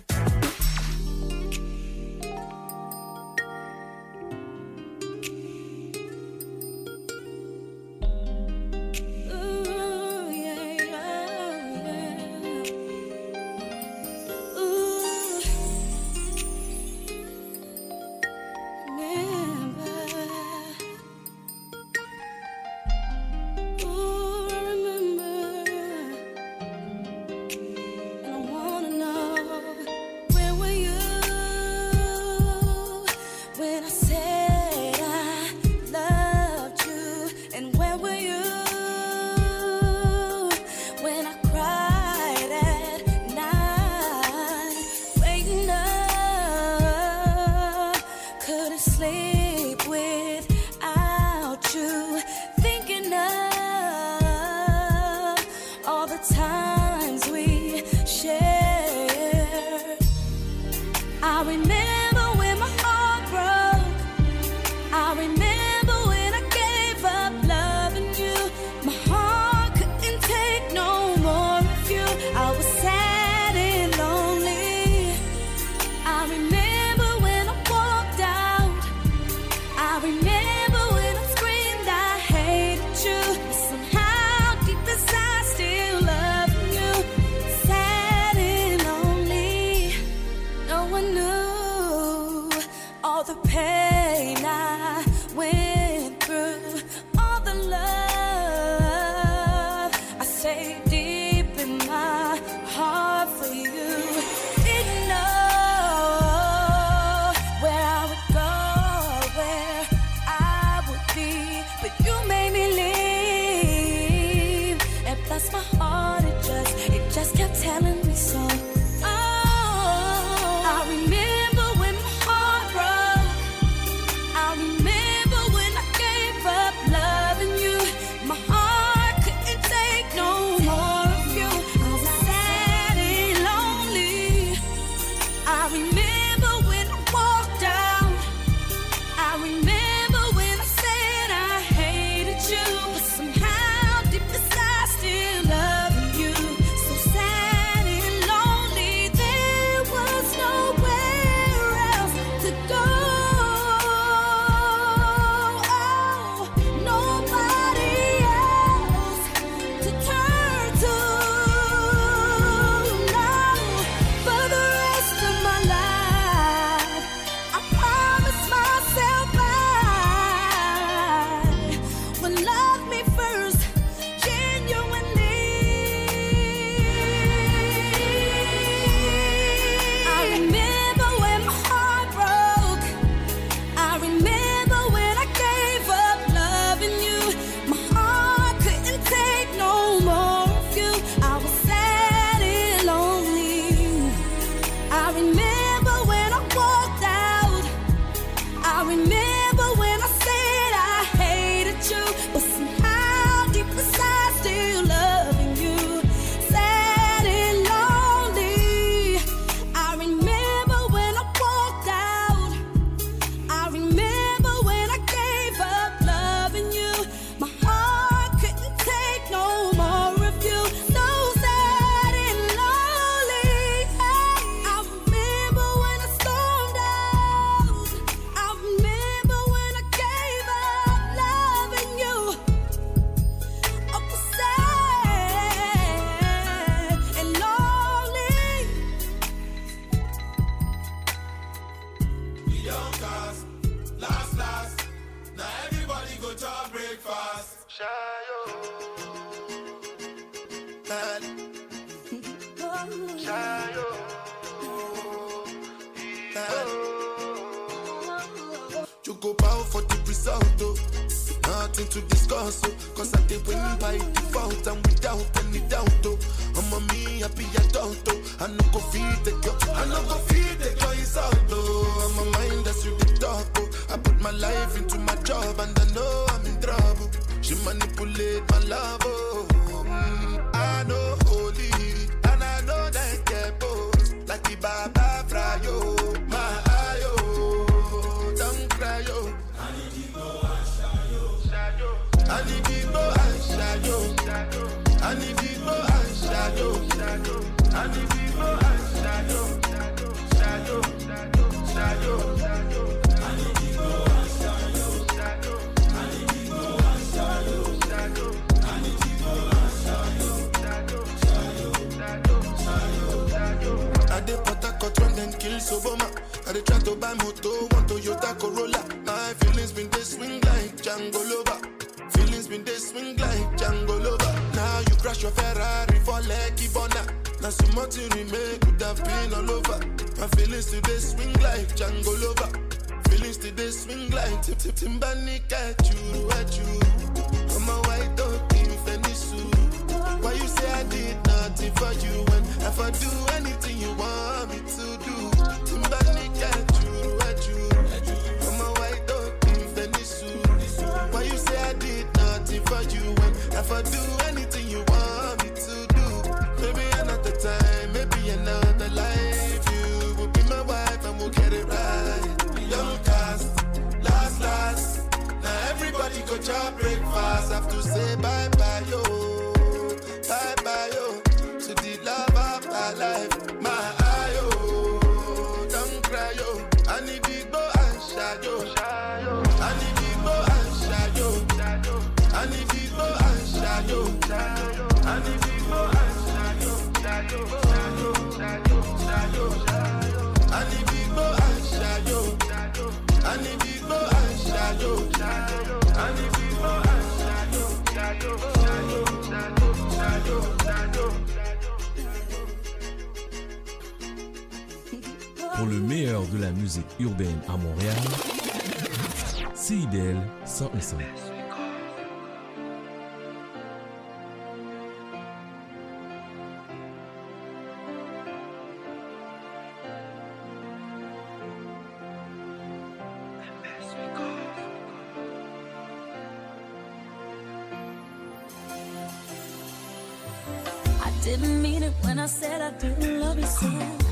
Didn't mean it when I said I didn't love you so.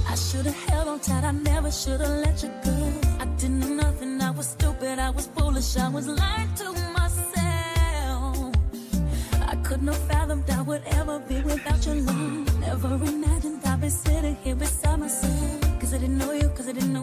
I should've held on tight, I never should've let you go. I didn't know nothing, I was stupid, I was foolish, I was lying to myself. I couldn't have fathomed I would ever be without your love. Never imagined I'd be sitting here beside myself. Cause I didn't know you, cause I didn't know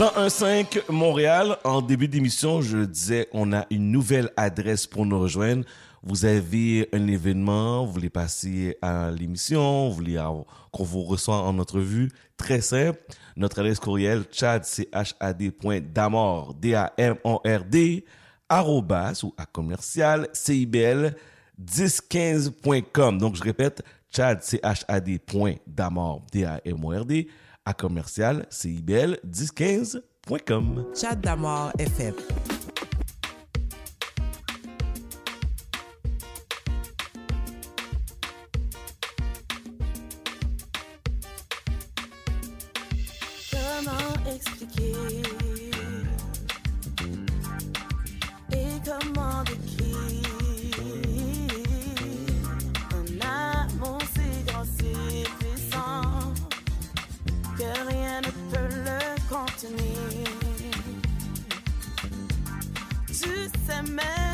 101.5 Montréal. En début d'émission, je disais, on a une nouvelle adresse pour nous rejoindre. Vous avez un événement, vous voulez passer à l'émission, vous voulez qu'on vous reçoit en entrevue. Très simple. Notre adresse courriel, chad, ou à commercial, cibl 1015.com. Donc, je répète, chad, à commercial CIBL 1015.com. Chat d'Amor FM. Comment expliquer to me. Tu sais même.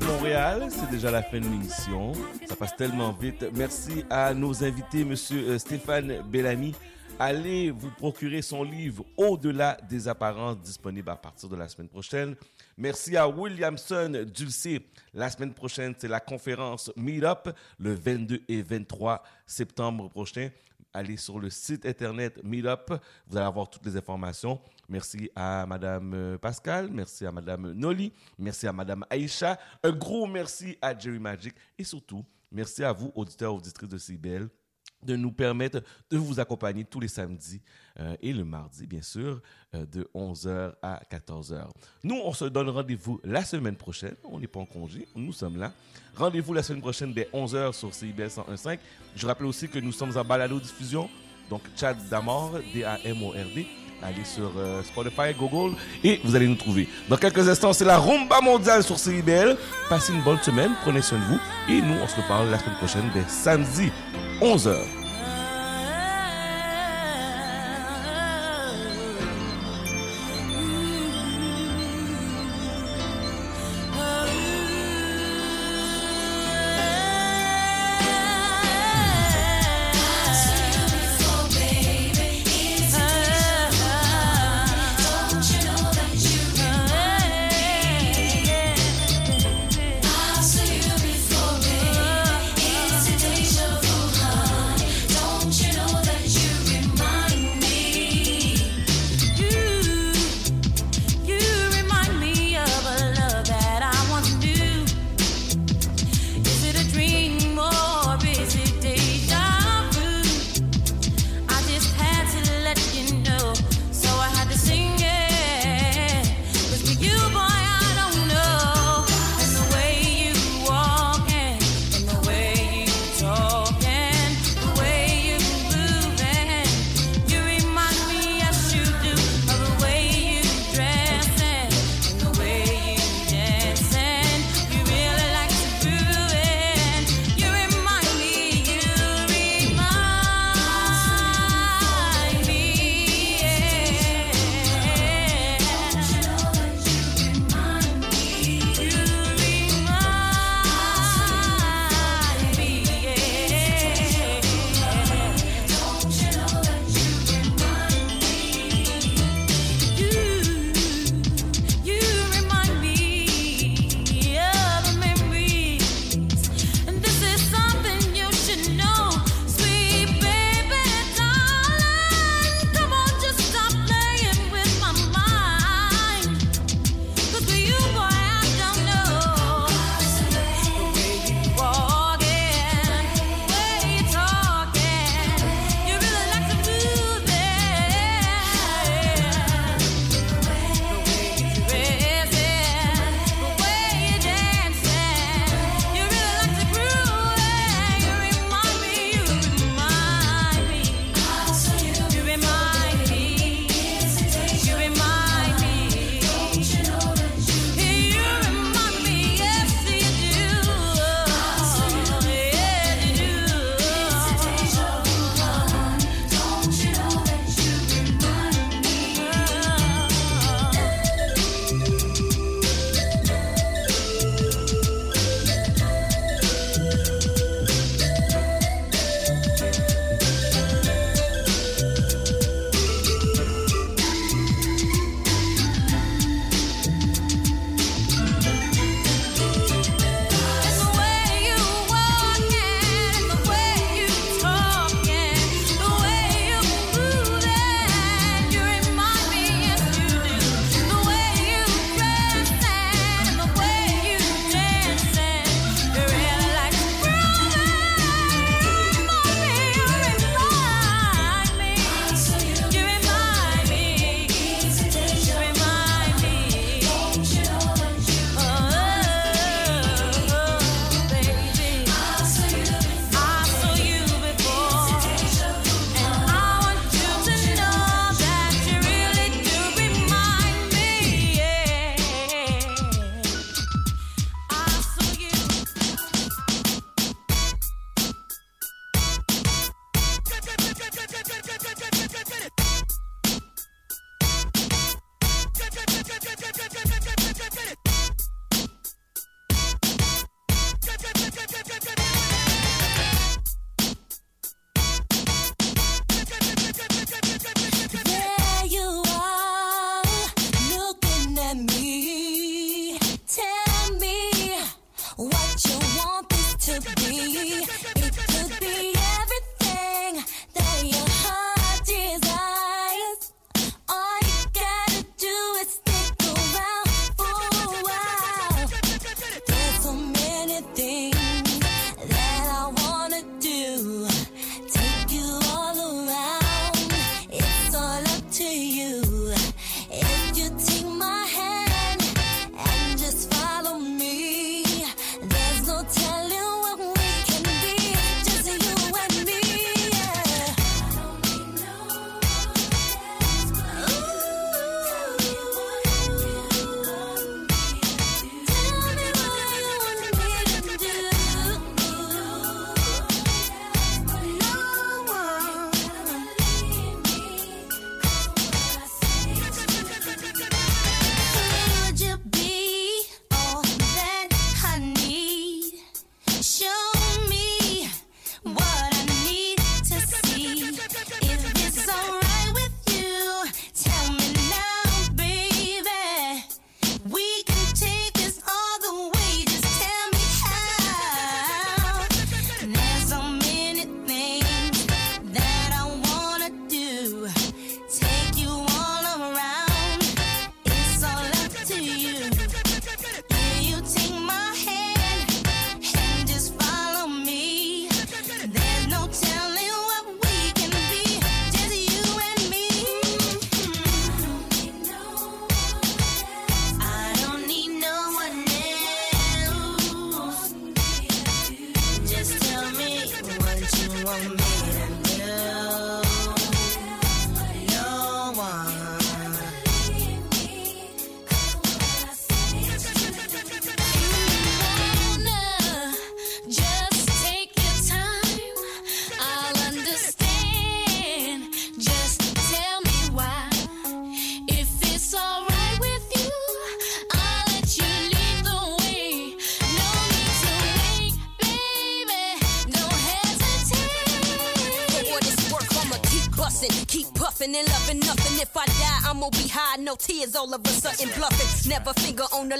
Montréal, c'est déjà la fin de l'émission. Ça passe tellement vite. Merci à nos invités, Monsieur euh, Stéphane Bellamy. Allez vous procurer son livre Au-delà des apparences, disponible à partir de la semaine prochaine. Merci à Williamson Dulcé. La semaine prochaine, c'est la conférence Meetup, le 22 et 23 septembre prochain. Allez sur le site internet Meetup, vous allez avoir toutes les informations. Merci à Madame euh, Pascal, merci à Madame Noli, merci à Madame Aïcha. Un gros merci à Jerry Magic et surtout, merci à vous, auditeurs, auditrices de CBL, de nous permettre de vous accompagner tous les samedis euh, et le mardi, bien sûr, euh, de 11h à 14h. Nous, on se donne rendez-vous la semaine prochaine. On n'est pas en congé, nous sommes là. Rendez-vous la semaine prochaine dès 11h sur CIBL 101.5. Je rappelle aussi que nous sommes en balado-diffusion, donc Chad Damor, D-A-M-O-R-D. Allez sur euh, Spotify, Google et vous allez nous trouver. Dans quelques instants, c'est la rumba mondiale sur CIBL. Passez une bonne semaine, prenez soin de vous et nous, on se reparle la semaine prochaine dès samedi 11h.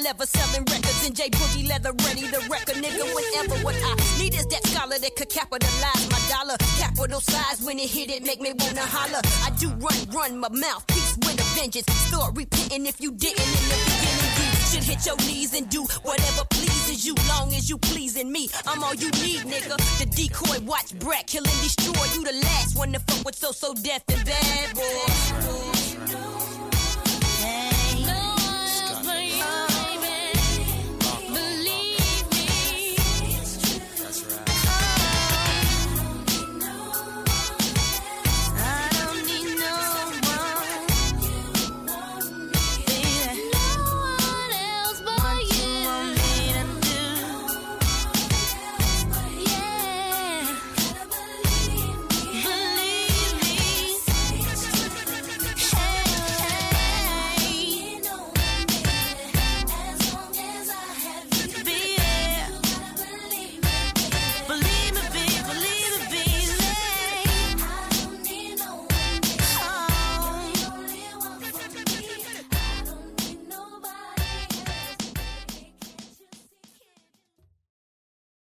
leather, selling records in J Boogie leather, ready to wreck a nigga whenever. What I need is that scholar that could capitalize my dollar. Capital size when it hit it, make me wanna holler. I do run, run my mouth, peace with a vengeance. Start repenting if you didn't in the beginning. You should hit your knees and do whatever pleases you, long as you pleasing me. I'm all you need, nigga. The decoy, watch Brett, kill and destroy. You the last one to fuck with so so death and bad boy.